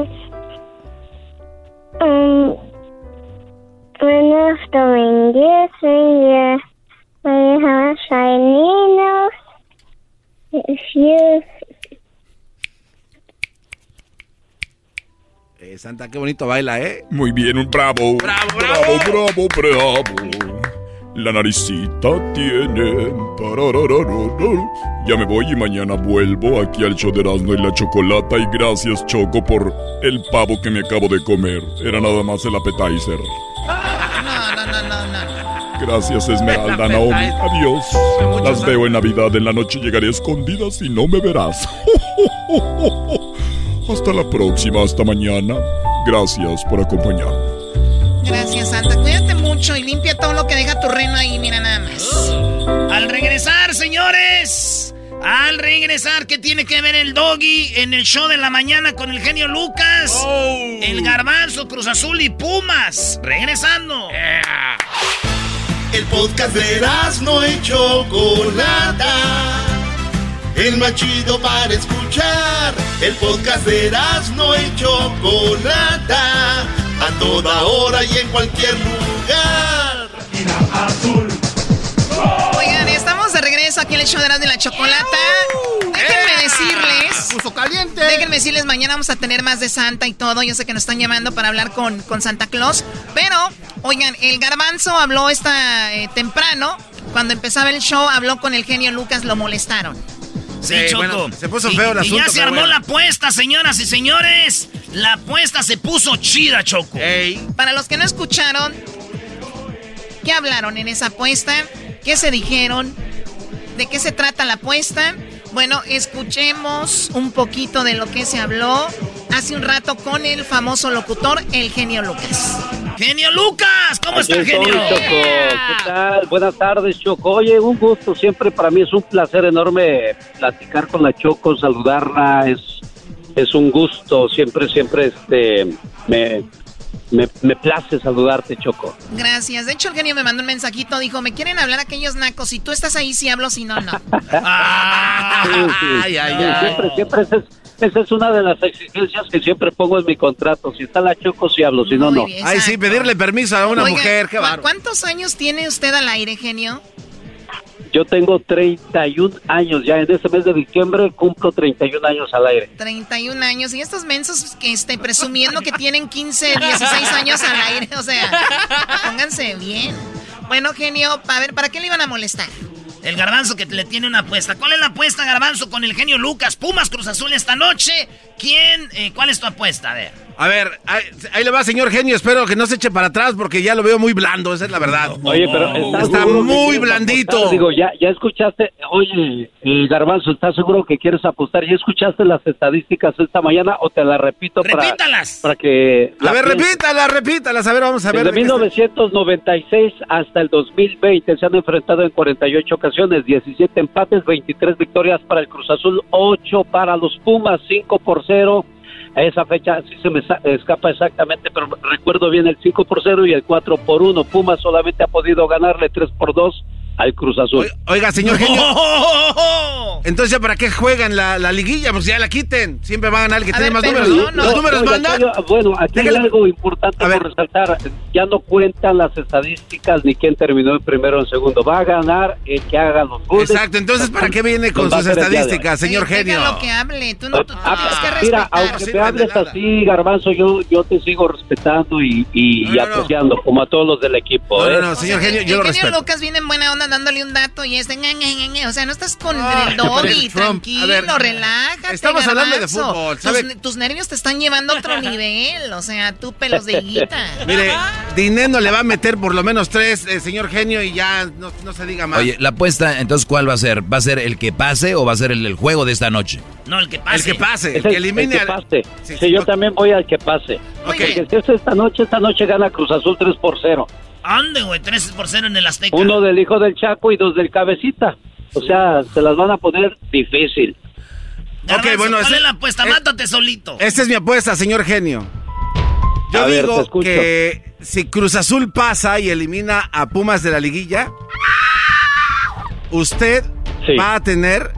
Um, fingers, when you have shiny nose, if you Eh, Santa, qué bonito baila, ¿eh? Muy bien, un bravo. Bravo, bravo, bravo, bravo. La naricita tiene. Ya me voy y mañana vuelvo aquí al show de Erasmo y la Chocolata. Y gracias, Choco, por el pavo que me acabo de comer. Era nada más el appetizer. No, no, no, no, no. Gracias, Esmeralda, Naomi. Adiós. Las veo en Navidad. En la noche llegaré escondidas y no me verás. Hasta la próxima, hasta mañana. Gracias por acompañarme. Gracias, Santa. Cuídate mucho y limpia deja tu reno ahí, mira nada más. Al regresar, señores. Al regresar, ¿qué tiene que ver el doggy en el show de la mañana con el genio Lucas? El garbanzo, Cruz Azul y Pumas. Regresando. El podcast de no y Chocolata. El más chido para escuchar. El podcast de no y Chocolata. A toda hora y en cualquier lugar. Oigan, estamos de regreso aquí en el show de Erasmo y la Chocolata. Déjenme decirles. Puso caliente. Déjenme decirles, mañana vamos a tener más de Santa y todo. Yo sé que nos están llamando para hablar con, con Santa Claus. Pero, oigan, el garbanzo habló esta eh, temprano. Cuando empezaba el show, habló con el genio Lucas, lo molestaron. Sí, Choco. bueno, se puso Y- feo el y, asunto, ya se armó bueno. la apuesta, señoras y señores. La apuesta se puso chida, Choco. Para los que no escucharon, ¿qué hablaron en esa apuesta? ¿Qué se dijeron? ¿De qué se trata la apuesta? Bueno, escuchemos un poquito de lo que se habló hace un rato con el famoso locutor, el genio Lucas. Genio Lucas, ¿cómo Aquí está, genio? Choco. ¿Qué tal? Buenas tardes, Choco. Oye, un gusto. Siempre para mí es un placer enorme platicar con la Choco, saludarla. Es, es un gusto. Siempre, siempre este, me, me, me place saludarte, Choco. Gracias. De hecho, el genio me mandó un mensajito, dijo, me quieren hablar aquellos nacos. Si tú estás ahí, sí hablo, si no, no. Ah, ay, ay, Siempre, siempre esa es una de las exigencias que siempre pongo en mi contrato. Si está la Choco, sí hablo, si no, no. Ay, sí, pedirle permiso a una mujer, qué barro. ¿Cuántos años tiene usted al aire, genio? Yo tengo 31 años, ya en este mes de diciembre cumplo 31 años al aire. 31 años, y estos mensos que estén presumiendo que tienen 15, 16 años al aire, o sea, pónganse bien. Bueno, genio, a ver, ¿para qué le iban a molestar? El garbanzo que le tiene una apuesta. ¿Cuál es la apuesta, garbanzo, con el genio Lucas? Pumas Cruz Azul esta noche. ¿Quién? Eh, ¿Cuál es tu apuesta? A ver. A ver, ahí, le va, señor genio. Espero que no se eche para atrás porque ya lo veo muy blando, esa es la verdad. Oye, pero está, muy blandito. Digo, ya, ya escuchaste. Oye, eh, Garbanzo, ¿estás seguro que quieres apostar? ¿Ya escuchaste las estadísticas esta mañana o te las repito Repítalas. para, que. A ver, repítalas, repítalas. A ver, vamos a ver. Desde 1996 hasta el 2020 se han enfrentado en 48 ocasiones, 17 empates, 23 victorias para el Cruz Azul, 8 para los Pumas, 5 por 0 a esa fecha sí se me escapa exactamente, pero recuerdo bien el 5 por 0 y el 4 por 1. Puma solamente ha podido ganarle 3 por 2 al Cruz Azul. Oiga, señor genio. Entonces, ¿para qué juegan la, la, liguilla? Pues ya la quiten. Siempre va a ganar el que tiene más números. Los números mandan. bueno, aquí hay algo importante por resaltar. Ya no cuentan las estadísticas ni quién terminó en primero o en segundo. Va a ganar el que haga los goles. Exacto. Entonces, ¿para qué viene con sus estadísticas, señor genio? lo que hable. Tú no tú ah, tienes que respetar. Mira, aunque me hables así, Garbanzo, yo, yo te sigo respetando y, y, apreciando, como a todos los del equipo. No, no, ¿eh? señor genio, yo lo respeto. genio Lucas viene en buena onda dándole un dato y este, o sea, no estás con el doggy, tranquilo, relájate. Estamos hablando de fútbol. Tus, nervios te están llevando a otro nivel, o sea, tú pelos de guita. Mire, Dinero le va a meter por lo menos tres, eh, señor genio, y ya no, se diga más. Oye, la apuesta, entonces, ¿cuál va a ser? ¿Va a ser el que pase o va a ser el, juego de esta noche? No, el que pase. El que pase, el, que elimine. El que pase. Sí, yo también voy al que pase. Ok. Porque si es esta noche, esta noche gana Cruz Azul 3 por 0. Ande, güey, 3 por 0 en el Azteca. Uno del hijo del Chaco y dos del Cabecita. O sea, se las van a poner difícil. ok, bueno, ¿cuál es la apuesta? Mátate solito. Esta es mi apuesta, señor genio. Yo digo que si Cruz Azul pasa y elimina a Pumas de la liguilla, usted va a tener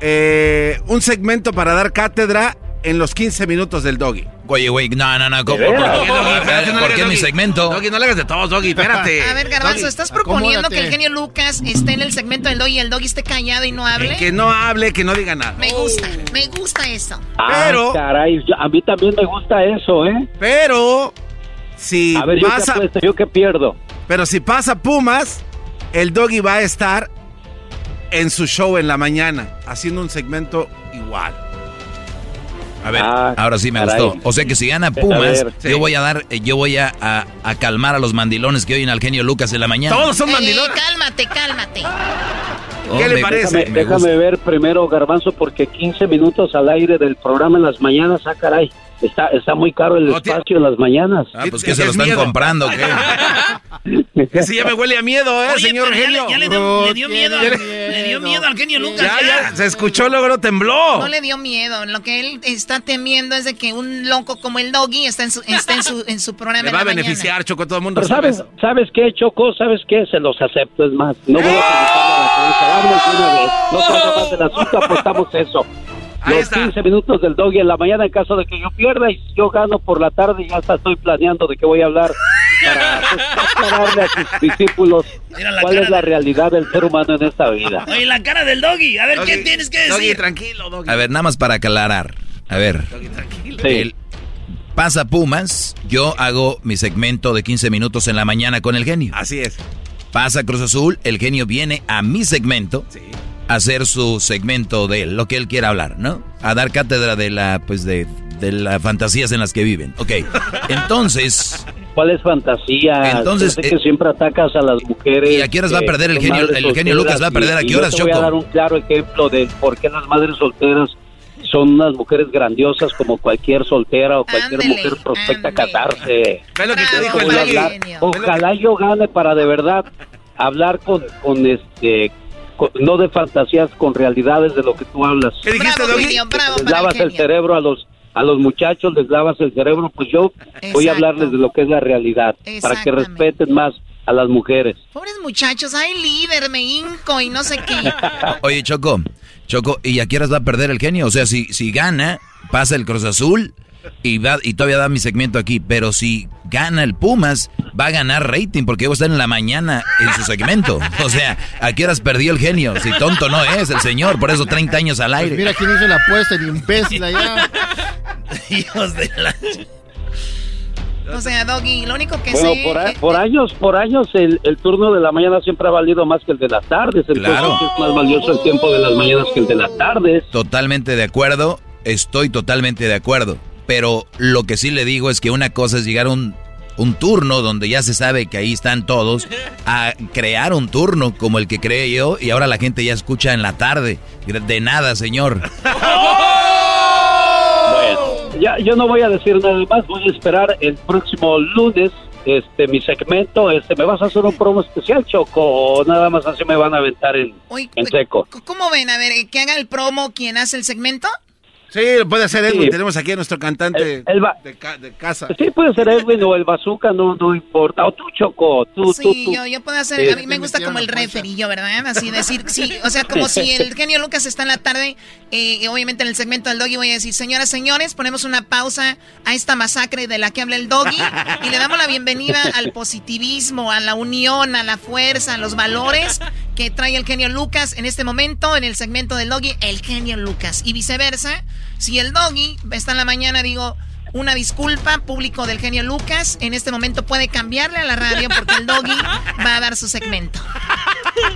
eh, un segmento para dar cátedra en los 15 minutos del doggy. Oye, güey, no, no, no. ¿Cómo, ¿Por qué, ¿Por qué mi segmento? Doggy, no le hagas de todos, Doggy, espérate. A ver, Garbanzo, ¿estás proponiendo que el genio Lucas esté en el segmento del Doggy y el Doggy esté callado y no hable? Que no hable, que no diga nada. Me gusta, me gusta eso. Ah, pero... caray, a mí también me gusta eso, ¿eh? Pero... Si a ver, pasa... Yo, qué yo qué pierdo. Pero si pasa Pumas, el Doggy va a estar en su show en la mañana, haciendo un segmento igual. A ver, ah, ahora sí me gustó. O sea que si gana Pumas, yo voy a dar, eh, yo voy a, a, calmar a los mandilones que oyen al genio Lucas en la mañana. Todos son mandilones. cálmate, cálmate. ¿Qué le parece? Déjame, ver primero, Garbanzo, porque 15 minutos al aire del programa en las mañanas, ah, caray. Está, está muy caro el espacio en las mañanas. Ah, pues que se lo están comprando, ¿qué? sí, ya me huele a miedo, ¿eh, señor genio? Ya, le, dio, miedo, le dio miedo al genio Lucas. Ya, ya, se escuchó, luego tembló. No le dio miedo. Lo que él está temiendo es de que un loco como el Doggy esté en su, en su, en su programa. Le va a beneficiar, Choco, todo el mundo. sabes, ¿sabes qué, Choco? ¿Sabes qué? Se los acepto, es más. No voy a la No se más del asunto, apostamos eso los 15 minutos del doggy en la mañana en caso de que yo pierda y yo gano por la tarde y ya estoy planeando de qué voy a hablar para aclararle a sus discípulos cuál es la realidad del ser humano en esta vida. Oye, la cara del doggy, a ver, ¿qué tienes que decir? Doggy, tranquilo, doggy. A ver, nada más para aclarar. A ver. Doggy, tranquilo. pasa Pumas, yo hago mi segmento de 15 minutos en la mañana con el genio. Así es. Pasa Cruz Azul, el genio viene a mi segmento. Sí hacer su segmento de lo que él quiera hablar, ¿no? A dar cátedra de la, pues de, de las fantasías en las que viven. Ok, entonces... ¿Cuál fantasía? Entonces... que eh, siempre atacas a las mujeres. ¿Y a qué horas va a perder el genio, el genio Lucas? ¿Va a perder a qué horas, Choco? voy a dar un claro ejemplo de por qué las madres solteras son unas mujeres grandiosas como cualquier soltera o cualquier mujer prospecta a casarse. lo que te dijo el Ojalá yo gane para de verdad hablar con, con este no de fantasías con realidades de lo que tú hablas. ¿Qué dijiste, les lavas el, cerebro a los a los muchachos, les lavas el cerebro, pues yo voy a hablarles de lo que es la realidad, para que respeten más a las mujeres. Pobres muchachos, hay líder, me hinco y no sé qué. Oye, Choco, Choco, ¿y a horas va a perder el genio? O sea, si, si gana, pasa el Cruz Azul y, va, y todavía da mi segmento aquí, pero si gana el Pumas, va a ganar rating porque va a estar en la mañana en su segmento. O sea, ¿a qué horas perdió el genio? Si tonto no es el señor, por eso 30 años al aire. Pues mira quién hizo la apuesta, ni imbécil allá. Hijos de la... O sea, Doggy, lo único que Bueno, sé... por, a- eh, por años, por años el, el turno de la mañana siempre ha valido más que el de las tardes. Entonces Claro. es más valioso el tiempo de las mañanas que el de las tardes. Totalmente de acuerdo, estoy totalmente de acuerdo. Pero lo que sí le digo es que una cosa es llegar a un, un turno donde ya se sabe que ahí están todos, a crear un turno como el que creé yo y ahora la gente ya escucha en la tarde. De nada, señor. Bueno, ya, yo no voy a decir nada más, voy a esperar el próximo lunes este mi segmento. Este, ¿Me vas a hacer un promo especial, Choco? ¿O nada más así me van a aventar en, en seco? ¿Cómo ven? A ver, eh, que haga el promo quien hace el segmento. Sí, lo puede hacer Edwin. Sí. Tenemos aquí a nuestro cantante El de, ca- de casa. Sí, puede ser Edwin o el Bazooka, no, no importa. O tú, Choco, tú, tú, Sí, tú. yo, yo puedo hacer, Sí. a mí me gusta como el referillo, ¿verdad? Así decir, sí, o sea, como si el genio Lucas está en la tarde, eh, obviamente en el segmento del doggy voy a decir, señoras, señores, ponemos una pausa a esta masacre de la que habla el doggy y le damos la bienvenida al positivismo, a la unión, a la fuerza, a los valores que trae el genio Lucas en este momento en el segmento del doggy, el genio Lucas y viceversa. Si el doggy está en la mañana, digo, una disculpa, público del genio Lucas. En este momento puede cambiarle a la radio porque el doggy va a dar su segmento.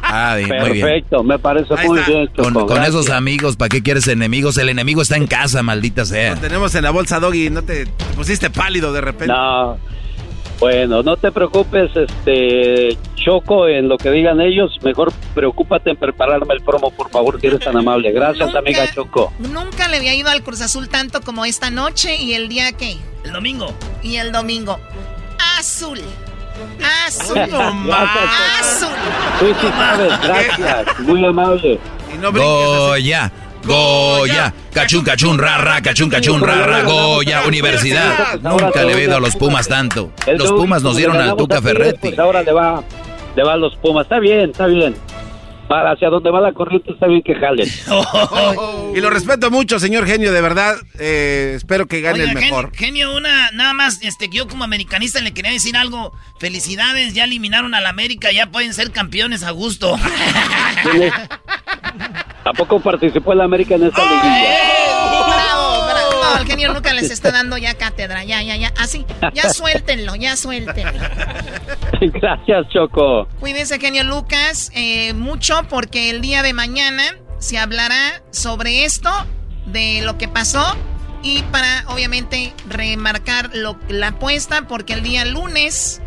Ah, bien, muy bien. Perfecto, me parece muy bien. Con, con esos amigos, ¿para qué quieres enemigos? El enemigo está en casa, maldita sea. Tenemos en la bolsa Doggy, no te, te pusiste pálido de repente. No. Bueno, no te preocupes, este Choco, en lo que digan ellos, mejor preocúpate en prepararme el promo, por favor, si eres tan amable. Gracias, amiga Choco. Nunca le había ido al Cruz Azul tanto como esta noche y el día que. El domingo. Y el domingo. Azul. Azul. No más. Azul. Tú sí sabes, gracias, muy amable. Goya, Goya, cachun, cachun, rara, cachun, cachun, rara, Goya, universidad. Nunca le he ido a los Pumas tanto. Los Pumas nos dieron al Tuca Ferretti. Pues ahora le va, le va a los Pumas. Está bien, está bien. Para hacia donde va la corriente está bien que jalen. Y lo respeto mucho, señor genio, de verdad. eh, espero que gane Oiga, el mejor. Genio, una, nada más, este, yo como americanista le quería decir algo. Felicidades, ya eliminaron al América, ya pueden ser campeones a gusto. ¿A poco participó el América en esta liguilla? Bravo, bravo. No, el genio Lucas les está dando ya cátedra. Ya, ya, ya. Así. Ya suéltenlo, ya suéltenlo. Gracias, Choco. Cuídense, genio Lucas, eh, mucho porque el día de mañana se hablará sobre esto, de lo que pasó y para, obviamente, remarcar lo, la apuesta porque el día lunes,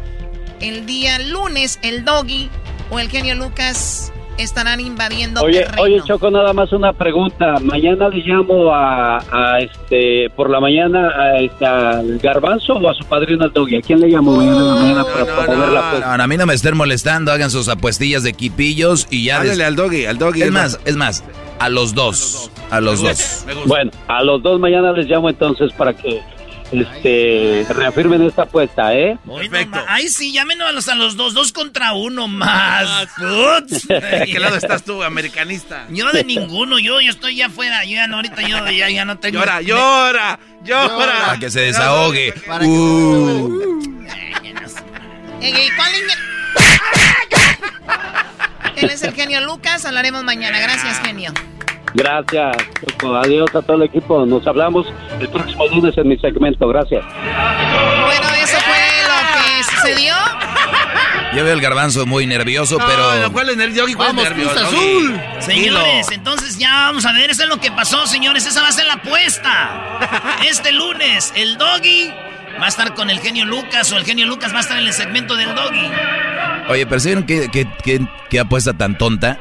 el día lunes, el doggy o el genio Lucas estarán invadiendo Oye, terreno. oye, Choco, nada más una pregunta. Mañana le llamo a, a este, por la mañana a este, al Garbanzo o a su padrino al Doggy. ¿A quién le llamo mañana en la mañana para promover la apuesta? No, a mí no me estén molestando, hagan sus apuestillas de equipillos y ya. Háblale al doggy, al doggy. Es más, es más, a los dos. A los dos. Bueno, a los dos mañana les llamo entonces para que este, reafirmen esta apuesta, ¿eh? Perfecto. Ay, sí, llámenos a los, a los dos, dos contra uno más. ¿De qué lado estás tú, americanista? Yo de ninguno, yo, yo estoy ya afuera, yo ya no, ahorita yo ya, ya no tengo... Llora, llora, llora. Para que se desahogue. Uh. Ey, ey, ¿cuál niña? Él es el genio Lucas, hablaremos mañana. Gracias, genio. Gracias, Choco. Adiós a todo el equipo. Nos hablamos el próximo lunes en mi segmento. Gracias. Bueno, eso fue lo que sucedió. Yo veo el garbanzo muy nervioso, pero. ¿Cuál es el doggy? ¿Cuál Vamos, nervioso? Azul. Señores, entonces ya vamos a ver, eso es lo que pasó, señores. Esa va a ser la apuesta. Este lunes, el doggy va a estar con el genio Lucas o el genio Lucas va a estar en el segmento del doggy. Oye, ¿percibieron qué, qué, qué, qué apuesta tan tonta?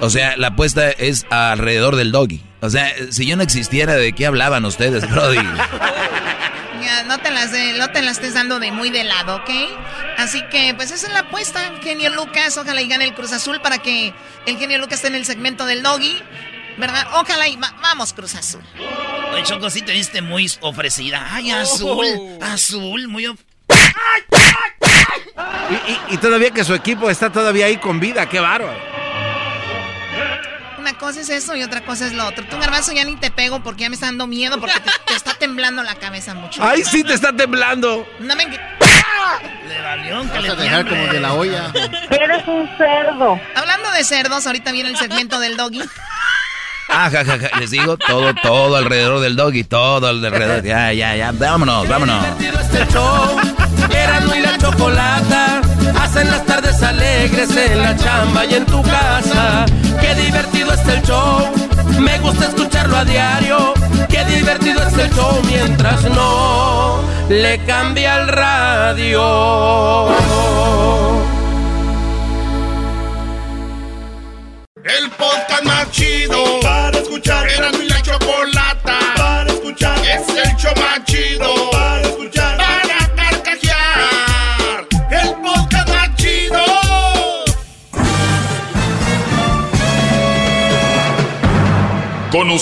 O sea, la apuesta es alrededor del doggy. O sea, si yo no existiera, ¿de qué hablaban ustedes, Brody? Ya, no te las de- no te las estés dando de muy de lado, ¿ok? Así que, pues esa es la apuesta, genio Lucas. Ojalá y gane el Cruz Azul para que el genio Lucas esté en el segmento del doggy. ¿Verdad? Ojalá y va- vamos, Cruz Azul. Oye, Choco, sí te viste muy ofrecida. Ay, azul, azul, muy... of- Y, todavía que su equipo está todavía ahí con vida, qué bárbaro. Una cosa es eso y otra cosa es lo otro. Tú, garbanzo, ya ni te pego porque ya me está dando miedo porque te, está temblando la cabeza mucho. ¡Ay, sí te está temblando! No me... Le valió que le a dejar como de la olla. Eres un cerdo. Hablando de cerdos, ahorita viene el segmento del doggy. Ah, ja, ja, ja. Les digo, todo, todo alrededor del doggy, todo alrededor. Ya, ya, ya. Vámonos, vámonos. Este show, y la chocolata. Hacen las tardes alegres en la chamba y en tu casa. Qué divertido es el show. Me gusta escucharlo a diario. Qué divertido es el show mientras no le cambia el radio. El podcast más chido para escuchar. La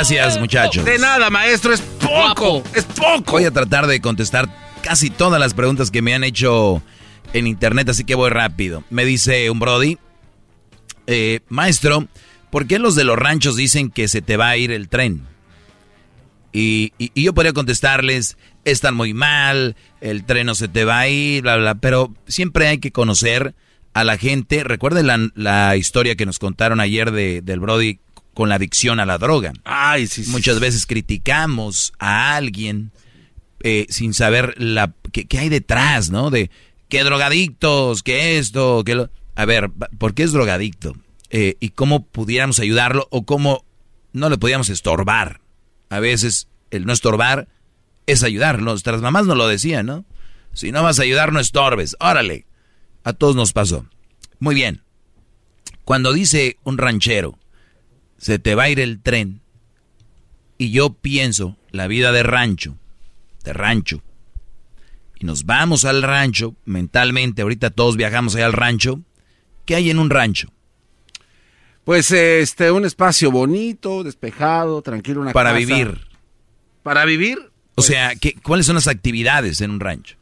Gracias, muchachos. De nada, maestro, es poco. Es poco. Voy a tratar de contestar casi todas las preguntas que me han hecho en internet, así que voy rápido. Me dice un Brody, eh, maestro, ¿por qué los de los ranchos dicen que se te va a ir el tren? Y, yo podría contestarles, están muy mal, el tren no se te va a ir, bla, bla, pero siempre hay que conocer a la gente. Recuerden la, historia que nos contaron ayer de, del Brody con la adicción a la droga. Ay, sí, Muchas veces criticamos a alguien eh, sin saber la qué, hay detrás, ¿no? De qué drogadictos, qué esto, qué lo... A ver, ¿por qué es drogadicto? Eh, y cómo pudiéramos ayudarlo o cómo no le podíamos estorbar. A veces el no estorbar es ayudar. Nuestras mamás nos lo decían, ¿no? Si no vas a ayudar, no estorbes. Órale. A todos nos pasó. Muy bien. Cuando dice un ranchero, se te va a ir el tren, y yo pienso la vida de rancho, de rancho, y nos vamos al rancho, mentalmente, ahorita todos viajamos allá al rancho, ¿qué hay en un rancho? Pues este, un espacio bonito, despejado, tranquilo, una Para vivir. Para vivir. o pues sea, ¿qué, ¿cuáles son las actividades en un rancho?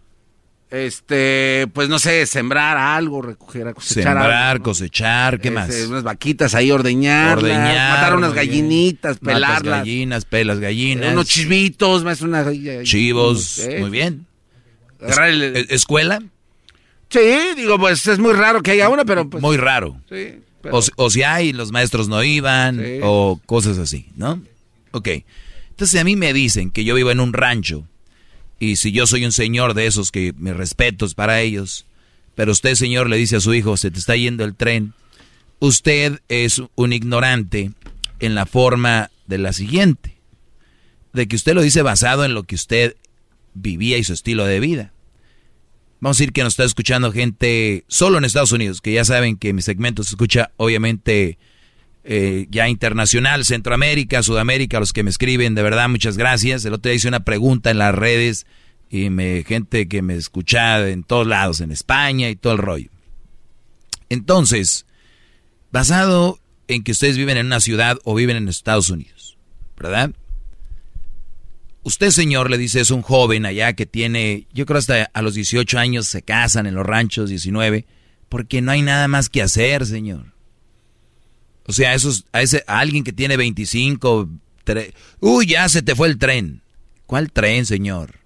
Este, pues no sé, sembrar algo, recoger, cosechar Sembrar, cosechar, ¿qué más? Unas vaquitas ahí, ordeñar, ordeñar matar unas gallinitas, pelarlas. gallinas, pelas gallinas. unos chivitos, más una... Chivos, muy bien. ¿Escuela? Sí, digo, pues es muy raro que haya una, pero pues... Muy raro. Sí. O, si hay, los maestros no iban, o cosas así, ¿no? Ok. Entonces a mí me dicen que yo vivo en un rancho, y si yo soy un señor de esos que me respeto es para ellos, pero usted, señor, le dice a su hijo, se te está yendo el tren, usted es un ignorante en la forma de la siguiente, de que usted lo dice basado en lo que usted vivía y su estilo de vida. Vamos a decir que nos está escuchando gente solo en Estados Unidos, que ya saben que mi segmento se escucha obviamente eh, ya internacional, Centroamérica, Sudamérica, los que me escriben, de verdad, muchas gracias. El otro día hice una pregunta en las redes y me gente que me escucha en todos lados, en España y todo el rollo. Entonces, basado en que ustedes viven en una ciudad o viven en Estados Unidos, ¿verdad? Usted, señor, le dice, es un joven allá que tiene, yo creo hasta a los 18 años se casan en los ranchos, 19, porque no hay nada más que hacer, señor. O sea, esos, a, ese, a alguien que tiene 25, uy, ya se te fue el tren. ¿Cuál tren, señor?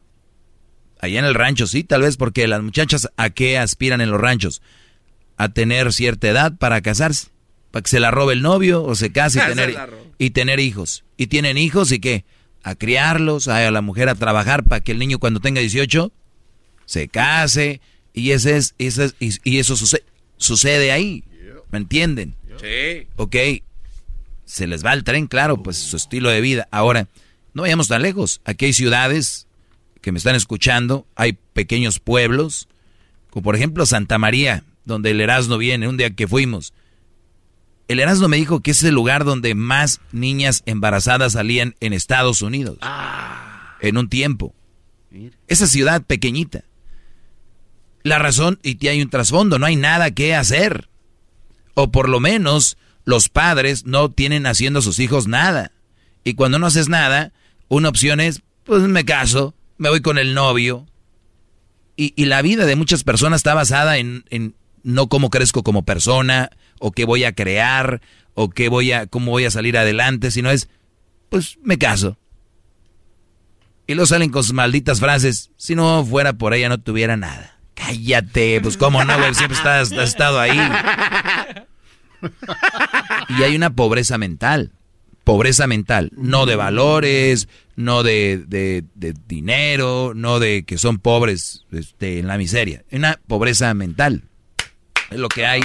Allá en el rancho, sí, tal vez porque las muchachas a qué aspiran en los ranchos? A tener cierta edad para casarse, para que se la robe el novio o se case y tener, y tener hijos. Y tienen hijos y qué? a criarlos, a la mujer a trabajar para que el niño cuando tenga 18 se case y ese es, ese y, eso sucede, sucede ahí. ¿Me entienden? Sí. Ok. Se les va el tren, claro, pues su estilo de vida. Ahora, no vayamos tan lejos. Aquí hay ciudades que me están escuchando, hay pequeños pueblos, como por ejemplo Santa María, donde el Erasmo viene, un día que fuimos. El Erasmo me dijo que es el lugar donde más niñas embarazadas salían en Estados Unidos. Ah. En un tiempo. Esa ciudad pequeñita. La razón, y hay un trasfondo, no hay nada que hacer. O por lo menos los padres no tienen haciendo a sus hijos nada. Y cuando no haces nada, una opción es, pues me caso, me voy con el novio. Y, la vida de muchas personas está basada en, en, no cómo crezco como persona, o qué voy a crear, o qué voy a, cómo voy a salir adelante, sino es, pues me caso. Y luego salen con sus malditas frases, si no fuera por ella no tuviera nada. Cállate, pues cómo no, güey, siempre estás, has estado ahí. Y hay una pobreza mental. Pobreza mental. No de valores, no de, de, dinero, no de que son pobres este, en la miseria. Una pobreza mental. Es lo que hay.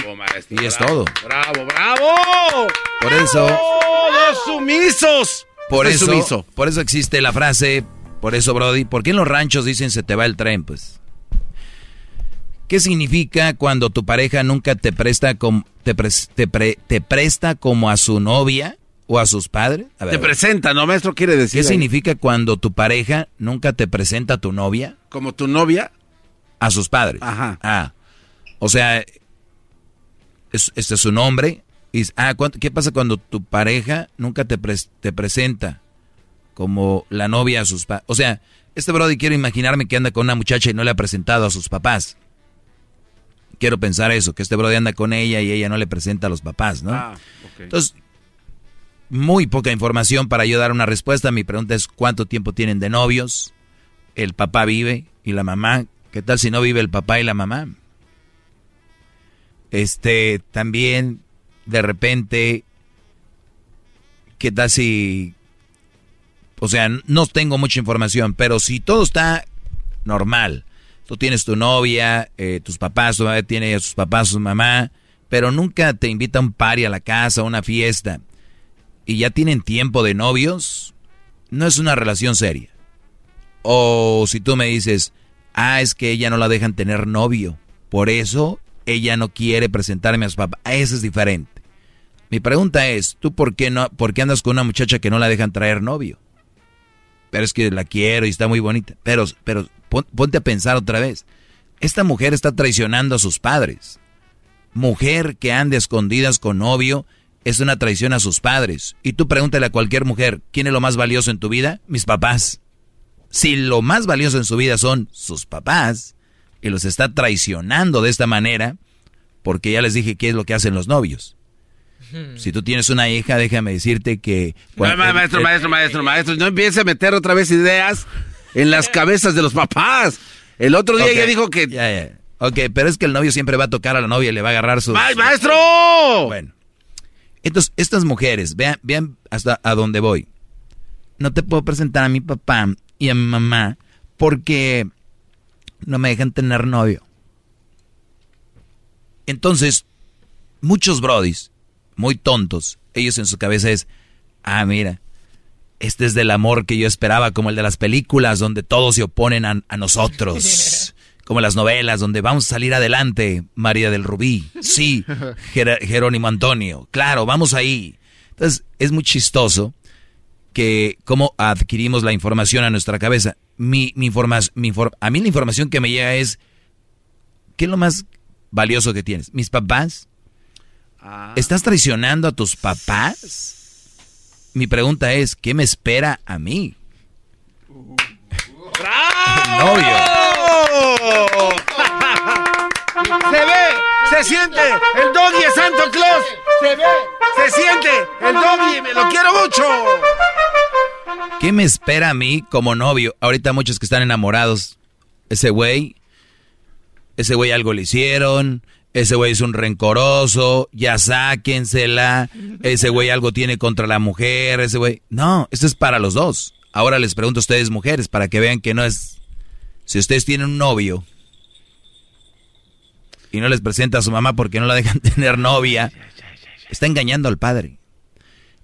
y es todo. Bravo, bravo. Por eso. Todos sumisos. Por eso, por eso existe la frase, por eso, Brody, ¿por qué en los ranchos dicen se te va el tren? Pues ¿Qué significa cuando tu pareja nunca te presta como, te, te, presta como a su novia o a sus padres? te presenta, ¿no, maestro? Quiere decir. ¿Qué significa cuando tu pareja nunca te presenta a tu novia? ¿Como tu novia? A sus padres. Ajá. Ah. O sea, este es su nombre. Y, ah, ¿qué pasa cuando tu pareja nunca te, te presenta como la novia a sus padres? O sea, este Brody quiero imaginarme que anda con una muchacha y no le ha presentado a sus papás quiero pensar eso, que este brody anda con ella y ella no le presenta a los papás, ¿no? Ah, Entonces, muy poca información para yo dar una respuesta. Mi pregunta es, ¿cuánto tiempo tienen de novios? ¿El papá vive y la mamá? ¿Qué tal si no vive el papá y la mamá? Este, también, de repente, ¿qué tal si... O sea, no tengo mucha información, pero si todo está normal, Tú tienes tu novia, eh, tus papás, tu mamá tiene a sus papás, su mamá, pero nunca te invita a un party a la casa, a una fiesta, y ya tienen tiempo de novios, no es una relación seria. O si tú me dices, ah, es que ella no la dejan tener novio, por eso ella no quiere presentarme a su papá, eso es diferente. Mi pregunta es, ¿tú por qué, no, por qué andas con una muchacha que no la dejan traer novio? Pero es que la quiero y está muy bonita. Pero, pero ponte a pensar otra vez. Esta mujer está traicionando a sus padres. Mujer que anda escondidas con novio es una traición a sus padres. Y tú pregúntale a cualquier mujer, ¿quién es lo más valioso en tu vida? Mis papás. Si lo más valioso en su vida son sus papás, y los está traicionando de esta manera, porque ya les dije qué es lo que hacen los novios. Si tú tienes una hija, déjame decirte que... maestro, maestro, maestro, maestro, no empiece a meter otra vez ideas en las cabezas de los papás. El otro día ya dijo que... Ya, ya. Ok, pero es que el novio siempre va a tocar a la novia y le va a agarrar su... ¡Ay, maestro! Bueno. Entonces, estas mujeres, vean, vean hasta a dónde voy. No te puedo presentar a mi papá y a mi mamá porque no me dejan tener novio. Entonces, muchos brodis, muy tontos, ellos en su cabeza es, ah, mira, este es del amor que yo esperaba, como el de las películas, donde todos se oponen a, nosotros. Como las novelas, donde vamos a salir adelante, María del Rubí. Sí, Jerónimo Antonio. Claro, vamos ahí. Entonces, es muy chistoso que cómo adquirimos la información a nuestra cabeza. Mi, mi, mi a mí la información que me llega es, ¿qué es lo más valioso que tienes? ¿Mis papás? Ah. ¿Estás traicionando a tus papás? Mi pregunta es, ¿qué me espera a mí? ¡Bravo! novio. Se ve, se siente, el doggy es Santo Claus. Se ve, se siente, el doggy, me lo quiero mucho. ¿Qué me espera a mí como novio? Ahorita muchos que están enamorados, ese güey, ese güey algo le hicieron, ese güey es un rencoroso, ya sáquensela, ese güey algo tiene contra la mujer, ese güey... No, esto es para los dos. Ahora les pregunto a ustedes mujeres para que vean que no es... Si ustedes tienen un novio y no les presenta a su mamá porque no la dejan tener novia, está engañando al padre.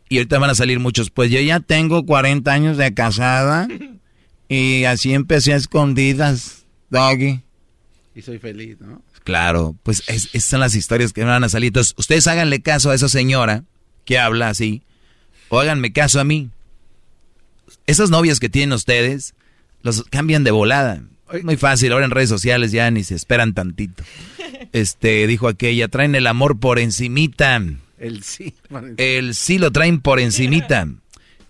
Y ahorita van a salir muchos, pues yo ya tengo 40 años de casada y así empecé a escondidas, doggy. Y soy feliz, ¿no? Claro, pues esas son las historias que van a salir. Entonces, ustedes háganle caso a esa señora que habla así, o háganme caso a mí. Esas novias que tienen ustedes, los cambian de volada. Muy fácil, ahora en redes sociales ya ni se esperan tantito. Este, dijo aquella, traen el amor por encimita. El sí. El sí lo traen por encimita.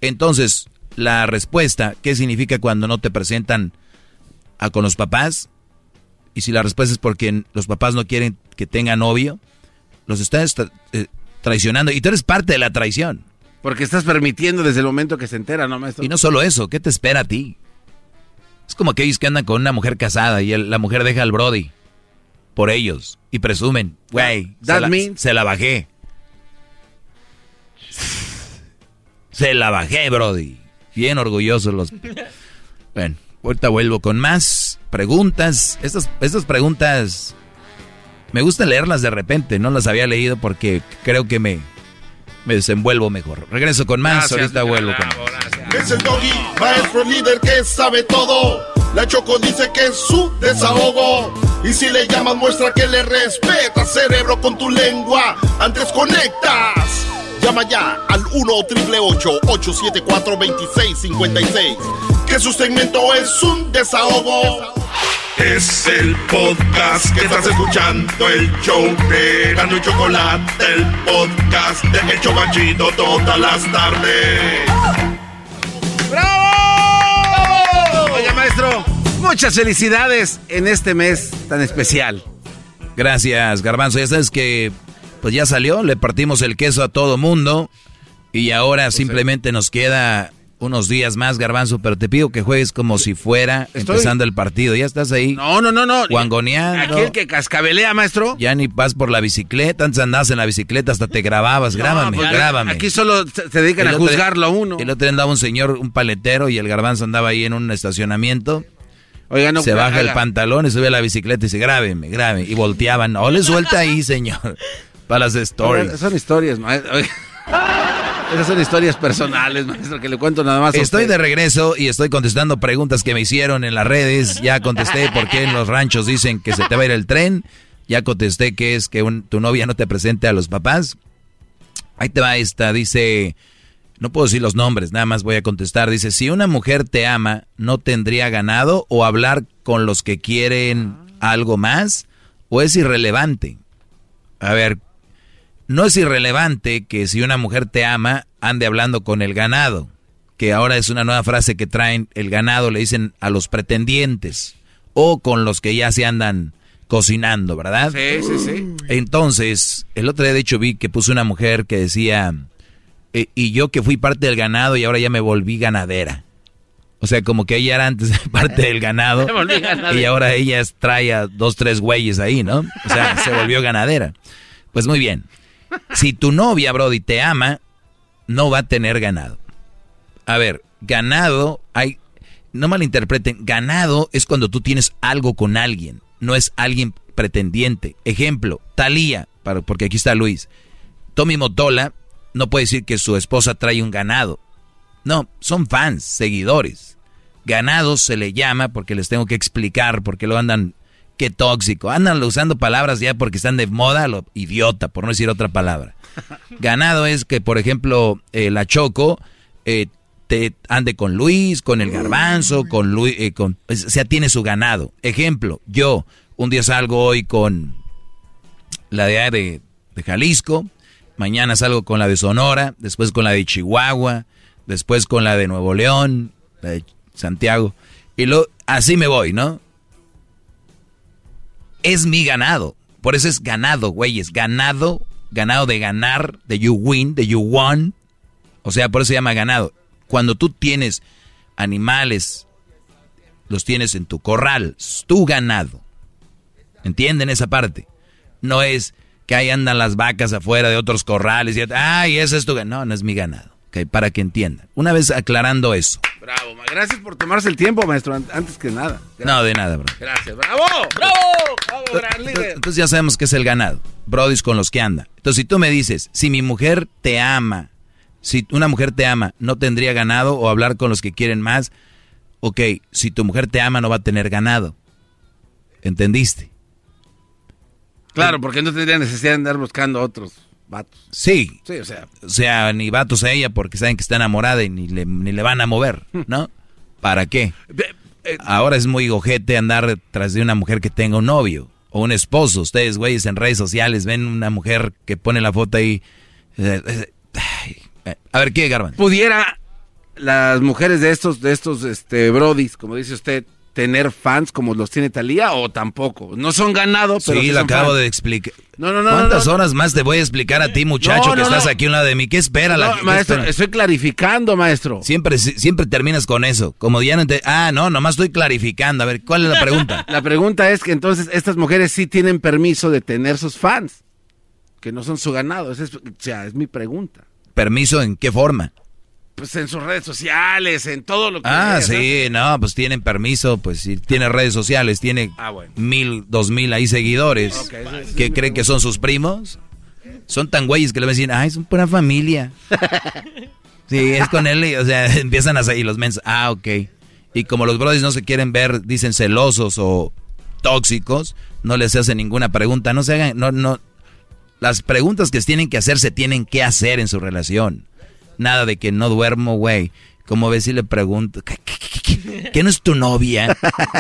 Entonces, la respuesta, ¿qué significa cuando no te presentan a con los papás? Y si la respuesta es porque los papás no quieren que tenga novio, los estás eh, traicionando. Y tú eres parte de la traición. Porque estás permitiendo desde el momento que se entera, ¿no, maestro? Y no solo eso, ¿qué te espera a ti? Es como aquellos que andan con una mujer casada y la mujer deja al Brody por ellos y presumen, güey, se, se, la bajé. Se la bajé, Brody. Bien orgullosos los... Bueno, ahorita vuelvo con más preguntas. Estas, estas preguntas me gusta leerlas de repente, no las había leído porque creo que me, me desenvuelvo mejor. Regreso con más, ahorita vuelvo con más. Es el doggy, maestro líder que sabe todo. La Choco dice que es su desahogo. Y si le llamas, muestra que le respeta, cerebro, con tu lengua. Antes conectas. Llama ya al 1-888-874-2656. Que su segmento es un desahogo. Es el podcast que estás escuchando, el show de Gano y Chocolate, el podcast de El Chocachito todas las tardes. ¡Bravo! Oye, maestro, muchas felicidades en este mes tan especial. Gracias, Garbanzo. Ya sabes que pues ya salió, le partimos el queso a todo mundo y ahora pues simplemente nos queda unos días más, Garbanzo, pero te pido que juegues como si fuera empezando el partido. ¿Ya estás ahí? No, no, no, no. Guangoneando. Aquel que cascabelea, maestro. Ya ni vas por la bicicleta, antes andabas en la bicicleta, hasta te grababas. grábame, pues, grábame. Aquí solo se dedican a juzgarlo a uno. El otro día andaba un señor, un paletero, y el Garbanzo andaba ahí en un estacionamiento. Oiga, no, se baja el pantalón y sube a la bicicleta y dice, grábeme, grábeme. Y volteaban. No le suelta ahí, señor. Para las stories. son historias, maestro. Esas son historias personales, maestro, que le cuento nada más. estoy de regreso y estoy contestando preguntas que me hicieron en las redes. Ya contesté por qué en los ranchos dicen que se te va a ir el tren. Ya contesté que es que tu novia no te presente a los papás. Ahí te va esta, dice, no puedo decir los nombres, nada más voy a contestar. Dice, si una mujer te ama, ¿no tendría ganado o hablar con los que quieren algo más? ¿O es irrelevante? A ver, no es irrelevante que si una mujer te ama, ande hablando con el ganado, que ahora es una nueva frase que traen el ganado, le dicen a los pretendientes, o con los que ya se andan cocinando, ¿verdad? Sí, sí, sí. Entonces, el otro día de hecho vi que puso una mujer que decía, e, y yo que fui parte del ganado y ahora ya me volví ganadera. O sea, como que ella era antes parte del ganado y ahora ella trae a dos, tres güeyes ahí, ¿no? O sea, se volvió ganadera. Pues muy bien. Si tu novia, Brody, te ama, no va a tener ganado. A ver, ganado, hay, no malinterpreten, ganado es cuando tú tienes algo con alguien, no es alguien pretendiente. Ejemplo, Talía, porque aquí está Luis. Tommy Motola no puede decir que su esposa trae un ganado. No, son fans, seguidores. Ganado se le llama porque les tengo que explicar, porque lo andan qué tóxico. Andan usando palabras ya porque están de moda, lo idiota, por no decir otra palabra. Ganado es que, por ejemplo, eh, la Choco eh, te ande con Luis, con el Garbanzo, con Luis, eh, con, o sea, tiene su ganado. Ejemplo, yo un día salgo hoy con la de, de, de Jalisco, mañana salgo con la de Sonora, después con la de Chihuahua, después con la de Nuevo León, la de Santiago, y lo, así me voy, ¿no? Es mi ganado. Por eso es ganado, güeyes. Ganado, ganado de ganar, de you win, de you won. O sea, por eso se llama ganado. Cuando tú tienes animales, los tienes en tu corral, es tu ganado. ¿Entienden esa parte? No es que ahí andan las vacas afuera de otros corrales y, ay, ese es tu ganado. No, no es mi ganado para que entiendan. Una vez aclarando eso. Bravo, gracias por tomarse el tiempo, maestro, antes que nada. No, de nada, bro. Gracias, bravo, bravo, bravo, gran líder. Entonces ya sabemos que es el ganado, brodis con los que anda. Entonces si tú me dices, si mi mujer te ama, si una mujer te ama, no tendría ganado o hablar con los que quieren más, ok, si tu mujer te ama no va a tener ganado. ¿Entendiste? Claro, porque no tendría necesidad de andar buscando otros vatos. Sí. Sí, o sea. O sea, ni vatos a ella porque saben que está enamorada y ni le, ni le van a mover, ¿no? ¿Para qué? Eh, Ahora es muy gojete andar tras de una mujer que tenga un novio o un esposo. Ustedes, güeyes, en redes sociales ven una mujer que pone la foto ahí. eh, eh, A ver, ¿qué, Garban? pudiera las mujeres de estos, de estos, este, brodis, como dice usted, tener fans como los tiene Talía o tampoco. No son ganados, pero Sí, sí lo acabo fans. de explicar. No, no, no, ¿Cuántas no, no. horas más te voy a explicar a ti, muchacho, que estás aquí a un lado de mí? ¿Qué espera la No, qué maestro, espera? estoy clarificando, maestro. Siempre, siempre terminas con eso. Como ya no te... Ah, no, nomás estoy clarificando. A ver, ¿cuál es la pregunta? La pregunta es que entonces estas mujeres sí tienen permiso de tener sus fans, que no son su ganado. Esa es, o sea, es mi pregunta. ¿Permiso en qué forma? Pues en sus redes sociales, en todo lo que... Ah, sí, no, pues tienen permiso, pues si tiene redes sociales, tiene Ah, bueno. mil, dos mil ahí seguidores. Ok, esa- esa ¿Qué es mi creen que son sus primos? Son tan güeyes que le van a decir, ay, son pura familia. sí, es con él, y, o sea, empiezan a seguir los mens. Ah, ok. Y como los brothers no se quieren ver, dicen celosos o tóxicos, no les hacen ninguna pregunta. No se hagan, no, no. Las preguntas que tienen que hacer se tienen que hacer en su relación. Nada de que no duermo, güey. Como ves si le pregunto, ¿qué, qué, qué, qué? ¿Qué no es tu novia?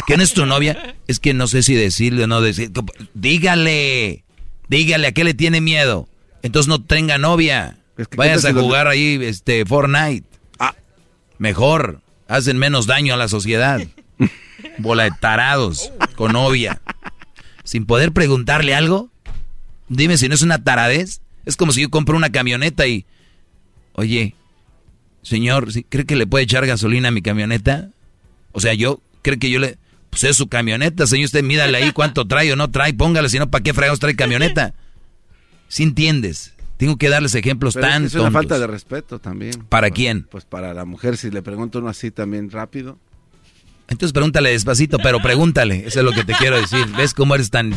¿Qué no es tu novia? Es que no sé si decirle o no decir. Dígale, dígale, ¿a qué le tiene miedo? Entonces no tenga novia. que Vayas ¿qué a lo- jugar ahí este, Fortnite. Ah. Mejor, hacen menos daño a la sociedad. Bola de tarados, con novia. Sin poder preguntarle algo. Dime si no es una taradez. Es como si yo compro una camioneta y... Oye, señor, ¿sí- ¿cree que le puede echar gasolina a mi camioneta? O sea, yo, ¿cree que yo le... Pues es su camioneta, señor, usted mídale ahí cuánto trae o no trae, póngale, si no, ¿para qué fregados trae camioneta? Si entiendes, tengo que darles ejemplos Pero es, tan es una tontos. falta de respeto también. ¿Para quién? Pues para la mujer, si le pregunto uno así también rápido. Entonces pregúntale despacito, pero pregúntale, eso es lo que te quiero decir. ¿Ves cómo eres tan...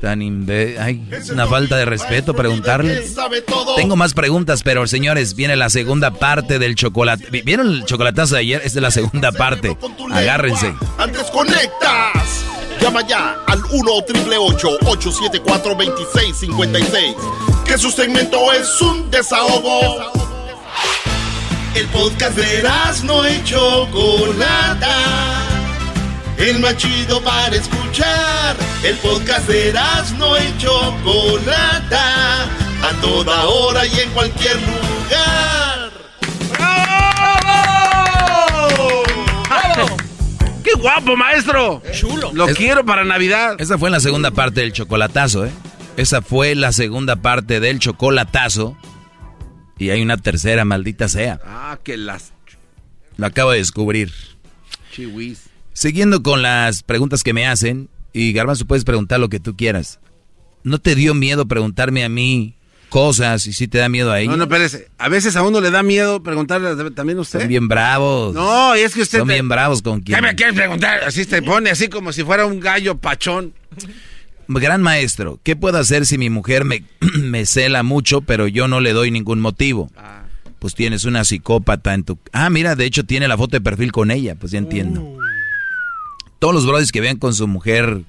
tan imbe- Ay, es una falta de respeto preguntarle. Sabe todo. Tengo más preguntas, pero señores, viene la segunda parte del chocolate. ¿Vi- ¿Vieron el chocolatazo de ayer? Esta es la segunda parte. Agárrense. Antes conectas. Llama ya al 1 874 2656 Que su segmento es un desahogo. El podcast de no y Chocolata. El más chido para escuchar. El podcast de no y Chocolata. A toda hora y en cualquier lugar. ¡Qué guapo, maestro! Chulo. Lo quiero para Navidad. Esa fue la segunda parte del chocolatazo, ¿eh? Esa fue la segunda parte del chocolatazo. Y hay una tercera, maldita sea. Ah, que las Lo acabo de descubrir. chihuis. Siguiendo con las preguntas que me hacen, y Garbanzo puedes preguntar lo que tú quieras. ¿No te dio miedo preguntarme a mí cosas y si te da miedo a ella? No, no, espérese. A veces a uno le da miedo preguntarle también a usted. Son bien bravos. No, y es que usted... Son te- bien bravos con ¿Qué quien. me quieres preguntar? Así te pone, así como si fuera un gallo pachón. Gran maestro, ¿qué puedo hacer si mi mujer me, me cela mucho, pero yo no le doy ningún motivo? Pues tienes una psicópata en tu... Ah, mira, de hecho tiene la foto de perfil con ella, pues ya entiendo. Todos los brothers que vean con su mujer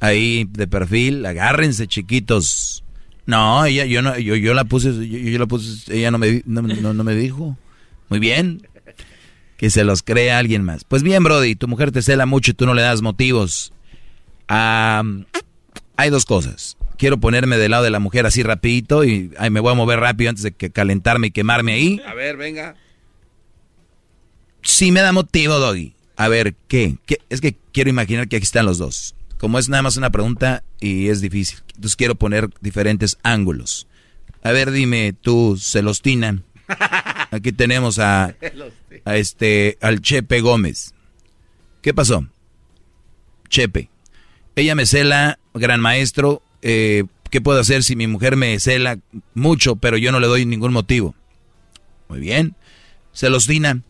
ahí de perfil, agárrense chiquitos. No, ella, yo no, yo, yo la puse, yo, yo la puse, ella no me, no, no- no me dijo. Muy bien. Que se los crea alguien más. Pues bien, Brody, tu mujer te cela mucho y tú no le das motivos. Ah, hay dos cosas. Quiero ponerme del lado de la mujer así rapidito y ay, me voy a mover rápido antes de que calentarme y quemarme ahí. A ver, venga. Sí me da motivo, Doggy. A ver, ¿qué? ¿Qué? Es que quiero imaginar que aquí están los dos. Como es nada más una pregunta y es difícil. Entonces quiero poner diferentes ángulos. A ver, dime tú, Celostina. Aquí tenemos a, a este, al Chepe Gómez. ¿Qué pasó? Chepe. Ella me cela, gran maestro. eh, ¿Qué puedo hacer si mi mujer me cela mucho, pero yo no le doy ningún motivo? Muy bien. Celostina.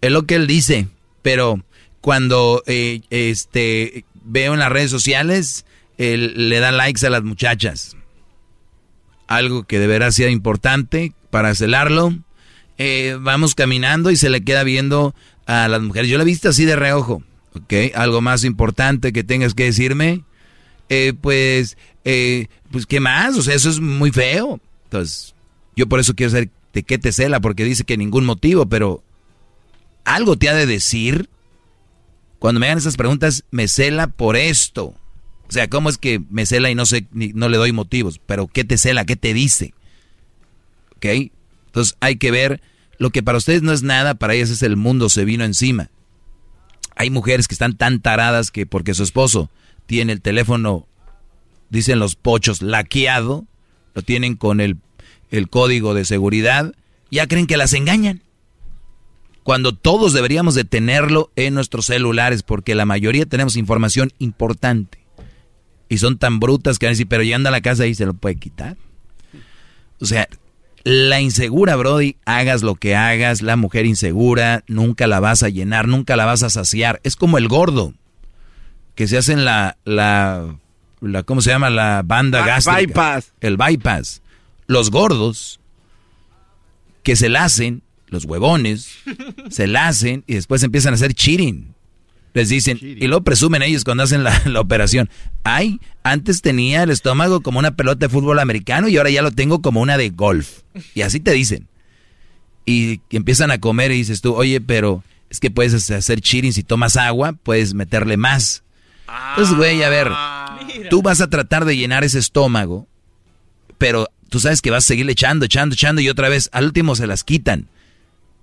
Es lo que él dice, pero cuando eh, este veo en las redes sociales, él le da likes a las muchachas. Algo que de veras sea importante para celarlo. Eh, vamos caminando y se le queda viendo a las mujeres. Yo la he visto así de reojo, ¿ok? Algo más importante que tengas que decirme. Eh, pues eh, pues ¿qué más? O sea, eso es muy feo. Entonces, yo por eso quiero saber de qué te cela, porque dice que ningún motivo, pero algo te ha de decir. Cuando me hagan esas preguntas, me cela por esto. O sea, ¿cómo es que me cela y no sé, no le doy motivos? Pero ¿qué te cela? ¿Qué te dice? ¿Ok? Entonces hay que ver lo que para ustedes no es nada, para ellas es el mundo se vino encima. Hay mujeres que están tan taradas que porque su esposo tiene el teléfono, dicen los pochos, laqueado, lo tienen con el, el código de seguridad, ya creen que las engañan. Cuando todos deberíamos de tenerlo en nuestros celulares, porque la mayoría tenemos información importante. Y son tan brutas que van a decir, pero llegando a la casa ahí se lo puede quitar. O sea, la insegura, Brody, hagas lo que hagas, la mujer insegura, nunca la vas a llenar, nunca la vas a saciar. Es como el gordo, que se hacen la, la, la ¿cómo se llama? La banda gástrica. Bypass. El bypass. Los gordos, que se la hacen, los huevones, se la hacen y después empiezan a hacer cheating. Les dicen, y lo presumen ellos cuando hacen la, operación. Ay, antes tenía el estómago como una pelota de fútbol americano y ahora ya lo tengo como una de golf. Y así te dicen. Y, empiezan a comer y dices tú, oye, pero es que puedes hacer cheating si tomas agua, puedes meterle más. Entonces, güey, a ver, tú vas a tratar de llenar ese estómago, pero tú sabes que vas a seguir echando, echando, echando y otra vez al último se las quitan.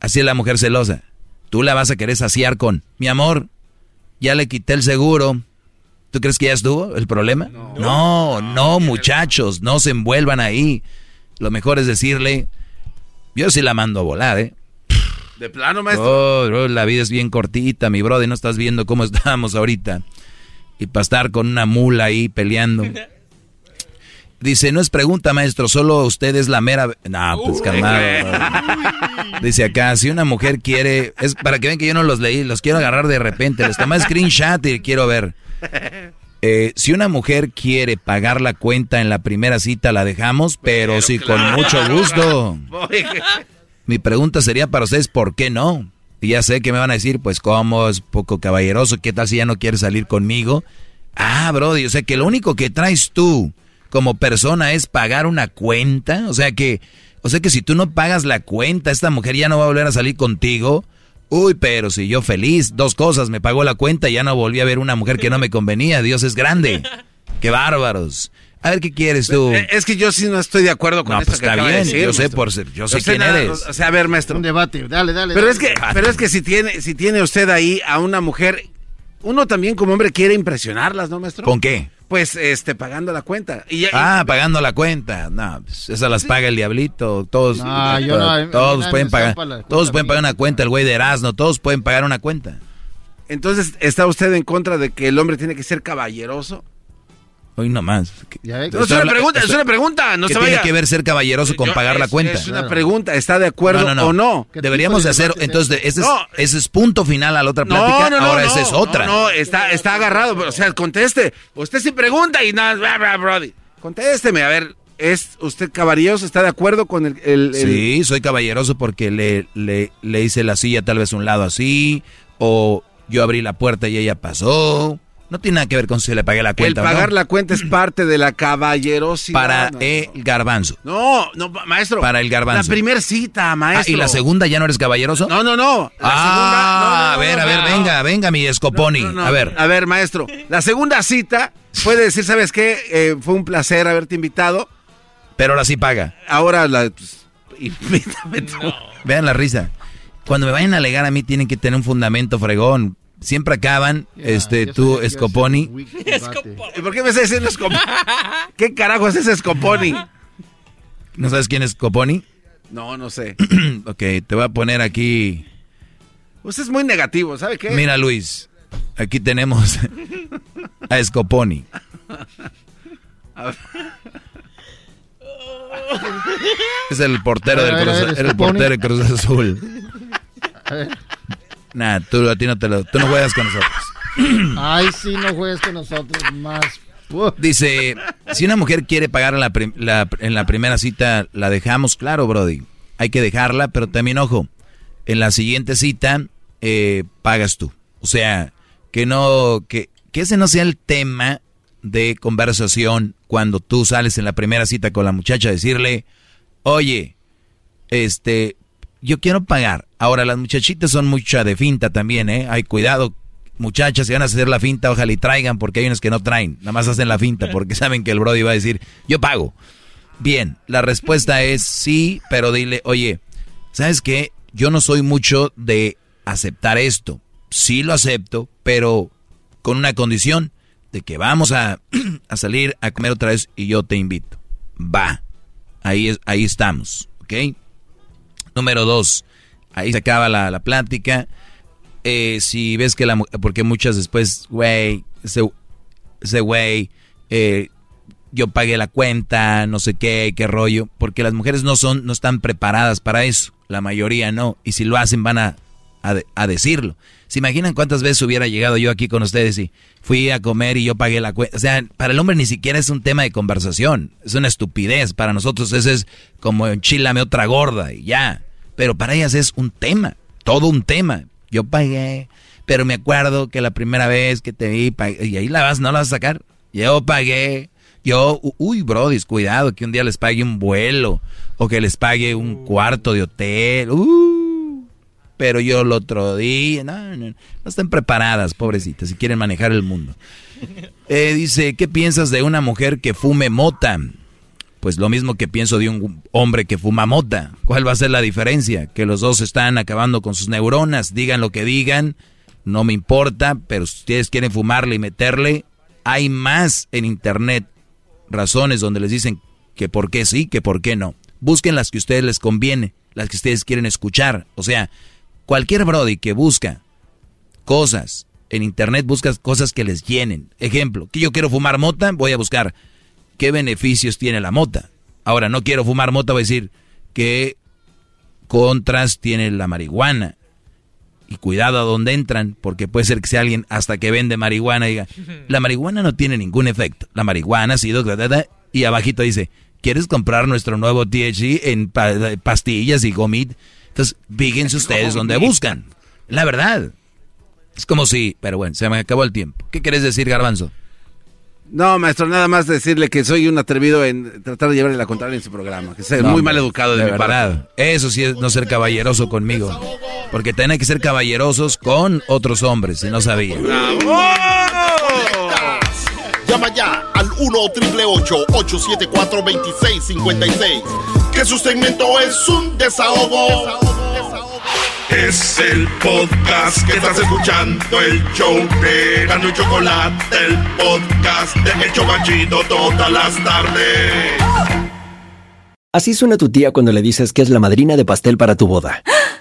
Así es la mujer celosa. Tú la vas a querer saciar con, mi amor, ya le quité el seguro. ¿Tú crees que ya estuvo el problema? No, no, muchachos, no se envuelvan ahí. Lo mejor es decirle, yo sí la mando a volar, ¿eh? De plano, maestro. Oh, la vida es bien cortita, mi brother, no estás viendo cómo estamos ahorita. Y para estar con una mula ahí peleando. Dice, no es pregunta, maestro, solo usted es la mera... No, pues calmado. Dice acá, si una mujer quiere... Es para que vean que yo no los leí, los quiero agarrar de repente. Les tomé screenshot y quiero ver. Eh, si una mujer quiere pagar la cuenta en la primera cita, la dejamos, pero, sí, con mucho gusto. Mi pregunta sería para ustedes, ¿por qué no? Y ya sé que me van a decir, pues, ¿cómo? Es poco caballeroso. ¿Qué tal si ya no quiere salir conmigo? Ah, Brody, o sea que lo único que traes tú como persona es pagar una cuenta. O sea que, o sea que si tú no pagas la cuenta, esta mujer ya no va a volver a salir contigo. Uy, pero si yo feliz, dos cosas, me pagó la cuenta y ya no volví a ver una mujer que no me convenía. Dios es grande. Qué bárbaros. A ver qué quieres tú. Eh, es que yo sí no estoy de acuerdo con no, esto pues está bien, yo sé por ser, yo sé quién eres. O sea, a ver, maestro. Un debate, dale, dale. Pero dale. es que, pero es que si tiene, si tiene usted ahí a una mujer, uno también como hombre quiere impresionarlas, ¿no, maestro? ¿Con qué? Pues, este, pagando la cuenta. Y ah, pagando la cuenta. No, pues, esas las paga el diablito. Todos, no, yo no, todos pueden pagar, todos pueden pagar una cuenta. El güey de Erasmo, todos pueden pagar una cuenta. Entonces, ¿está usted en contra de que el hombre tiene que ser caballeroso? Hoy nomás. No, es una pregunta, es una pregunta. No ¿Qué se tiene vaya? que ver ser caballeroso con Yo- pagar la cuenta? Es una pregunta. ¿Está de acuerdo No, no, no. o no? Deberíamos de hacer, entonces, ese, No. es, ese es punto final a la otra plática. no, no, Ahora no, esa es otra. No, no, está, está agarrado. O sea, conteste. Usted sí pregunta y nada, bla, bla, brody. Contésteme, a ver, ¿es usted caballeroso? ¿Está de acuerdo con el...? el- el- Sí, soy caballeroso porque le, le, le hice la silla tal vez un lado así, o yo abrí la puerta y ella pasó. No tiene nada que ver con si le pagué la el cuenta. no. pagar la cuenta es parte de la caballerosidad. Para no. el garbanzo. No, no, maestro. Para el garbanzo. La primer cita, Ah, maestro. ¿Y la segunda ya no eres caballeroso? No, no, no. La ah, segunda, no, a ver, a ver, venga, venga, mi escoponi. A ver. A ver, maestro. La segunda cita puede decir, ¿sabes qué? Eh, fue un placer haberte invitado. Pero ahora sí paga. Ahora la... pues, invítame tú. Vean la risa. Cuando me vayan a alegar a mí tienen que tener un fundamento fregón. Siempre acaban, este, tú, Scoponi. ¿Y por qué me estás diciendo Scoponi? ¿Qué carajo es ese Scoponi? ¿No sabes quién es Scoponi? No, no sé. ok, te voy a poner aquí. Usted es muy negativo, ¿sabe qué? Mira, Luis, aquí tenemos a Scoponi. Es el portero del Cruz, el portero Cruz Azul. A ver. Nah, tú a ti no te lo, tú no juegas con nosotros. Ay, sí, no juegues con nosotros más. Dice, si una mujer quiere pagar en la, en la primera cita, la dejamos, claro, Brody. Hay que dejarla, pero también, ojo, en la siguiente cita eh, pagas tú. O sea, que no, que, que ese no sea el tema de conversación cuando tú sales en la primera cita con la muchacha, decirle, oye, este, yo quiero pagar. Ahora, las muchachitas son mucha de finta también, ¿eh? Hay cuidado, muchachas, si van a hacer la finta, ojalá y traigan, porque hay unas que no traen, nada más hacen la finta, porque saben que el Brody va a decir, yo pago. Bien, la respuesta es sí, pero dile, oye, ¿sabes qué? Yo no soy mucho de aceptar esto. Sí lo acepto, pero con una condición de que vamos a, a salir a comer otra vez y yo te invito. Va. Ahí, es, ahí estamos, ¿ok? Número dos, ahí se acaba la, la plática. Eh, si ves que la porque muchas después, güey, ese güey, eh, yo pagué la cuenta, no sé qué, qué rollo, porque las mujeres no son, no están preparadas para eso, la mayoría no, y si lo hacen van a, a, decirlo. ¿Se imaginan cuántas veces hubiera llegado yo aquí con ustedes y fui a comer y yo pagué la cuenta? O sea, para el hombre ni siquiera es un tema de conversación, es una estupidez, para nosotros ese es como enchilame otra gorda y ya, pero para ellas es un tema, todo un tema. Yo pagué, pero me acuerdo que la primera vez que te vi, y ahí la vas, no la vas a sacar. Yo pagué, yo, uy, bro, cuidado, que un día les pague un vuelo o que les pague un cuarto de hotel. Uh, pero yo el otro día, no, no, no están preparadas, pobrecitas, si quieren manejar el mundo. Eh, dice, ¿qué piensas de una mujer que fume mota? Pues lo mismo que pienso de un hombre que fuma mota. ¿Cuál va a ser la diferencia? Que los dos están acabando con sus neuronas, digan lo que digan, no me importa, pero si ustedes quieren fumarle y meterle, hay más en internet razones donde les dicen que por qué sí, que por qué no. Busquen las que a ustedes les conviene, las que ustedes quieren escuchar. O sea, cualquier Brody que busca cosas en internet, busca cosas que les llenen. Ejemplo, que yo quiero fumar mota, voy a buscar qué beneficios tiene la mota. Ahora, no quiero fumar mota, voy a decir qué contras tiene la marihuana. Y cuidado a dónde entran, porque puede ser que sea alguien hasta que vende marihuana y diga, la marihuana no tiene ningún efecto. La marihuana ha sido... Y abajito dice, ¿quieres comprar nuestro nuevo THC en pastillas y gomit? Entonces, fíjense ustedes donde buscan. La verdad. Es como si... Pero bueno, se me acabó el tiempo. ¿Qué quieres decir, Garbanzo? No, maestro, nada más decirle que soy un atrevido en tratar de llevarle la contraria en su programa. Que es muy mal educado de, mi verdad. Eso sí es no ser caballeroso conmigo. Porque tienen que ser caballerosos con otros hombres, si no sabía. Llama ya al 1 874 2656 Que su segmento es un desahogo. Es el podcast que estás escuchando, el show de y Chocolate, el podcast de El Chocachito todas las tardes. Así suena tu tía cuando le dices que es la madrina de pastel para tu boda.